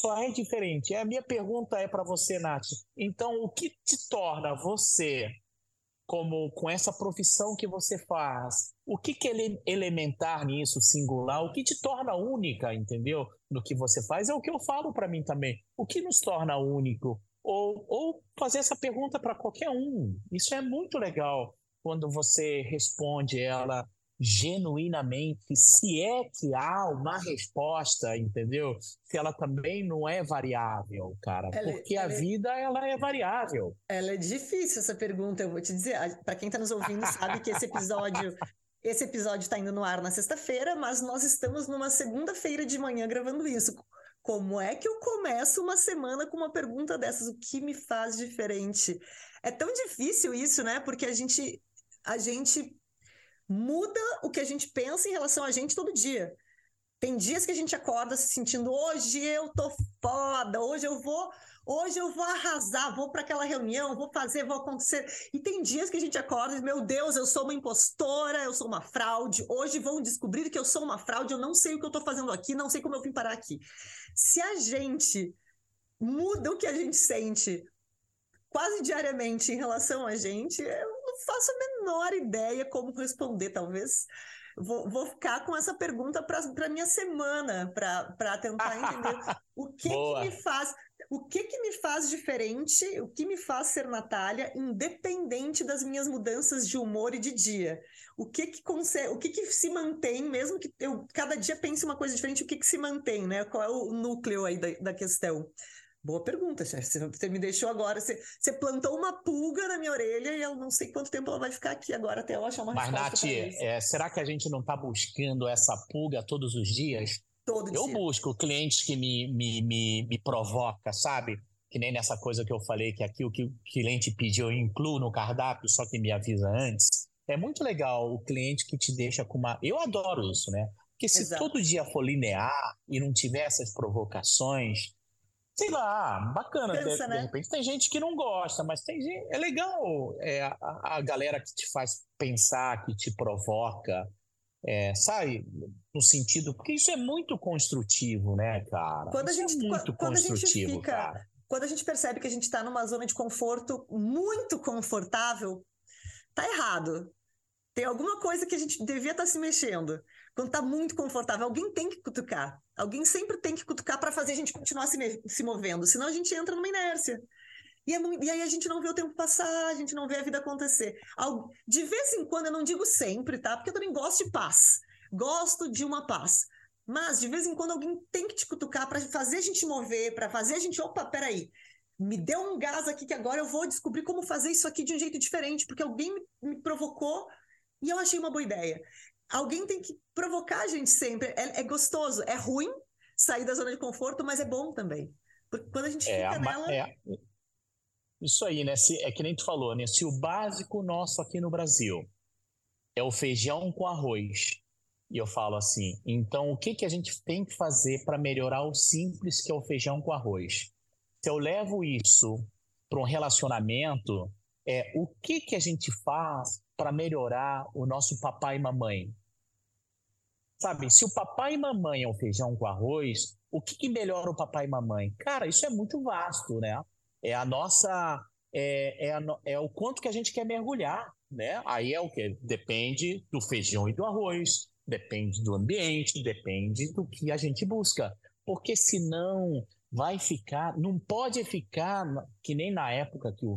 só é diferente. A minha pergunta é para você, Nath. Então, o que te torna você, como com essa profissão que você faz, o que, que é elementar nisso, singular, o que te torna única, entendeu? No que você faz é o que eu falo para mim também. O que nos torna único? ou, ou fazer essa pergunta para qualquer um. Isso é muito legal quando você responde ela genuinamente, se é que há uma resposta, entendeu? Se ela também não é variável, cara, ela, é, porque a é vida ela é variável.
Ela é difícil essa pergunta, eu vou te dizer. Para quem está nos ouvindo sabe que esse episódio esse episódio está indo no ar na sexta-feira, mas nós estamos numa segunda-feira de manhã gravando isso. Como é que eu começo uma semana com uma pergunta dessas? O que me faz diferente? É tão difícil isso, né? Porque a gente a gente muda o que a gente pensa em relação a gente todo dia. Tem dias que a gente acorda se sentindo, hoje eu tô foda, hoje eu vou, hoje eu vou arrasar, vou para aquela reunião, vou fazer, vou acontecer. E tem dias que a gente acorda e, meu Deus, eu sou uma impostora, eu sou uma fraude. Hoje vão descobrir que eu sou uma fraude, eu não sei o que eu tô fazendo aqui, não sei como eu vim parar aqui. Se a gente muda o que a gente sente quase diariamente em relação a gente, eu faço a menor ideia como responder, talvez vou, vou ficar com essa pergunta para minha semana, para tentar entender o que, que, me faz. O que, que me faz diferente, o que me faz ser Natália, independente das minhas mudanças de humor e de dia? O que que, consegue, o que, que se mantém, mesmo que eu cada dia pense uma coisa diferente, o que, que se mantém, né? Qual é o núcleo aí da, da questão? Boa pergunta, chefe. Você me deixou agora. Você, você, plantou uma pulga na minha orelha e eu não sei quanto tempo ela vai ficar aqui agora até eu achar uma
Mas,
resposta.
Mas, Nath, é, será que a gente não está buscando essa pulga todos os dias?
Todo
eu
dia.
busco clientes que me, me, me, me provoca, sabe? Que nem nessa coisa que eu falei, que aqui o que o cliente pediu eu incluo no cardápio, só que me avisa antes. É muito legal o cliente que te deixa com uma. Eu adoro isso, né? Porque se Exato. todo dia for linear e não tiver essas provocações, sei lá, bacana. Cansa, de, né? de, repente tem gente que não gosta, mas tem gente, é legal é, a, a, galera que te faz pensar, que te provoca, é, sabe? No sentido, porque isso é muito construtivo, né, cara?
Quando
isso
a gente,
é muito
quando
construtivo,
gente fica,
cara.
Quando a gente percebe que a gente está numa zona de conforto muito confortável, tá errado. Tem alguma coisa que a gente devia estar tá se mexendo. Quando tá muito confortável, alguém tem que cutucar. Alguém sempre tem que cutucar para fazer a gente continuar se, se movendo, senão a gente entra numa inércia. E, é muito, e, aí a gente não vê o tempo passar, a gente não vê a vida acontecer. De vez em quando, eu não digo sempre, tá? Porque eu também gosto de paz. Gosto de uma paz. Mas, de vez em quando, alguém tem que te cutucar para fazer a gente mover, para fazer a gente. Opa, peraí. Me deu um gás aqui que agora eu vou descobrir como fazer isso aqui de um jeito diferente, porque alguém me provocou e eu achei uma boa ideia alguém tem que provocar a gente sempre. É, é, gostoso, é ruim sair da zona de conforto, mas é bom também. Porque quando a gente é, fica nela. É,
isso aí, né? Se, é que nem tu falou, né? Se o básico nosso aqui no Brasil é o feijão com arroz, e eu falo assim, então o que, que a gente tem que fazer para melhorar o simples que é o feijão com arroz? Se eu levo isso para um relacionamento, é o que, que a gente faz para melhorar o nosso papai e mamãe? Sabe, se o papai e mamãe é o feijão com arroz, o que, que melhora o papai e mamãe? Cara, isso é muito vasto, né? É a nossa. É, é, a, é o quanto que a gente quer mergulhar, né? Aí é o que? Depende do feijão e do arroz, depende do ambiente, depende do que a gente busca. Porque senão vai ficar, não pode ficar que nem na época que o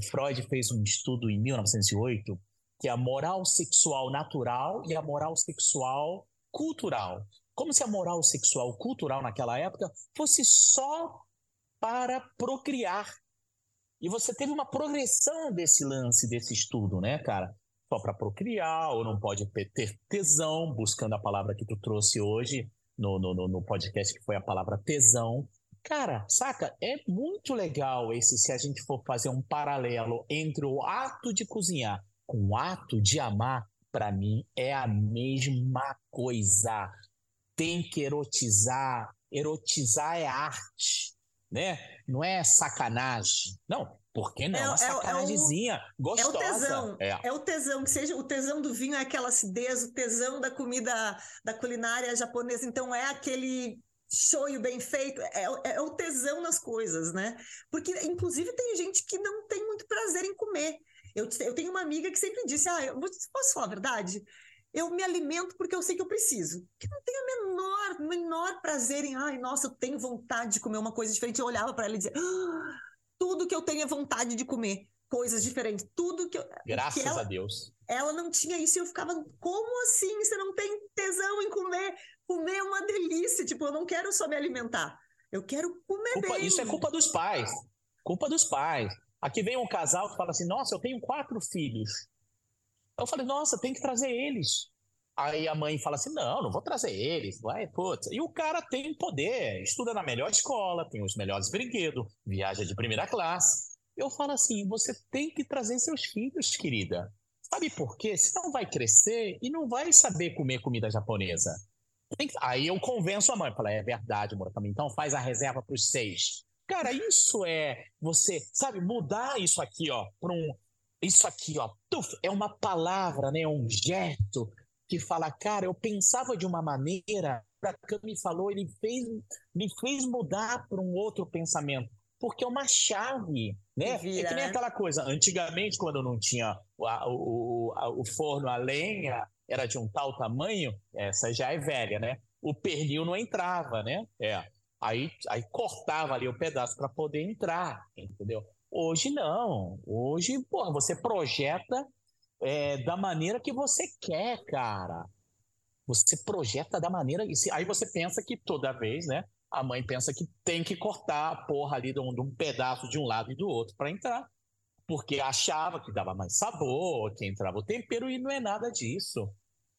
o Freud fez um estudo em 1908 que é a moral sexual natural e a moral sexual cultural. Como se a moral sexual cultural naquela época fosse só para procriar. E você teve uma progressão desse lance, desse estudo, né, cara? Só para procriar, ou não pode ter tesão, buscando a palavra que tu trouxe hoje no, no, no podcast, que foi a palavra tesão. Cara, saca? É muito legal esse se a gente for fazer um paralelo entre o ato de cozinhar com o ato de amar. Para mim é a mesma coisa. Tem que erotizar. Erotizar é arte, né? Não é sacanagem. Não, por que não? É, uma sacanagemzinha é, gostosa.
É o tesão. É. é. o tesão, que seja o tesão do vinho é aquela acidez, o tesão da comida da culinária japonesa, então é aquele shoyu bem feito, é, é, é, o tesão nas coisas, né? Porque, inclusive, tem gente que não tem muito prazer em comer. Eu, eu tenho uma amiga que sempre disse: Ah, eu posso falar a verdade? Eu me alimento porque eu sei que eu preciso. Que não tenho a menor, menor prazer em, ai, nossa, eu tenho vontade de comer uma coisa diferente. Eu olhava para ela e dizia: ah, tudo que eu tenho é vontade de comer coisas diferentes. Tudo que eu.
Graças
que ela,
a Deus.
Ela não tinha isso e eu ficava, como assim? Você não tem tesão em comer? Comer é uma delícia. Tipo, eu não quero só me alimentar. Eu quero comer
culpa,
bem.
Isso é culpa dos pais. Culpa dos pais. Aqui vem um casal que fala assim: Nossa, eu tenho quatro filhos. Eu falei: Nossa, tem que trazer eles. Aí a mãe fala assim: Não, não vou trazer eles. Vai, putz. E o cara tem poder, estuda na melhor escola, tem os melhores brinquedos, viaja de primeira classe. Eu falo assim: Você tem que trazer seus filhos, querida. Sabe por quê? Senão vai crescer e não vai saber comer comida japonesa. Aí eu convenço a mãe, falo, é verdade, Murakami, então faz a reserva para os seis. Cara, isso é você, sabe, mudar isso aqui, ó, para um. Isso aqui, ó, tuf, é uma palavra, né? Um gesto que fala, cara, eu pensava de uma maneira, o me falou, ele fez, me fez mudar para um outro pensamento porque é uma chave, né? Vira, é que nem né? aquela coisa, antigamente, quando não tinha o, o, o, o forno a lenha, era de um tal tamanho, essa já é velha, né? O pernil não entrava, né? É. Aí, aí cortava ali o pedaço para poder entrar, entendeu? Hoje não. Hoje, porra, você projeta é, da maneira que você quer, cara. Você projeta da maneira. Aí você pensa que toda vez, né? a mãe pensa que tem que cortar a porra ali de um, de um pedaço de um lado e do outro para entrar. Porque achava que dava mais sabor, que entrava o tempero, e não é nada disso.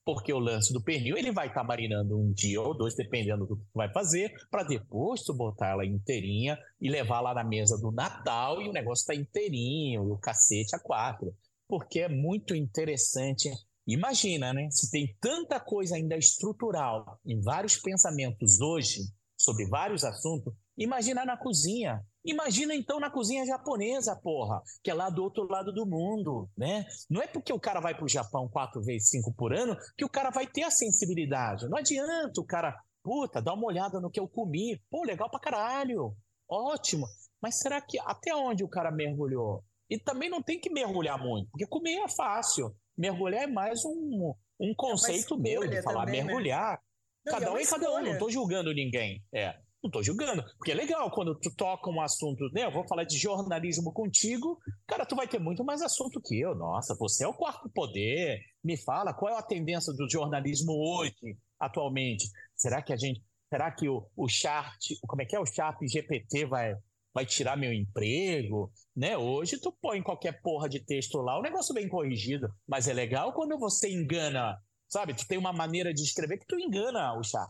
Porque o lance do pernil, ele vai estar tá marinando um dia ou dois, dependendo do que vai fazer, para depois tu botar ela inteirinha e levar lá na mesa do Natal e o negócio tá inteirinho, e o cacete a quatro. Porque é muito interessante. Imagina, né? Se tem tanta coisa ainda estrutural em vários pensamentos hoje, sobre vários assuntos, imagina na cozinha. Imagina então na cozinha japonesa, porra, que é lá do outro lado do mundo, né? Não é porque o cara vai para o Japão quatro vezes, cinco por ano, que o cara vai ter a sensibilidade. Não adianta o cara, puta, dá uma olhada no que eu comi. Pô, legal pra caralho. Ótimo. Mas será que até onde o cara mergulhou? E também não tem que mergulhar muito, porque comer é fácil. Mergulhar é mais um, um é conceito é meu de falar também, né? mergulhar. Né? Não, cada é um é cada um, não tô julgando ninguém. É, não tô julgando. Porque é legal quando tu toca um assunto, né? Eu vou falar de jornalismo contigo, cara, tu vai ter muito mais assunto que eu. Nossa, você é o quarto poder. Me fala, qual é a tendência do jornalismo hoje, atualmente? Será que a gente. Será que o, o chart, como é que é? O chat GPT vai, vai tirar meu emprego, né? Hoje tu põe qualquer porra de texto lá, o negócio bem corrigido, mas é legal quando você engana Sabe? Tu tem uma maneira de escrever que tu engana o chat.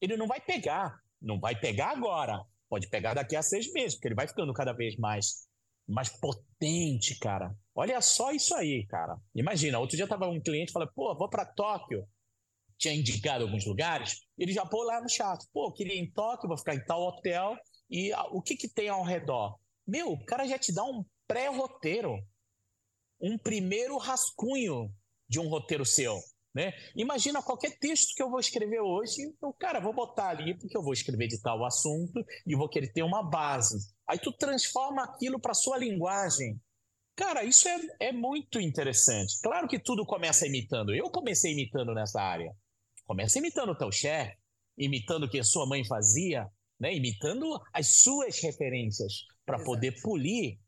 Ele não vai pegar. Não vai pegar agora. Pode pegar daqui a seis meses, porque ele vai ficando cada vez mais, mais potente, cara. Olha só isso aí, cara. Imagina, outro dia tava um cliente falando, pô, vou para Tóquio. Tinha indicado alguns lugares, ele já pôs lá no chat. Pô, queria ir em Tóquio, vou ficar em tal hotel. E o que que tem ao redor? Meu, o cara já te dá um pré-roteiro. Um primeiro rascunho de um roteiro seu. Né? Imagina qualquer texto que eu vou escrever hoje, eu, cara, vou botar ali porque eu vou escrever de tal assunto e vou querer ter uma base. Aí tu transforma aquilo para sua linguagem. Cara, isso é, é muito interessante. Claro que tudo começa imitando. Eu comecei imitando nessa área. Começa imitando o teu chefe, imitando o que a sua mãe fazia, né? imitando as suas referências para poder polir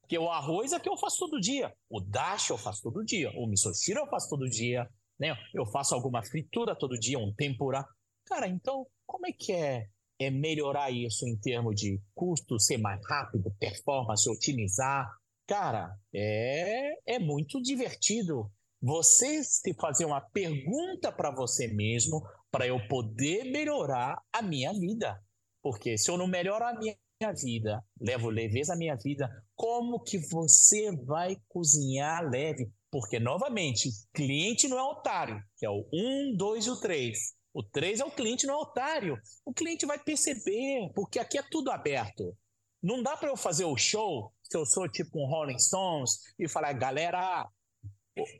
porque o arroz é que eu faço todo dia. O dash eu faço todo dia. O misoshiro eu faço todo dia né? Eu faço alguma fritura todo dia, um tempura. Cara, então, como é que é, é melhorar isso em termos de custo, ser mais rápido, performance, otimizar? Cara, é, é muito divertido você se fazer uma pergunta para você mesmo para eu poder melhorar a minha vida. Porque se eu não melhoro a minha vida, levo leveza à minha vida, como que você vai cozinhar leve? Porque, novamente, cliente não é otário, que é o 1, 2 e o 3. O 3 é o cliente, não é otário. O cliente vai perceber, porque aqui é tudo aberto. Não dá para eu fazer o show, se eu sou tipo um Rolling Stones, e falar, galera,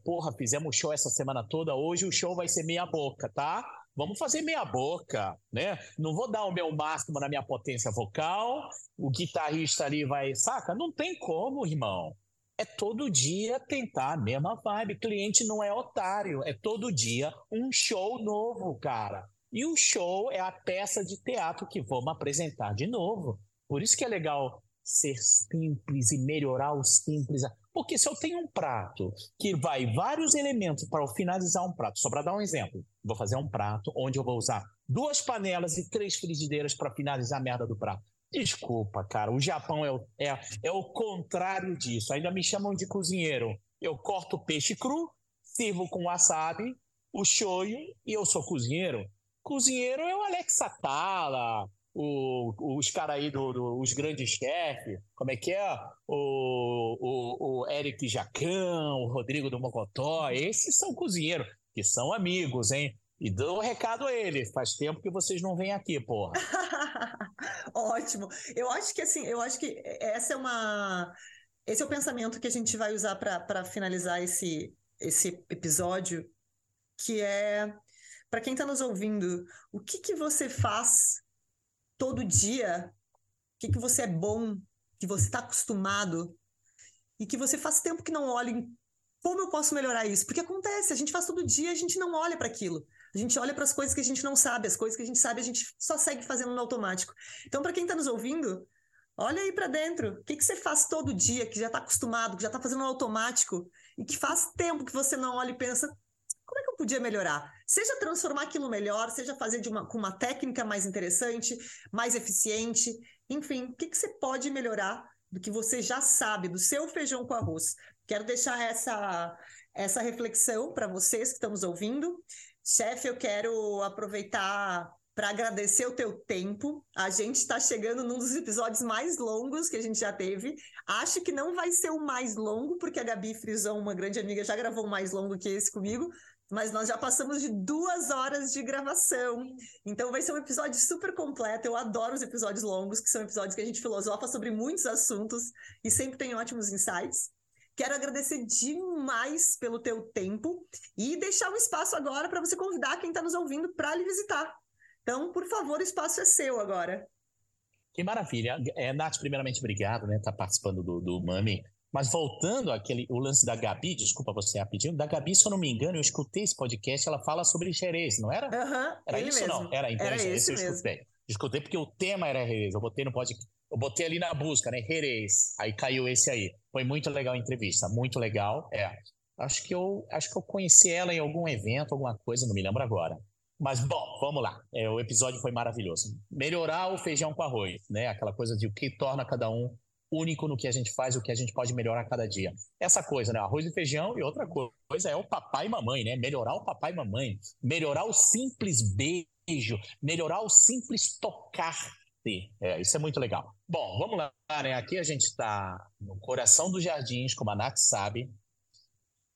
porra, fizemos show essa semana toda, hoje o show vai ser meia boca, tá? Vamos fazer meia boca, né? Não vou dar o meu máximo na minha potência vocal, o guitarrista ali vai, saca? Não tem como, irmão é todo dia tentar a mesma vibe. Cliente não é otário, é todo dia um show novo, cara. E o show é a peça de teatro que vamos apresentar de novo. Por isso que é legal ser simples e melhorar o simples. Porque se eu tenho um prato que vai vários elementos para finalizar um prato, só para dar um exemplo, vou fazer um prato onde eu vou usar duas panelas e três frigideiras para finalizar a merda do prato. Desculpa, cara. O Japão é o, é, é o contrário disso. Ainda me chamam de cozinheiro. Eu corto peixe cru, sirvo com wasabi, o shoyu e eu sou cozinheiro. Cozinheiro é o Alex Atala, o, os caras aí dos do, grandes chefes, como é que é? O, o, o Eric Jacão, o Rodrigo do Mocotó, esses são cozinheiros, que são amigos, hein? E dou um recado a ele. Faz tempo que vocês não vêm aqui, porra.
Ótimo. Eu acho que assim, eu acho que essa é uma. Esse é o pensamento que a gente vai usar para finalizar esse, esse episódio, que é para quem está nos ouvindo, o que, que você faz todo dia? O que, que você é bom? Que você está acostumado? E que você faz tempo que não olha como eu posso melhorar isso? Porque acontece, a gente faz todo dia, a gente não olha para aquilo. A gente olha para as coisas que a gente não sabe, as coisas que a gente sabe, a gente só segue fazendo no automático. Então, para quem está nos ouvindo, olha aí para dentro. O que, que você faz todo dia, que já está acostumado, que já está fazendo no automático, e que faz tempo que você não olha e pensa: como é que eu podia melhorar? Seja transformar aquilo melhor, seja fazer de uma, com uma técnica mais interessante, mais eficiente, enfim, o que, que você pode melhorar do que você já sabe, do seu feijão com arroz. Quero deixar essa, essa reflexão para vocês que estamos ouvindo. Chefe, eu quero aproveitar para agradecer o teu tempo. A gente está chegando num dos episódios mais longos que a gente já teve. Acho que não vai ser o mais longo, porque a Gabi Frisão, uma grande amiga, já gravou mais longo que esse comigo. Mas nós já passamos de duas horas de gravação. Então vai ser um episódio super completo. Eu adoro os episódios longos, que são episódios que a gente filosofa sobre muitos assuntos e sempre tem ótimos insights. Quero agradecer demais pelo teu tempo e deixar um espaço agora para você convidar quem está nos ouvindo para lhe visitar. Então, por favor, o espaço é seu agora.
Que maravilha. É, Nath, primeiramente, obrigado, né? Tá participando do, do Mami. Mas voltando àquele o lance da Gabi, desculpa você rapidinho, da Gabi, se eu não me engano, eu escutei esse podcast, ela fala sobre Jerez, não era?
Uhum,
era isso
mesmo.
não? Era, então
era
esse,
esse
eu
mesmo.
escutei. Escutei porque o tema era Jerez. Eu botei no podcast, eu botei ali na busca, né? Jerez. Aí caiu esse aí. Foi muito legal a entrevista, muito legal. É. Acho que eu acho que eu conheci ela em algum evento, alguma coisa, não me lembro agora. Mas bom, vamos lá. É, o episódio foi maravilhoso. Melhorar o feijão com arroz, né? Aquela coisa de o que torna cada um único no que a gente faz, o que a gente pode melhorar cada dia. Essa coisa, né? Arroz e feijão e outra coisa é o papai e mamãe, né? Melhorar o papai e mamãe, melhorar o simples beijo, melhorar o simples tocar. É, isso é muito legal. Bom, vamos lá, né? Aqui a gente está no coração dos jardins, como a Nath sabe.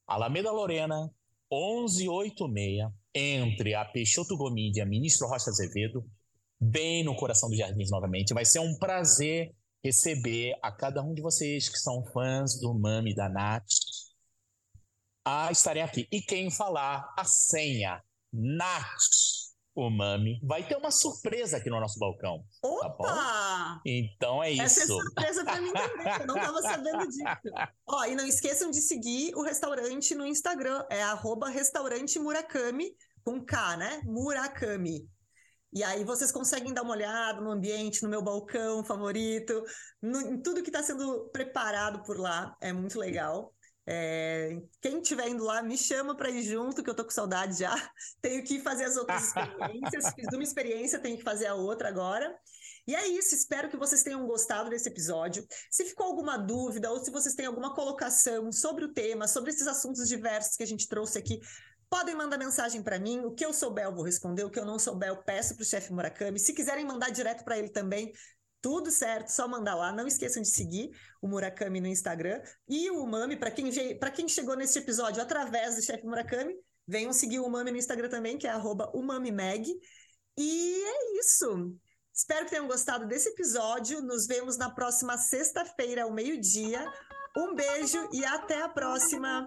Alameda Lorena, 1186, entre a Peixoto Gomide e a Ministro Rocha Azevedo, bem no coração dos jardins novamente. Vai ser um prazer receber a cada um de vocês que são fãs do Mami da Nath a estarem aqui. E quem falar a senha Nath o Mami vai ter uma surpresa aqui no nosso balcão.
Opa!
Tá então é
Essa
isso.
é surpresa para mim também, eu não estava sabendo disso. Ó, e não esqueçam de seguir o restaurante no Instagram, é arroba restaurante Murakami, com K, né? Murakami. E aí vocês conseguem dar uma olhada no ambiente, no meu balcão favorito, no, em tudo que está sendo preparado por lá. É muito legal. É, quem estiver indo lá, me chama para ir junto, que eu tô com saudade já. Tenho que fazer as outras experiências. Fiz uma experiência, tenho que fazer a outra agora. E é isso, espero que vocês tenham gostado desse episódio. Se ficou alguma dúvida ou se vocês têm alguma colocação sobre o tema, sobre esses assuntos diversos que a gente trouxe aqui, Podem mandar mensagem para mim. O que eu souber, eu vou responder. O que eu não souber, eu peço para o chefe Murakami. Se quiserem mandar direto para ele também, tudo certo, só mandar lá. Não esqueçam de seguir o Murakami no Instagram. E o Umami, para quem, quem chegou nesse episódio através do chefe Murakami, venham seguir o Umami no Instagram também, que é umamimeg. E é isso. Espero que tenham gostado desse episódio. Nos vemos na próxima sexta-feira, ao meio-dia. Um beijo e até a próxima!